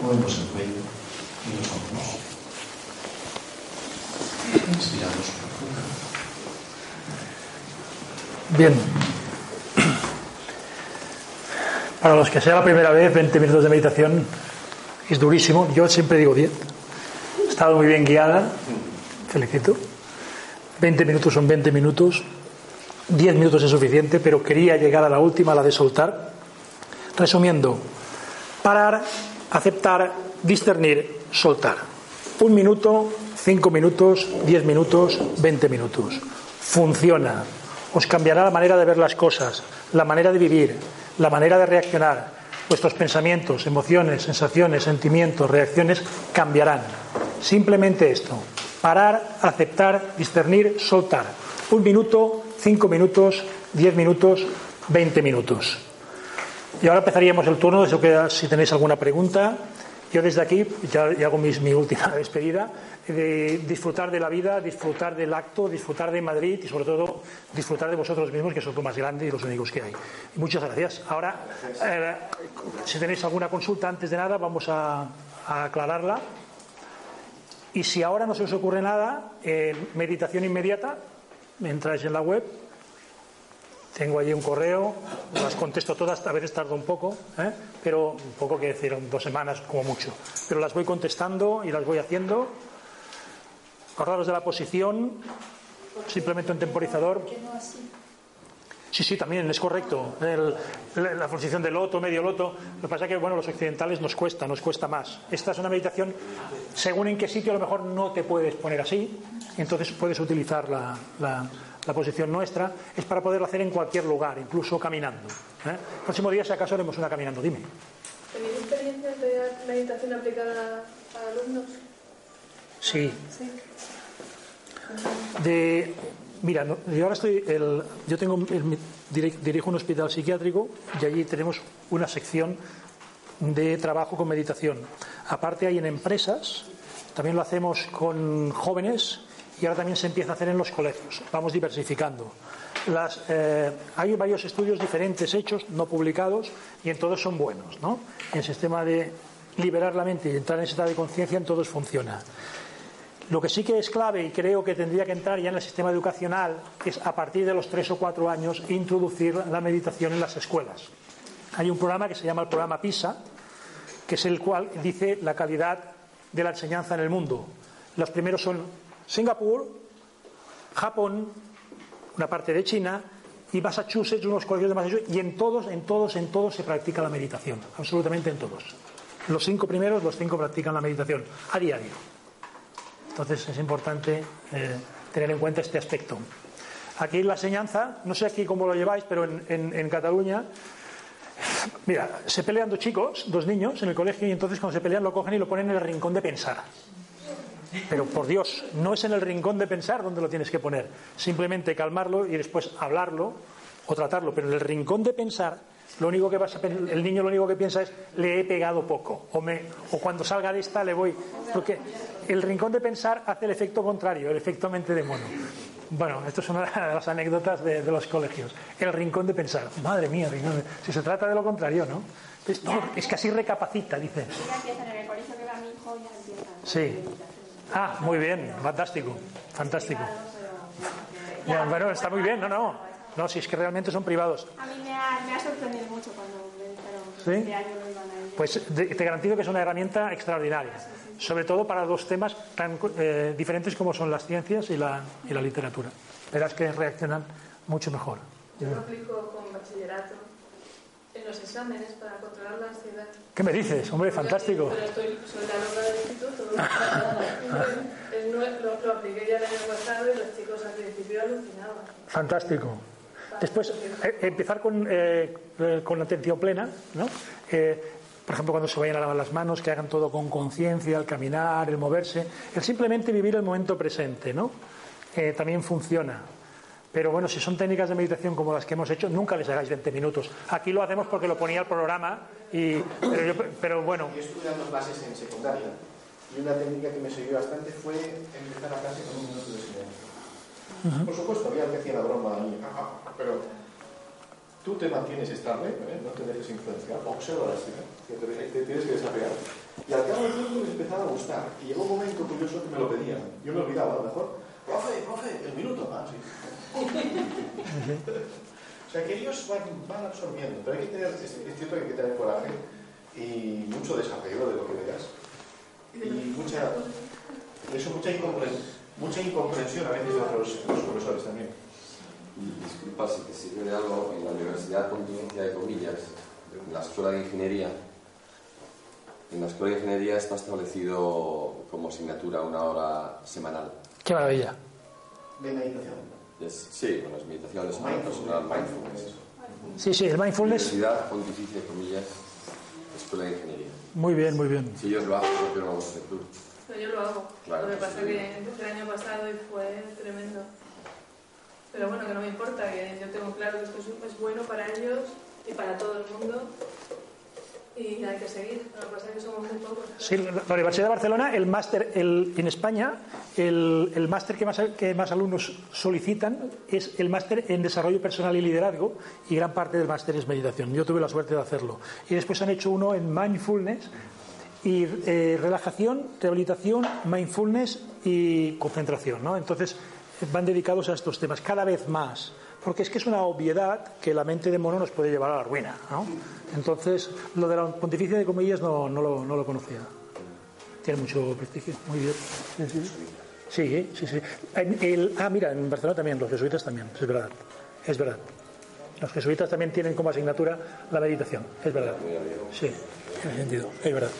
movemos el cuello y los hombros. Inspiramos profundamente. Bien. Para los que sea la primera vez, 20 minutos de meditación es durísimo. Yo siempre digo 10. Ha estado muy bien guiada. Felicito. 20 minutos son 20 minutos. 10 minutos es suficiente, pero quería llegar a la última, la de soltar. Resumiendo, parar, aceptar, discernir, soltar. Un minuto, cinco minutos, diez minutos, veinte minutos. Funciona. Os cambiará la manera de ver las cosas, la manera de vivir, la manera de reaccionar. Vuestros pensamientos, emociones, sensaciones, sentimientos, reacciones cambiarán. Simplemente esto. Parar, aceptar, discernir, soltar. Un minuto, cinco minutos, diez minutos, veinte minutos. Y ahora empezaríamos el turno, si tenéis alguna pregunta Yo desde aquí, ya, hago mi última despedida, de disfrutar de la vida, disfrutar del acto, disfrutar de Madrid y sobre todo disfrutar de vosotros mismos, que sois lo más grande y los únicos que hay. Muchas gracias. Ahora, eh, si tenéis alguna consulta, antes de nada, vamos a, a aclararla. Y si ahora no se os ocurre nada, eh, meditación inmediata, entráis en la web, tengo allí un correo, las contesto todas, a veces tardo un poco, ¿eh? pero un poco que decir, dos semanas como mucho. Pero las voy contestando y las voy haciendo. Acordaros de la posición, simplemente un temporizador. Sí, sí, también es correcto. El- la, la posición de loto, medio loto. Lo que pasa es que, bueno, los occidentales nos cuesta, nos cuesta más. Esta es una meditación, según en qué sitio a lo mejor no te puedes poner así, entonces puedes utilizar la, la- la posición nuestra. Es para poderlo hacer en cualquier lugar, incluso caminando. ¿eh? El próximo día, si acaso, haremos una caminando. Dime. ¿Tenéis experiencias de meditación aplicada a alumnos? Sí. Sí. De, mira, yo ahora estoy, el- yo tengo, el- dirijo un hospital psiquiátrico y allí tenemos una sección de trabajo con meditación. Aparte hay en empresas, también lo hacemos con jóvenes y ahora también se empieza a hacer en los colegios. Vamos diversificando. Eh, hay varios estudios diferentes hechos, no publicados, y en todos son buenos. ¿no? El sistema de liberar la mente y entrar en ese estado de conciencia en todos funciona. Lo que sí que es clave y creo que tendría que entrar ya en el sistema educacional es a partir de los tres o cuatro años introducir la meditación en las escuelas. Hay un programa que se llama el programa PISA, que es el cual dice la calidad de la enseñanza en el mundo. Los primeros son Singapur, Japón, una parte de China y Massachusetts, unos colegios de Massachusetts, y en todos, en todos, en todos se practica la meditación, absolutamente en todos. Los cinco primeros, los cinco practican la meditación a diario. Entonces es importante eh, tener en cuenta este aspecto. Aquí la enseñanza, no sé aquí cómo lo lleváis, pero en, en- en Cataluña, mira, se pelean dos chicos, dos niños en el colegio y entonces cuando se pelean lo cogen y lo ponen en el rincón de pensar. Pero por Dios, no es en el rincón de pensar donde lo tienes que poner. Simplemente calmarlo y después hablarlo o tratarlo. Pero en el rincón de pensar, lo único que vas a el niño lo único que piensa es le he pegado poco. O, me, o cuando salga de esta le voy. Porque el rincón de pensar hace el efecto contrario, el efecto mente de mono. Bueno, esto es una de las anécdotas de, de los colegios. El rincón de pensar. Madre mía, rincón de- si se trata de lo contrario, ¿no? Es, no, es que así recapacita, dice. Sí. Ah, muy bien, fantástico, fantástico. Ya, bueno, está muy bien, no, no. No, si es que realmente son privados. A mí me ha, me ha sorprendido mucho cuando me dijeron que ¿Sí? este año. Pues te garantizo que es una herramienta extraordinaria, sobre todo para dos temas tan eh, diferentes como son las ciencias y la, y la literatura. Verás que reaccionan mucho mejor. Yo lo aplico con bachillerato los exámenes para controlar la ansiedad. ¿Qué me dices? Hombre, fantástico. Estoy, soy la loca del instituto. Lo, lo apliqué ya el año pasado y los chicos al principio alucinaban. Fantástico. Después, eh, empezar con, eh, eh, con atención plena, ¿no? Eh, por ejemplo, cuando se vayan a lavar las manos, que hagan todo con conciencia, el caminar, el moverse, el simplemente vivir el momento presente, ¿no? Eh, también funciona. Pero bueno, si son técnicas de meditación como las que hemos hecho, nunca les hagáis 20 minutos. Aquí lo hacemos porque lo ponía el programa, y, pero, yo- pero bueno, Yo estuve dando clases en secundaria y una técnica que me sirvió bastante fue empezar la clase con un minuto de silencio. Por supuesto, había que hacía la broma ahí, ah, pero tú te mantienes estable, ¿eh? no te dejes influenciar, observa la escena, que te, tienes que desafiar. Y al cabo del tiempo me empezaba a gustar. Y llegó un momento curioso que me lo pedían. Yo me olvidaba, a lo mejor, profe, profe, el minuto, ah, sí. O sea que ellos van, van absorbiendo, pero hay que tener, es, es cierto que hay que tener coraje y mucho desapego de lo que veas. Y mucha, eso, mucha, incompren- mucha incomprensión a veces de los, los profesores también. Y disculpa si te sirve de algo, en la Universidad Continencia de Comillas, en la Escuela de Ingeniería, en la Escuela de Ingeniería está establecido como asignatura una hora semanal. qué maravilla. De meditación. Es- sí, bueno, es meditación, es una personal mindfulness. Sí, sí, el mindfulness, Universidad Pontificia de Comillas, Escuela de Ingeniería. muy bien, muy bien. Si ellos lo hacen, ¿por qué no lo vamos a hacer tú? Pero yo lo hago. Claro, lo que pasa sí. es que empecé el año pasado y fue tremendo. Pero bueno, que no me importa, que yo tengo claro que esto es, es bueno para ellos y para todo el mundo. Y hay que seguir. Que somos. Sí, la Universidad de Barcelona, el máster el, en España, el, el máster que más, que más alumnos solicitan es el máster en desarrollo personal y liderazgo y gran parte del máster es meditación. Yo tuve la suerte de hacerlo. Y después han hecho uno en mindfulness y eh, relajación, rehabilitación, mindfulness y concentración. ¿no? Entonces van dedicados a estos temas cada vez más porque es que es una obviedad que la mente de mono nos puede llevar a la ruina. ¿no? Entonces, lo de la pontificia de comillas no, no, lo, no lo conocía. Tiene mucho prestigio. Muy bien. Sí, sí, sí. El, ah, mira, en Barcelona también, los jesuitas también, es verdad. Es verdad. Los jesuitas también tienen como asignatura la meditación, es verdad. Sí, en ese sentido, es verdad.